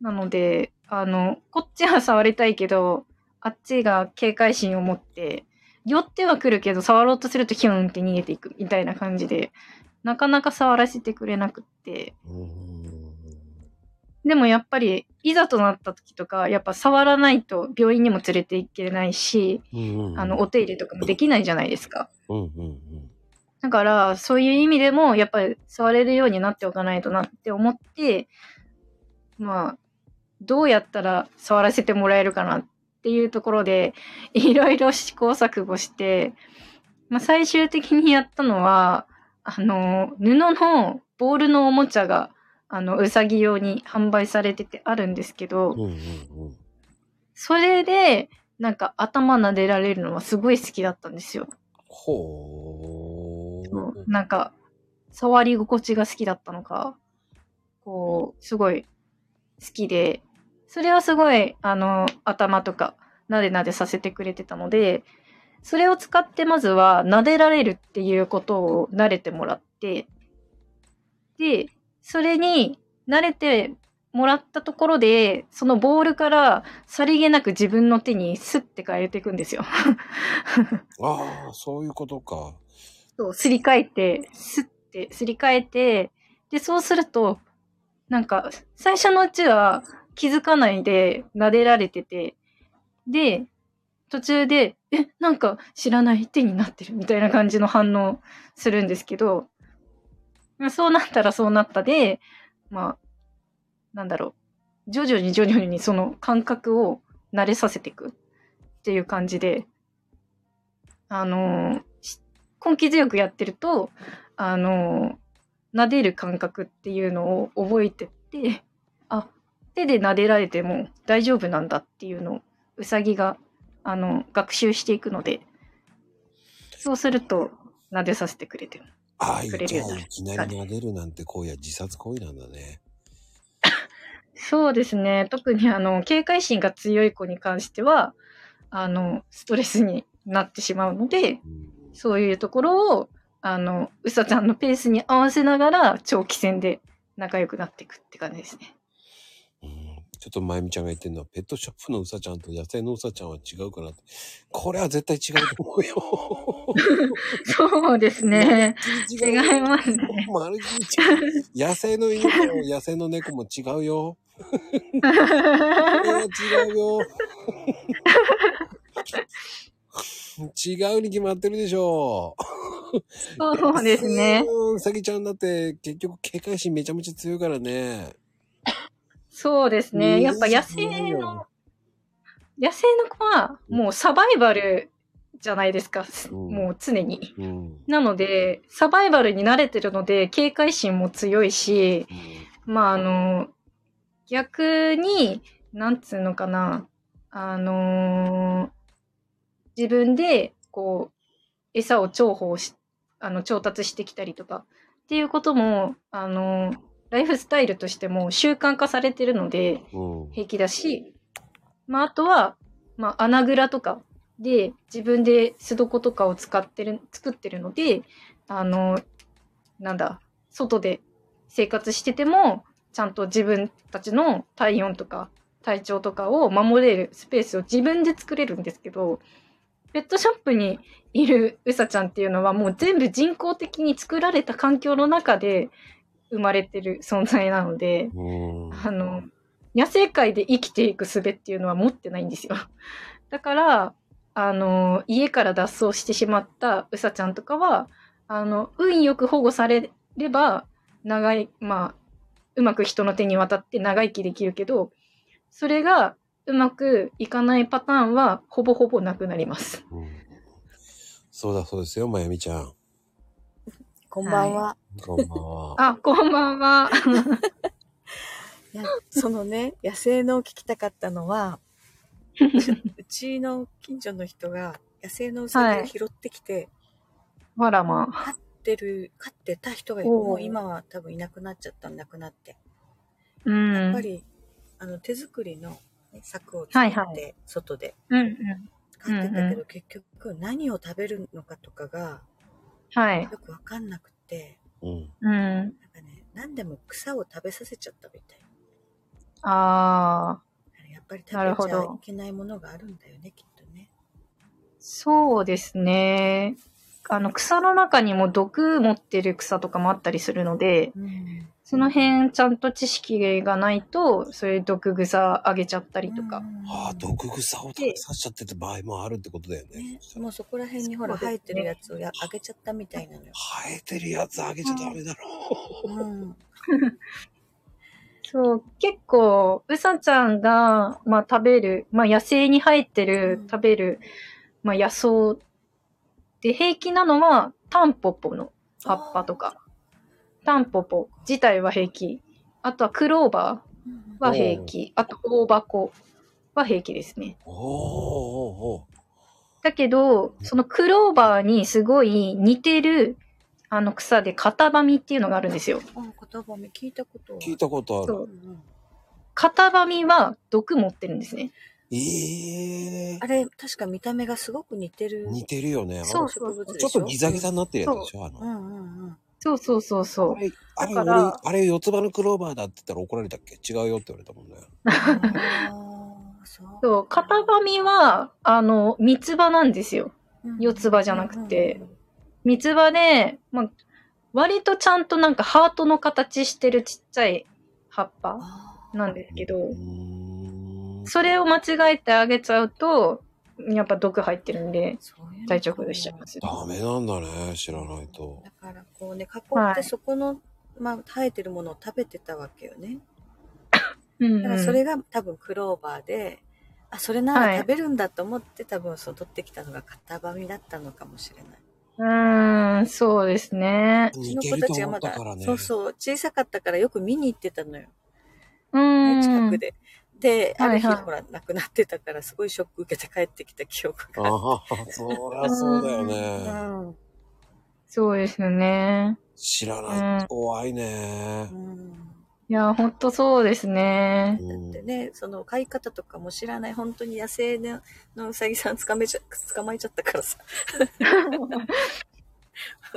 C: なので、あの、こっちは触りたいけど、あっちが警戒心を持って、寄ってはくるけど、触ろうとするとヒュンって逃げていくみたいな感じで、なかなか触らせてくれなくって。
A: うん
C: でもやっぱり、いざとなった時とか、やっぱ触らないと病院にも連れて行けないし。あの、お手入れとかもできないじゃないですか。
A: うんうんうん。
C: だから、そういう意味でも、やっぱり触れるようになっておかないとなって思って、まあ、どうやったら触らせてもらえるかなっていうところで、いろいろ試行錯誤して、まあ、最終的にやったのは、あの、布のボールのおもちゃが、あの、うさぎ用に販売されててあるんですけど、
A: うんうんうん。
C: それで、なんか頭撫でられるのはすごい好きだったんですよ。
A: ほ
C: そう
A: ー。
C: なんか、触り心地が好きだったのか、こう、すごい好きで、それはすごい、あの、頭とか、なでなでさせてくれてたので、それを使ってまずは、撫でられるっていうことを慣れてもらって、で、それに慣れてもらったところで、そのボールからさりげなく自分の手にスッて変えていくんですよ。
A: ああ、そういうことか。
C: そう、すり替えて、スッてすり替えて、で、そうすると、なんか、最初のうちは気づかないで撫でられてて、で、途中で、え、なんか知らない手になってるみたいな感じの反応するんですけど、そうなったらそうなったで、まあ、なんだろう、徐々に徐々にその感覚を慣れさせていくっていう感じで、あのー根気強くやってると、あのー撫でる感覚っていうのを覚えてって、あ、手で撫でられても大丈夫なんだっていうのを、うさぎが、あの、学習していくので、そうすると、撫でさせてくれてる。
A: ああ、
C: くれるようになる
A: いきなり撫でるなんて行為は自殺行為なんだね。
C: そうですね。特にあの、警戒心が強い子に関しては、あの、ストレスになってしまうので、
A: うん
C: そういうところを、あの、うさちゃんのペースに合わせながら、長期戦で仲良くなっていくって感じですね。
A: うんちょっとまゆみちゃんが言ってるのは、ペットショップのうさちゃんと野生のうさちゃんは違うかなって。これは絶対違うと思うよ。
C: そうですね。
A: 違
C: 違いますね。
A: まるっきり違う。野生の犬と野生の猫も違うよ。これは違うよ。違うに決まってるでしょ
C: そうですね。
A: うんうさぎちゃんだって結局警戒心めちゃめちゃ強いからね。
C: そうですね。やっぱ野生の、野生の子はもうサバイバルじゃないですか。
A: うん
C: もう常に。
A: うん。
C: なので、サバイバルに慣れてるので、警戒心も強いし、まああの、逆に、なんつうのかな、あのー自分で、こう、餌を重宝し、あの、調達してきたりとか、っていうことも、あのーライフスタイルとしても習慣化されてるので、
A: うん。
C: 平気だし、まあ、あとは、まあ、穴蔵とかで自分で巣床とかを使ってる、作ってるので、あの、なんだ、外で生活してても、ちゃんと自分たちの体温とか体調とかを守れるスペースを自分で作れるんですけど、ペットショップにいるうさちゃんっていうのはもう全部人工的に作られた環境の中で生まれてる存在なので、
A: うん。
C: あの、野生界で生きていく術っていうのは持ってないんですよ。だから、あの、家から脱走してしまったうさちゃんとかは、あの、運よく保護されれば、長い、まあ、うまく人の手に渡って長生きできるけど、それがうまくいかないパターンは、ほぼほぼなくなります。
A: うんそうだそうですよ、まゆみちゃん。
E: こんばんは。
A: こんばんは。
C: あ、こんばんは。
E: いやそのね、野生のを聞きたかったのは、うちの近所の人が野生のウサギを拾ってきて、
C: あらまあ。
E: 飼ってる、飼ってた人がもう今は多分いなくなっちゃった、亡くなって。
C: うん。
E: やっぱり、あの、手作りの、ね、柵を作って、
C: はいは
E: 外で
C: うんうん。
E: 飼ってたけど、
C: うんうん
E: 結局何を食べるのかとかが
C: はい。
E: よくわかんなくて、
A: うん。
C: うん。
E: なんかね、何でも草を食べさせちゃったみたい。
C: ああ。
E: やっぱり食べちゃいけないものがあるんだよね、きっとね。
C: そうですね。あの、草の中にも毒持ってる草とかもあったりするので、
E: うん。
C: その辺ちゃんと知識がないと、そういう毒草あげちゃったりとか。
A: ああ、毒草を食べさせちゃってた場合もあるってことだよね。
E: ね、もうそこら辺にほら生えてるやつをやあげちゃったみたいなのよ。
A: 生えてるやつあげちゃダメだろ
E: うん。
C: そう、結構、うさちゃんが、まあ食べる、まあ野生に生えてる、
E: うん
C: 食べる、まあ野草で平気なのは、タンポポの葉っぱとか。タンポポ自体は平気。あとはクローバーは平気。あと大箱は平気ですね。だけど、そのクローバーにすごい似てる、あの草でカタバミっていうのがあるんですよ。
E: あ、言葉目聞いたことは
A: 聞いたことある。
C: カタバミは毒持ってるんですね。
A: ええ
E: あれ、確か見た目がすごく似てる。
A: 似てるよね。あの
C: そう
E: 植物でしょ
A: ちょっとギザギザになってるやつでしょあの。
E: うんうんうん。
C: そうそうそうそう
A: あ。れ、あれ、
C: だから
A: 俺、あれ、四つ葉のクローバーだって言ったら怒られたっけ？違うよって言われたもんね。
E: そう
C: そう、カタバミは、あの、三つ葉なんですよ。四つ葉じゃなくて。三つ葉で、まあ、割とちゃんとなんかハートの形してるちっちゃい葉っぱ
E: あ
C: なんですけど。それを間違えてあげちゃうと、やっぱ毒入ってるんで、体調崩しちゃいますよ。
A: ダメなんだね。知らないと。
E: だからこうね、囲って
C: はい
E: そこの、まあ、生えてるものを食べてたわけよね。
C: うん、
E: だからそれが多分クローバーで、あ、それな
C: はい
E: ら食べるんだと思って、多分そう取ってきたのが型紙だったのかもしれない。
C: うーん、そうですね。
E: うちの子たちがまだ、
A: ね。
E: そうそう、小さかったからよく見に行ってたのよ。
C: うーん。
E: ね、近くで。で、ある日、
C: はいはい
E: ほら、亡くなってたから、すごいショック受けて帰ってきた記憶があ
A: ああ、そりゃそうだよ
E: る。
A: ね。
E: うん
C: そうですよね。
A: 知らないと怖いね
E: う。ん
C: いや、ほんとそうですね。
A: うん
E: でね、その飼い方とかも知らない、本当に野生ののうさぎさん捕めちゃ、捕まえちゃったからさ。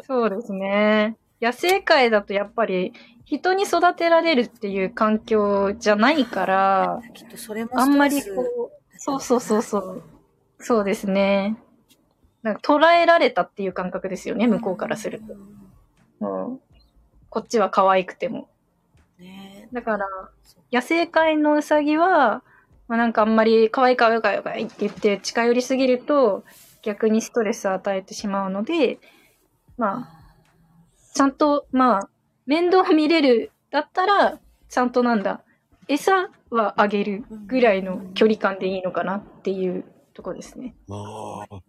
C: そうですね。野生界だとやっぱり人に育てられるっていう環境じゃないから、
E: きっとそれも
C: あんまりこう、そうそうそうそう。そうですね。なんか捉えられたっていう感覚ですよね、向こうからすると。うん、こっちは可愛くても。
E: ね
C: だから、野生界のウサギは、まあ、なんかあんまり可愛い可愛い可愛い可愛いって言って近寄りすぎると逆にストレスを与えてしまうので、まあ、ちゃんと、まあ、面倒見れるだったら、ちゃんとなんだ、餌はあげるぐらいの距離感でいいのかなっていうとこですね。
A: まあ、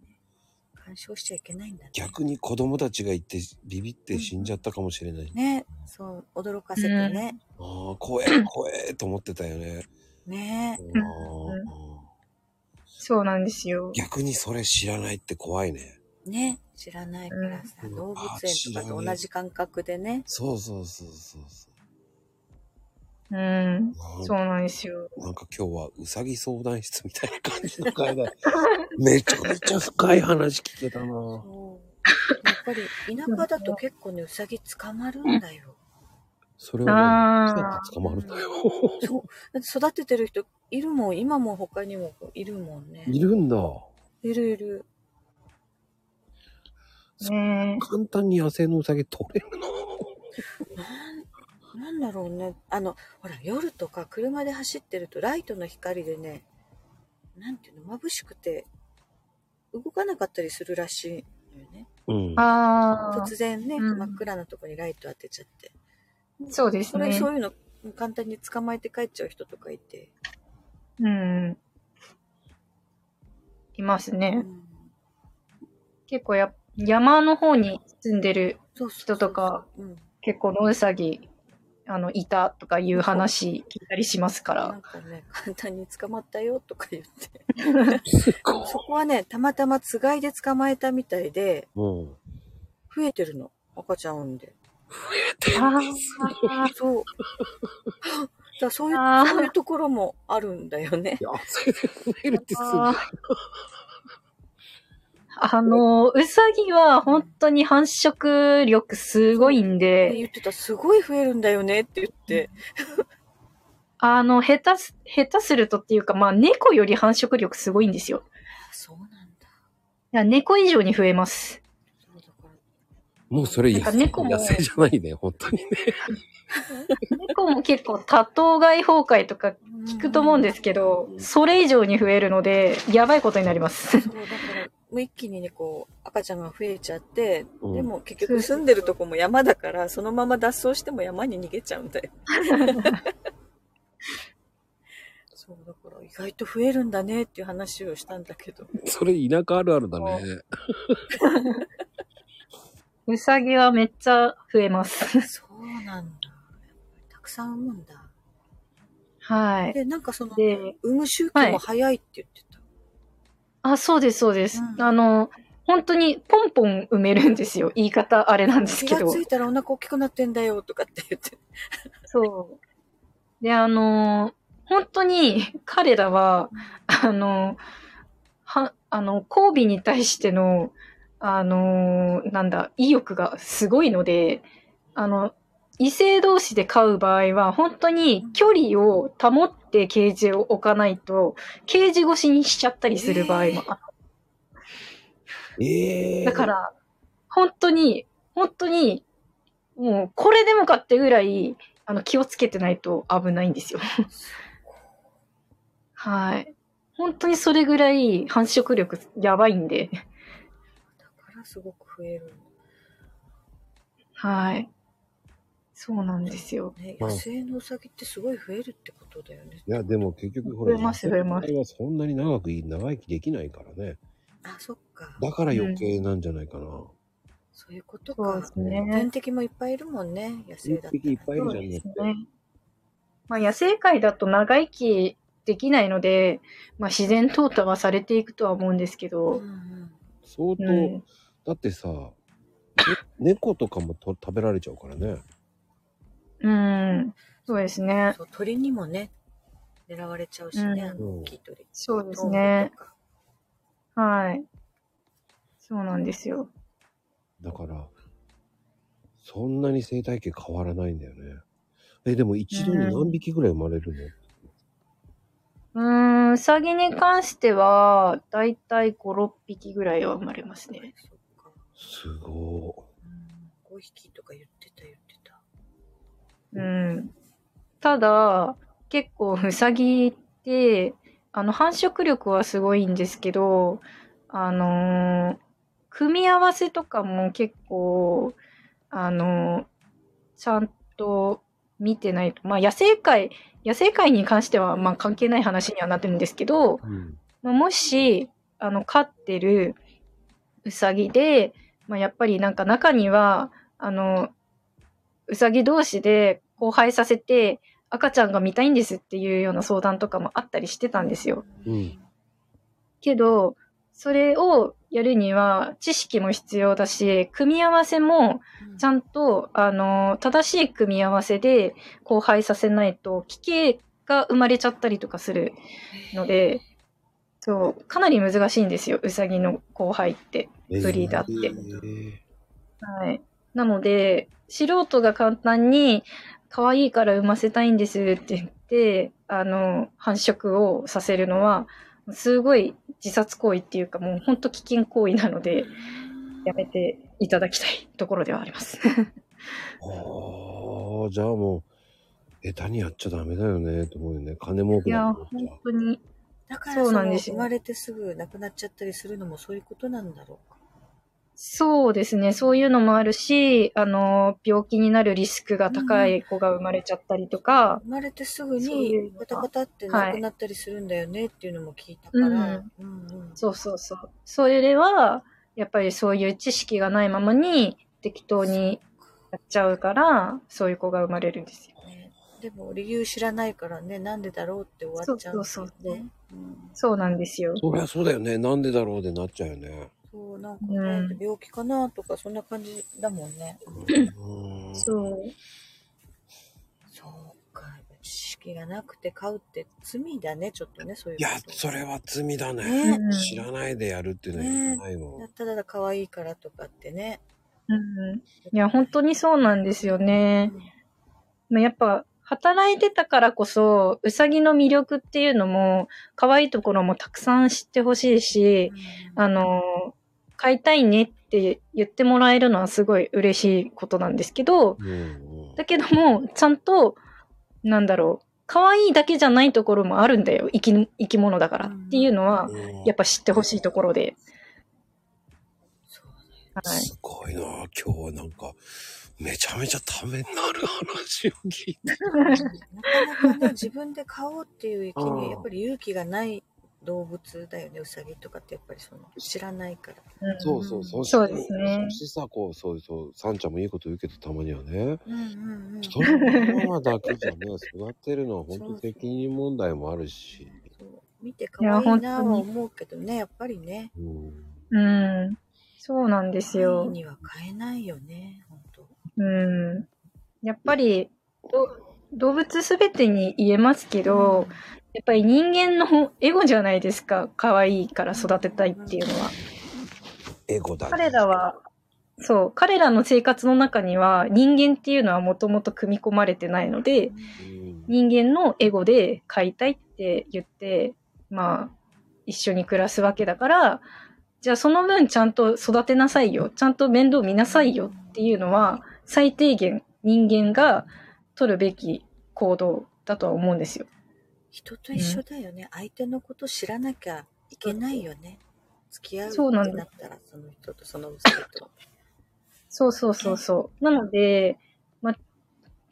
E: 干渉しちゃいけないんだね。
A: 逆に子供たちがいてビビって死んじゃったかもしれない。
E: ね、そう、驚かせてね。
A: ああ、怖え、怖えと思ってたよね。
E: ね
A: あ
C: ん
A: ー
C: そうなんですよ。
A: 逆にそれ知らないって怖いね。
E: ね、知らないからさ、
A: うん
E: 動物園とかと同じ感覚でね。
A: そうそうそうそうそ
C: うん。
A: う。
C: そうなんですよ。
A: なんか今日はうさぎ相談室みたいな感じの会だ。めちゃめちゃ深い話聞けたな。
E: そうやっぱり田舎だと結構ね、うさぎ捕まるんだよ。
A: それはね、捕まるんだよ。
E: そう。だって育ててる人いるもん。今も他にもいるもんね。
A: いるんだ。
E: いるいる。
C: ね
A: 簡単に野生のうさぎ取れるの？
E: なん、なんだろうね。あの、ほら、夜とか車で走ってるとライトの光でね、なんていうの、眩しくて、動かなかったりするらしいのよね。
A: うん。
C: あ
E: 突然ね、
C: うん
E: 真っ暗なとこにライト当てちゃって。
C: あ、そうです
E: それ、
C: ね。
E: そういうの簡単に捕まえて帰っちゃう人とかいて。
C: うん。います
E: う
C: ね。
E: ん
C: 結構や、山の方に住んでる
E: そうそうそう
C: 人とか、
E: うん。
C: 結構野うさぎ、あの、いたとかいう話聞いたりしますか
E: な
C: ら。
E: んかね、簡単に捕まったよとか言って。そこはね、たまたまつがいで捕まえたみたいで、
A: うん。
E: 増えてるの。赤ちゃん産んで。
C: ああ、
E: そう。だそういう、そういうところもあるんだよね。
A: 野生で増えるってすごい。
C: ああの、うさぎは本当に繁殖力すごいんで、
E: 言ってた、すごい増えるんだよねって言って。
C: あの、下手す、下手するとっていうか、まあ、猫より繁殖力すごいんですよ。
E: あそうなんだ。
C: いや猫以上に増えます。
A: もうそれ
C: なんか猫も
A: 野生じゃないね、本当にね。
C: 猫も結構多頭飼い崩壊とか聞くと思うんですけど、それ以上に増えるので、やばいことになります。
E: そう、だから、もう一気にね、こう、赤ちゃんが増えちゃって、
A: うん
E: でも結局住んでるとこも山だから、そのまま脱走しても山に逃げちゃうんだよ。そう、だから意外と増えるんだねっていう話をしたんだけど。
A: それ田舎あるあるだね。
C: うさぎはめっちゃ増えます。
E: そうなんだ。たくさん産むんだ。
C: はい。
E: で、なんかその、
C: で、
E: 産む周期も早いって言ってた。
C: あ、そうです、そうです。
E: うん
C: あの、本当にポンポン埋めるんですよ。言い方あれなんですけど
E: 気がつ。いたらお腹大きくなってんだよとかって言って。
C: そう。で、あの、本当に彼らは、あの、は、あの、交尾に対しての、あの、なんだ、意欲がすごいので、あの、異性同士で飼う場合は、本当に距離を保ってケージを置かないと、ケージ越しにしちゃったりする場合もあ
A: ええ
C: だから、本当に、本当に、もう、これでもかってぐらい、あの、気をつけてないと危ないんですよ。はい。本当にそれぐらい繁殖力やばいんで、
E: だからすごく増える。
C: はい。そうなんですよ。
E: ね、
A: まあ
E: 野生のウサギってすごい増えるってことだよね。
A: いや、でも結局ほら、
C: 増えます増えます
A: 野生はそんなに長くい長生きできないからね。
E: あ、そっか。
A: だから余計なんじゃないかな。
E: そういうこと
C: そう
E: か。
C: ですね。
E: 天敵もいっぱいいるもんね、野生だったら。
A: 一匹いっぱいいるじゃん
C: そうです
A: だって
C: ね。まあ、野生界だと長生きできないので、まあ、自然淘汰はされていくとは思うんですけ
E: うん
C: ど、
E: うん
A: 相当、
C: うん
A: だってさ、ね猫とかもと食べられちゃうからね。
C: うん、そうですね。
E: 鳥にもね、狙われちゃうしね、大きい鳥。
C: そうですねはい。そうなんですよ。
A: だから、そんなに生態系変わらないんだよね。え、でも一度に何匹ぐらい生まれるの、
C: うーん、うさぎに関しては、だいたい5、6匹ぐらいは生まれますね。
E: そっか。
A: すご
E: うん、5匹とか言って。
C: うん。ただ、結構うさぎって、あの、繁殖力はすごいんですけど、あのー組み合わせとかも結構、あのーちゃんと見てないと。まあ、野生界、野生界に関しては、まあ、関係ない話にはなってるんですけど、
A: い。うん。
C: まあ、もし、あの、飼ってるうさぎで、まあ、やっぱりなんか中には、あの、うさぎ同士で交配させて赤ちゃんが見たいんですっていうような相談とかもあったりしてたんですよ。
A: うん。
C: けど、それをやるには知識も必要だし、組み合わせもちゃんと、あの、正しい組み合わせで交配させないと、奇形が生まれちゃったりとかするので、そう、かなり難しいんですよ、うさぎの交配って。ブリーダーって
A: えー
C: はい。なので、素人が簡単に、可愛いから産ませたいんですって言って、あの、繁殖をさせるのは、すごい自殺行為っていうか、もう本当危険行為なので、やめていただきたいところではあります。
A: ああ、じゃあもう、下手にやっちゃダメだよね、と思うよね。金儲
C: いや、
A: けだと
C: 本。当に。
E: だから
C: そうなんですよ
E: 生まれてすぐ亡くなっちゃったりするのもそういうことなんだろうか。
C: そうですね。そういうのもあるし、あの、病気になるリスクが高い子が生まれちゃったりとか、
E: 生まれてすぐ
C: そういうのが
E: にバタバタって亡くなったりするんだよねっていうのも聞いたから。
C: うん
E: うんうん
C: そうそうそう。それでは、やっぱりそういう知識がないままに適当にやっちゃうから、そういう子が生まれるんですよ。
E: ねでも理由知らないからね、なんでだろうって終わっちゃうんですよね。
C: そうそうそう
E: うん
C: そうなんですよ。
A: そりゃそうだよね。なんでだろうでなっちゃうよね。
E: そう、なんかね、
C: うん
E: 病気かなとかそんな感じだもんね。
A: うん。
C: そう。
E: そうか。知識がなくて飼うって罪だね、ちょっとね、そういう
A: いや
E: こ、と。
A: それは罪だね。
E: ね
C: うん
A: 知らないでやるっていうのは良くないもん。
E: ただただ可愛いからとかってね。
C: うん。いや、本当にそうなんですよね。まあやっぱ、働いてたからこそ、うさぎの魅力っていうのも、可愛いところもたくさん知ってほしいし、あの、飼いたいねって言ってもらえるのはすごい嬉しいことなんですけど。だけども、ちゃんと、なんだろう、可愛いだけじゃないところもあるんだよ。生き、生き物だからっていうのは、
A: うん
C: やっぱ知ってほしいところで。はい。
A: すごいな今日はなんか、めちゃめちゃためになる話を聞いて。
E: なかなかね、自分で飼おうっていう域
A: うん
E: に、やっぱり勇気がない動物だよね、ウサギとかってやっぱりその、知らないから。
C: うん
A: そうそう、そして
C: そうですね
A: そしてさ、こう、そうそう、サンちゃんもいいこと言うけど、たまにはね、
E: うんうんうん。
A: 人のままだけじゃね、育てるのは本当責任問題もあるし。
E: そう見て可愛いな
C: いや本当
E: は
C: に
E: 思うけどね、やっぱりね。
A: うん。
C: うん。そうなんですよ。
E: には飼えないよね、本当。
C: うん。やっぱり、ど動物すべてに言えますけど、やっぱり人間のエゴじゃないですか。可愛いから育てたいっていうのは。
A: エゴだね。
C: 彼らは、そう、彼らの生活の中には人間っていうのはもともと組み込まれてないので、
A: うん、
C: 人間のエゴで飼いたいって言って、まあ、一緒に暮らすわけだから、じゃあその分ちゃんと育てなさいよ。ちゃんと面倒見なさいよっていうのは、最低限人間が取るべき行動だとは思うんですよ。
E: 人と一緒だよね。相手のこと知らなきゃいけないよね。付き合うって
C: そうなんです
E: なったら、その人とそのウサギと。
C: そうそうそうそう。なので、まあ、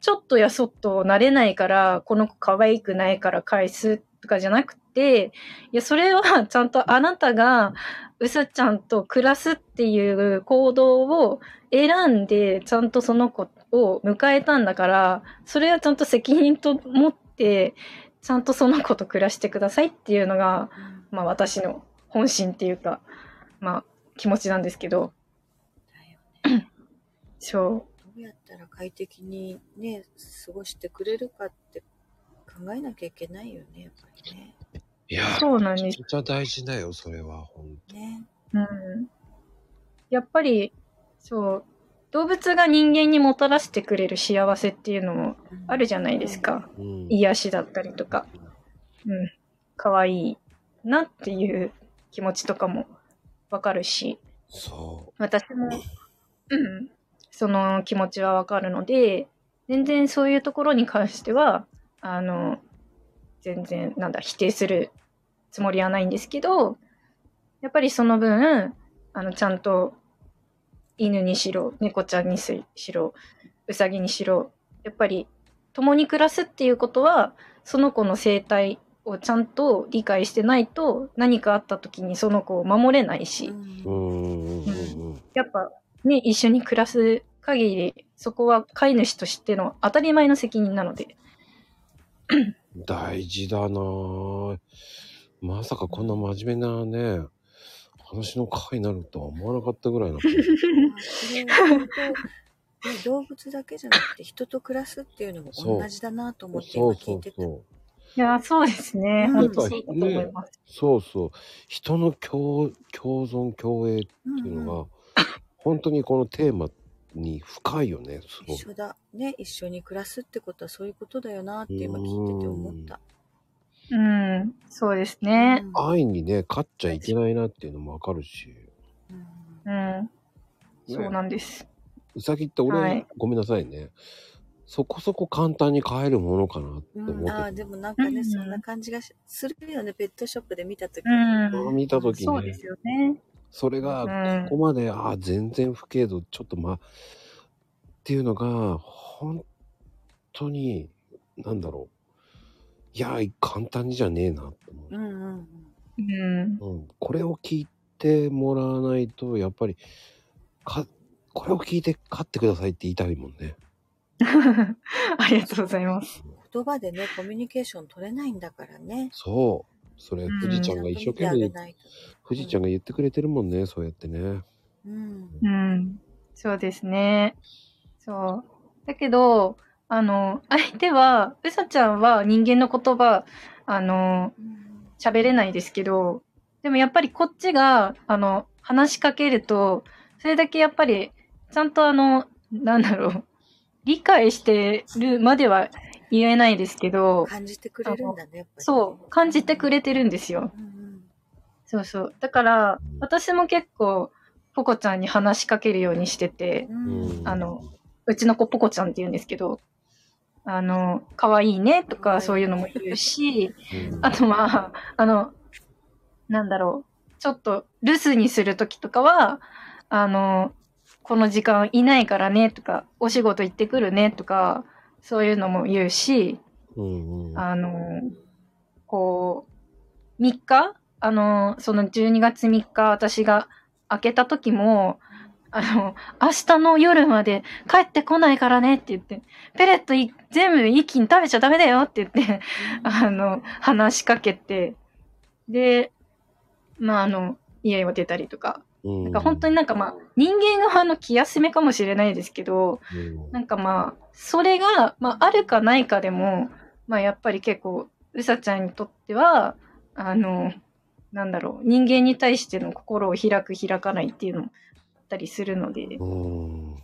C: ちょっとやそっと慣れないから、この子可愛くないから返すとかじゃなくて、いや、それはちゃんとあなたがうさちゃんと暮らすっていう行動を選んで、ちゃんとその子を迎えたんだから、それはちゃんと責任と持って、ちゃんとその子と暮らしてくださいっていうのが、まあ私の本心っていうか、まあ気持ちなんですけど、
E: だよね。
C: そう。
E: どうやったら快適にね、過ごしてくれるかって考えなきゃいけないよね、やっぱりね。
A: いや、
C: そうなんです
A: めちゃくちゃ大事だよ、それは、ほんと。
E: ね。
C: うんやっぱり、そう、動物が人間にもたらしてくれる幸せっていうのもあるじゃないですか。
A: うん。
C: 癒しだったりとか。うん。可愛いなっていう気持ちとかもわかるし、
A: そ
C: 私も、うん、その気持ちはわかるので、全然そういうところに関しては、あの、全然、なんだ、否定するつもりはないんですけど、やっぱりその分、あの、ちゃんと、犬にしろ、猫ちゃんにしろ、うさぎにしろ、やっぱり、共に暮らすっていうことは、その子の生態をちゃんと理解してないと、何かあった時にその子を守れないし、
A: う。うんうんうんうん。
C: やっぱね、一緒に暮らす限り、そこは飼い主としての当たり前の責任なので。
A: 大事だなぁ。まさかこんな真面目なね、話の回になるとは思わなかったぐらいな。
E: それは本当ね動物だけじゃなくて人と暮らすっていうのも同じだなと思って
A: そうそ
E: 今聞いうてた。
A: そう。
C: いや、そうですね。
E: うん
C: 本当そうだと思います。
A: そうそう。人の共共存共栄って
E: うん
A: いうのが、
E: うん
A: 本当にこのテーマに深いよね、すごく。
E: 一緒だ。ね、一緒に暮らすってことはそういうことだよなって今聞いてて思った。
C: うん、そうですね。
E: うん
A: 愛にね、勝っちゃいけないなっていうのもわかるし。
E: うん
C: うん、そうなんです。
A: うさぎって俺、
C: はい
A: ごめんなさいね。そこそこ簡単に買えるものかなって思って
E: うん、ああ、
A: て。
E: でもなんかね、
C: うん
E: そんな感じがしするよね、ペットショップで見たとき。
C: うん、
A: 見たときに
C: そうですよね。
A: それが
C: うん
A: ここまで、ああ、全然不軽度、ちょっとまあ、っていうのが、本当に、なんだろう。いや、簡単にじゃねえなって思う。
E: うんうんうん。
C: うん、
A: うん、これを聞いてもらわないと、やっぱり、か、これを聞いて勝ってくださいって言いたいもんね。
C: ありがとうございます。
E: 言葉でね、コミュニケーション取れないんだからね。
A: そう。それ、
C: うん
A: 富士ちゃんが一生懸命
E: ちゃんと見てあげ、ないと。
A: 富士ちゃんが言ってくれてるもんね、そうやってね。
E: うん。
C: うん、そうですね。そう。だけど、あの、相手は、うさちゃんは人間の言葉、あの、喋れないですけど、でもやっぱりこっちが、あの、話しかけると、それだけやっぱり、ちゃんとあの、なんだろう、理解してるまでは言えないですけど、
E: 感じてくれるんだね、やっぱり。
C: そう、感じてくれてるんですよ。
E: うんうん。
C: そうそう。だから、私も結構、ポコちゃんに話しかけるようにしてて、
E: うん
C: あの、うちの子ポコちゃんって言うんですけど、あの、可愛いねとかそういうのも言うし、
A: うん。
C: あとは、あの、なんだろう、ちょっと留守にするときとかは、あの、この時間いないからねとか、お仕事行ってくるねとか、そういうのも言うし、
A: うんうん。
C: あの、こう、3日あの、その12月3日私が開けた時も、あの、明日の夜まで帰ってこないからねって言って、ペレットい全部一気に食べちゃダメだよって言って、あの、話しかけて、で、まあ、あの、家を出たりとか。
A: うん
C: なんか本当になんかまあ、人間側の気休めかもしれないですけど、
A: うん
C: なんかまあ、それが、まあ、あるかないかでも、まあ、やっぱり結構、うさちゃんにとっては、あの、なんだろう、人間に対しての心を開く、開かないっていうのったりするので、
A: うん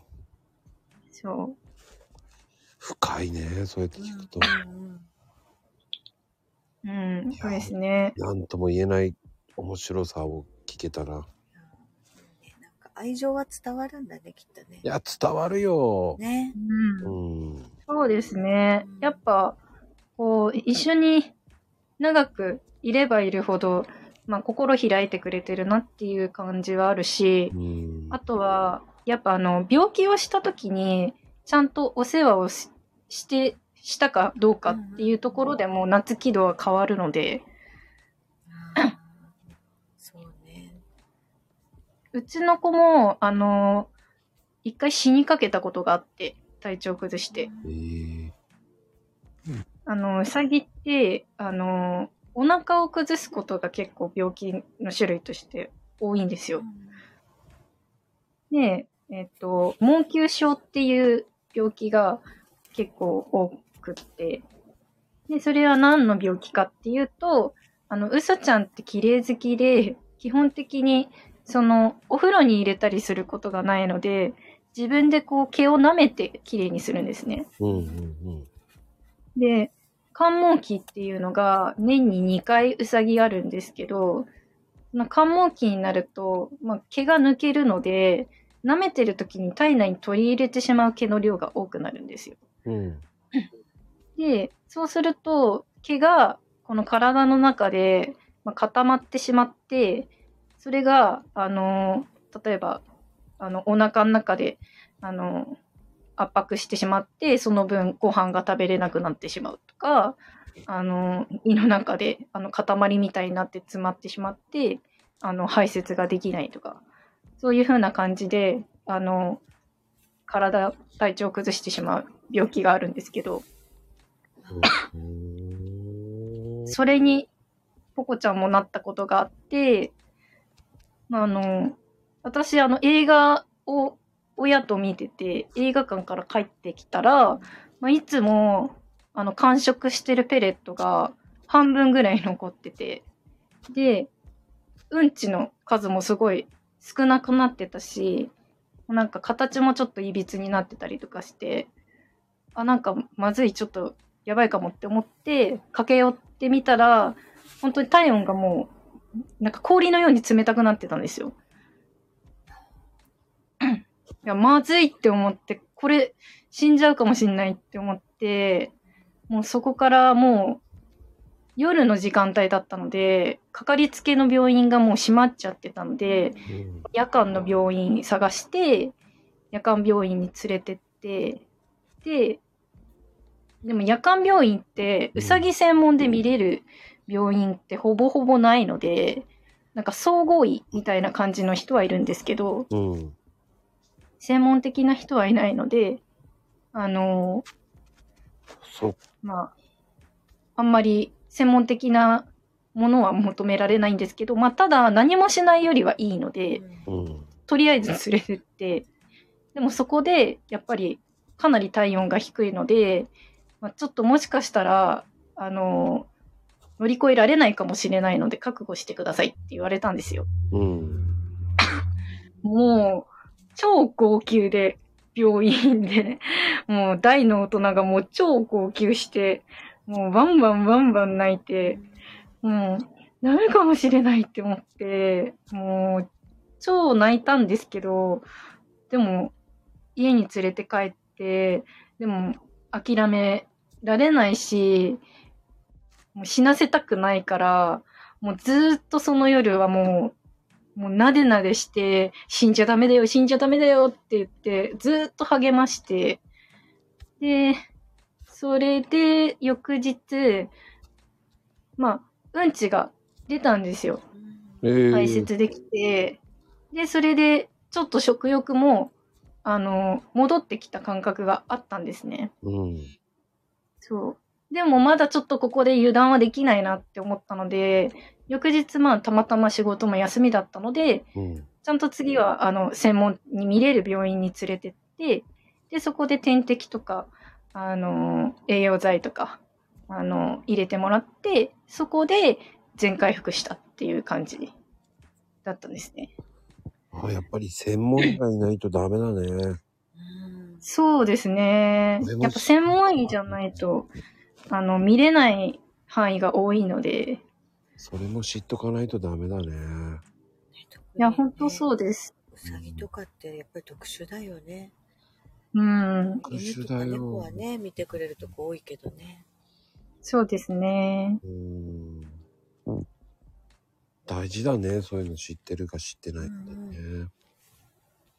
C: そう。
A: 深いね、そうやって聞くと。
C: うん、そうですね。
A: なんとも言えない面白さを聞けたら。
E: なんか愛情は伝わるんだね、きっとね
A: い。や、伝わるよ。
E: ね。
C: う。
A: うんん。
C: そうですね。やっぱ、こう、一緒に長くいればいるほど、まあ、心開いてくれてるなっていう感じはあるし、
A: うん。
C: あとは、やっぱあの、病気をした時に、ちゃんとお世話をしして、したかどうかっていうところでも夏気度は変わるので、
E: そうね。
C: うちの子も、あの、一回死にかけたことがあって、体調崩して。
A: えー
C: あの、うさぎって、あの、お腹を崩すことが結構病気の種類として多いんですよ。で、えっと、毛球症っていう病気が結構多くって、で、それは何の病気かっていうと、あの、うさちゃんって綺麗好きで、基本的に、その、お風呂に入れたりすることがないので、自分でこう毛を舐めて綺麗にするんですね。
A: うんうん
C: で、関門期っていうのが年に2回うさぎあるんですけど、関門期になると、まあ、毛が抜けるので、舐めてる時に体内に取り入れてしまう毛の量が多くなるんですよ。
A: うん。うん。
C: で、そうすると、毛がこの体の中で、まあ、固まってしまって、それが、あの、例えば、あの、お腹の中で、あの、圧迫してしまって、その分ご飯が食べれなくなってしまうとか、あの、胃の中で、あの、塊みたいになって詰まってしまって、あの、排泄ができないとか、そういう風な感じで、あの、体、体調を崩してしまう病気があるんですけど、
A: うん。
C: それに、ポコちゃんもなったことがあって、まあ、あの、私、あの、映画を親と見てて、映画館から帰ってきたら、まあ、いつも、あの、完食してるペレットが半分ぐらい残ってて、で、うんちの数もすごい少なくなってたし、なんか形もちょっといびつになってたりとかして、あ、なんかまずい、ちょっとやばいかもって思って、駆け寄ってみたら、本当に体温がもう、なんか氷のように冷たくなってたんですよ。いや、まずいって思って、これ死んじゃうかもしんないって思って、もうそこからもう、夜の時間帯だったので、かかりつけの病院がもう閉まっちゃってたので、夜間の病院探して、夜間病院に連れてって、で、でも夜間病院って、うさぎ専門で見れる病院ってほぼほぼないので、なんか総合医みたいな感じの人はいるんですけど、
A: うん。
C: 専門的な人はいないので、あの
A: そ
C: まあ、あんまり専門的なものは求められないんですけど、まあ、ただ何もしないよりはいいので、
A: うん。
C: とりあえず連れてって、でもそこで、やっぱりかなり体温が低いので、まあ、ちょっともしかしたら、あの、乗り越えられないかもしれないので覚悟してくださいって言われたんですよ。
A: うん。
C: もう、超高級で、病院で、もう大の大人がもう超高級して、もうバンバンバンバン泣いて、もうダメかもしれないって思って、もう超泣いたんですけど、でも、家に連れて帰って、でも、諦められないし、もう死なせたくないから、もうずっとその夜はもう、もうなでなでして、死んじゃダメだよ、死んじゃダメだよって言って、ずーっと励まして、で、それで、翌日、まあ、うんちが出たんですよ。
A: えー
C: 排泄できて、で、それで、ちょっと食欲も、あの、戻ってきた感覚があったんですね。
A: うん。
C: そう。でもまだちょっとここで油断はできないなって思ったので、翌日まあたまたま仕事も休みだったので、
A: うん。
C: ちゃんと次はあの専門に見れる病院に連れてって、で、そこで点滴とか、あの、栄養剤とか、あの、入れてもらって、そこで全回復したっていう感じだったんですね。
A: あ、やっぱり専門医がいないとダメだね。
E: うん
C: そうですねやっぱ専門医じゃないと、あの、見れない範囲が多いので、
A: それも知っとかないとダメだね。
C: いや、本当そうです。
E: うさぎとかってやっぱり特殊だよね。
C: うん、
A: 特殊
E: 犬とか
A: だよ
E: 猫はね、見てくれるとこ多いけどね。
C: そうですね。
A: うん。大事だね。そういうの知ってるか知ってないかだね。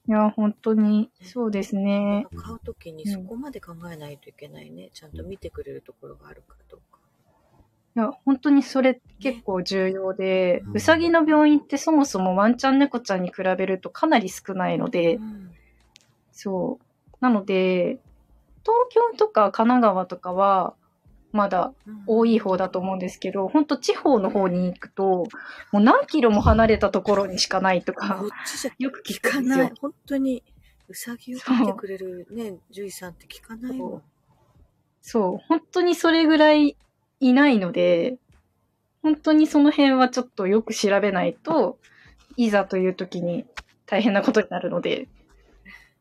C: いや、本当に、そうですね。
E: 買うときにそこまで考えないといけないね。ちゃんと見てくれるところがあるかどうか。
C: いや、本当にそれ結構重要で、
A: うん
C: うさぎの病院ってそもそもワンちゃん猫ちゃんに比べるとかなり少ないので
E: う、ん
C: そう。なので、東京とか神奈川とかは、まだ多い方だと思うんですけど、本当地方の方に行くと、もう何キロも離れたところにしかないと
E: こ
C: かよく聞
E: 聞かない。。本当に、うさぎを見てくれるね、獣医さんって聞かないもん。
C: そう、本当にそれぐらいいないので、本当にその辺はちょっとよく調べないと、いざという時に大変なことになるので、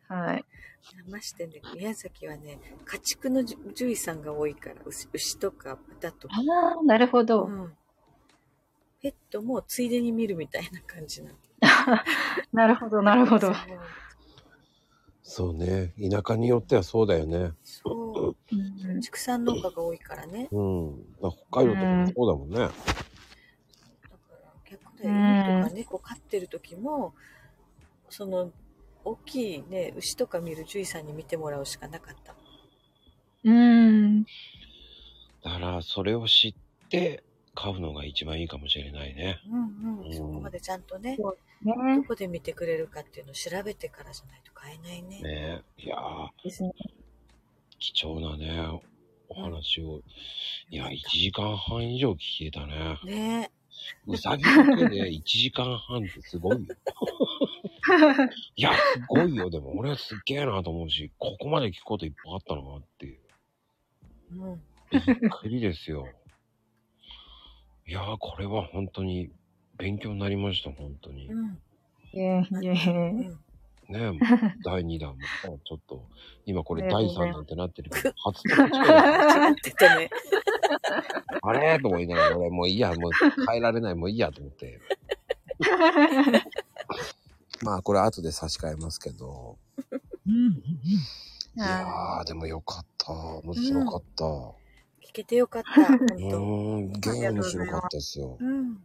C: はい。
E: ましてね、宮崎はね、家畜の獣獣医さんが多いから、牛牛とか豚とか。
C: ああ、なるほど。
E: うんペットもついでに見るみたいな感じなの。
C: なるほど、なるほど。
A: そうね。田舎によってはそうだよね。
E: そう。
C: うん
E: 畜産農家が多いからね。
A: うん。北海道とかもそうだもんね。
E: だから逆で犬とか猫飼ってる時も、その大きいね、牛とか見る獣医さんに見てもらうしかなかった。
C: うん。
A: だから、それを知って買うのが一番いいかもしれないね。
E: うんう。
A: うんん
E: そこまでちゃんとね、
C: ね
E: どこで見てくれるかっていうのを調べてからじゃないと買えないね。
A: ねいやー、
C: ですね。
A: 貴重なね、お話を。いや、1時間半以上聞けたね。
E: ね
A: うさぎだけで1時間半ってすごいよ。いや、すごいよ。でも俺はすっげえなと思うし、ここまで聞くこといっぱいあったなっていう。
E: うん。
A: びっくりですよ。いやー、これは本当に勉強になりました、本当に。
E: うん。
C: いえいえ。
A: ねえ、第2弾もさ、ちょっと、今これ第3弾ってなってるけど、初と
E: 間違ってたね。
A: あれと思いながら、俺もういいや、もう変えられない、もういいやと思って。まあ、これ後で差し替えますけど。いやー、でもよかった。面白かった。う
E: 聞けてよかった、本当。
A: ーん、ゲーム面白かったですよ。
E: うん。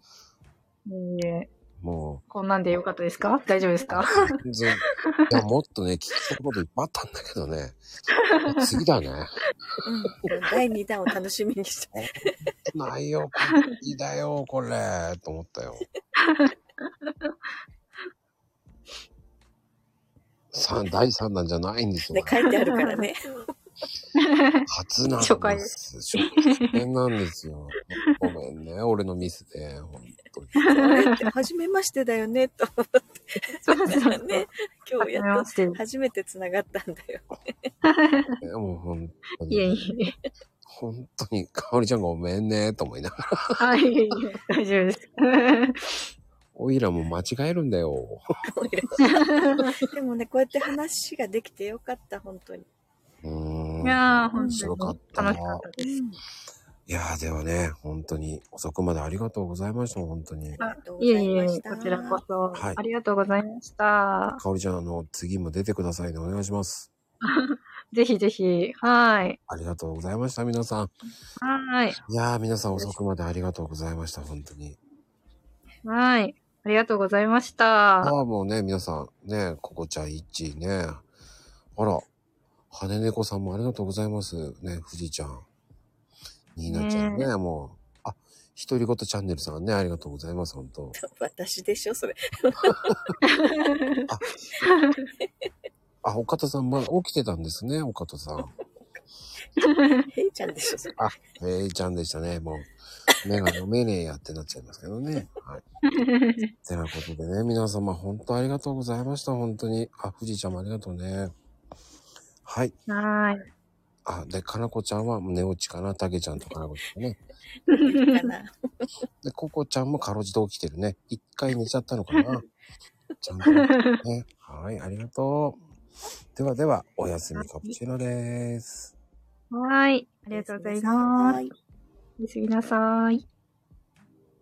C: いえ
A: も
C: こんなんでよかったですか？大丈夫ですか？
A: いや、もっとね、聞きたいこといっぱいあったんだけどね。次だね。
E: うん。第2弾を楽しみにして。
A: ないよ、いいだよ、これ、と思ったよ。三第3弾じゃないんですよ
E: ね、。書いてあるからね。
A: 初なん
C: 初回
A: で。
C: です
A: 初回なんですよ。ごめんね、俺のミスで。本当に
E: 初めましてだよね、と思
C: そうです
E: ったらね。今日やっと初めて繋がったんだよ。
A: ねもう本当
C: いえ
A: に。
C: いえ。
A: 本当に、かおりちゃんごめんね、と思いながら。
C: はい、いえいえ大丈夫です。
A: おいらも間違えるんだよ。
E: でもね、こうやって話ができてよかった、本当に。
A: うーん。
C: いやー、本
A: 面白かった。
C: 当に楽しかったです。
A: いやーではね、本当に遅くまでありがとうございました、本当に。
C: あ
E: ありがとうご
C: いえいえ、
E: ざいました。
C: こちらこそ、
A: はい
C: ありがとうございました。
A: かおりちゃん、あの、次も出てくださいね。お願いします。
C: ぜひぜひ、はい。
A: ありがとうございました、皆さん。
C: はい。
A: いやー、皆さん遅くまでありがとうございました、本当に。
C: はい。ありがとうございました。
A: ああ、もうね、皆さん、ね、ここちゃん、いっちーね。あら、羽猫さんもありがとうございます。ね、富士ちゃん。ニーナちゃんね、もう。あ、独り言チャンネルさんね、ありがとうございます、本当
E: 私でしょ、それ。
A: あ、岡田さん、まだ起きてたんですね、岡田さん。
E: へいちゃんでしょ、それ。
A: あ、えいちゃんでしたね、もう。目が読めねえやってなっちゃいますけどね。はい。てなことでね、皆様本当ありがとうございました、本当に。あ、富士ちゃんもありがとうね。はい。
C: はい。
A: あ、で、かなこちゃんは寝落ちかな、たけちゃんとかなこちゃんね。で、ここちゃんもかろうじて起きてるね。一回寝ちゃったのかな？ちゃんと、ね。はい、ありがとう。ではでは、おやすみカプチーノです。
C: はい。ありがとうございます。おやすみなさい。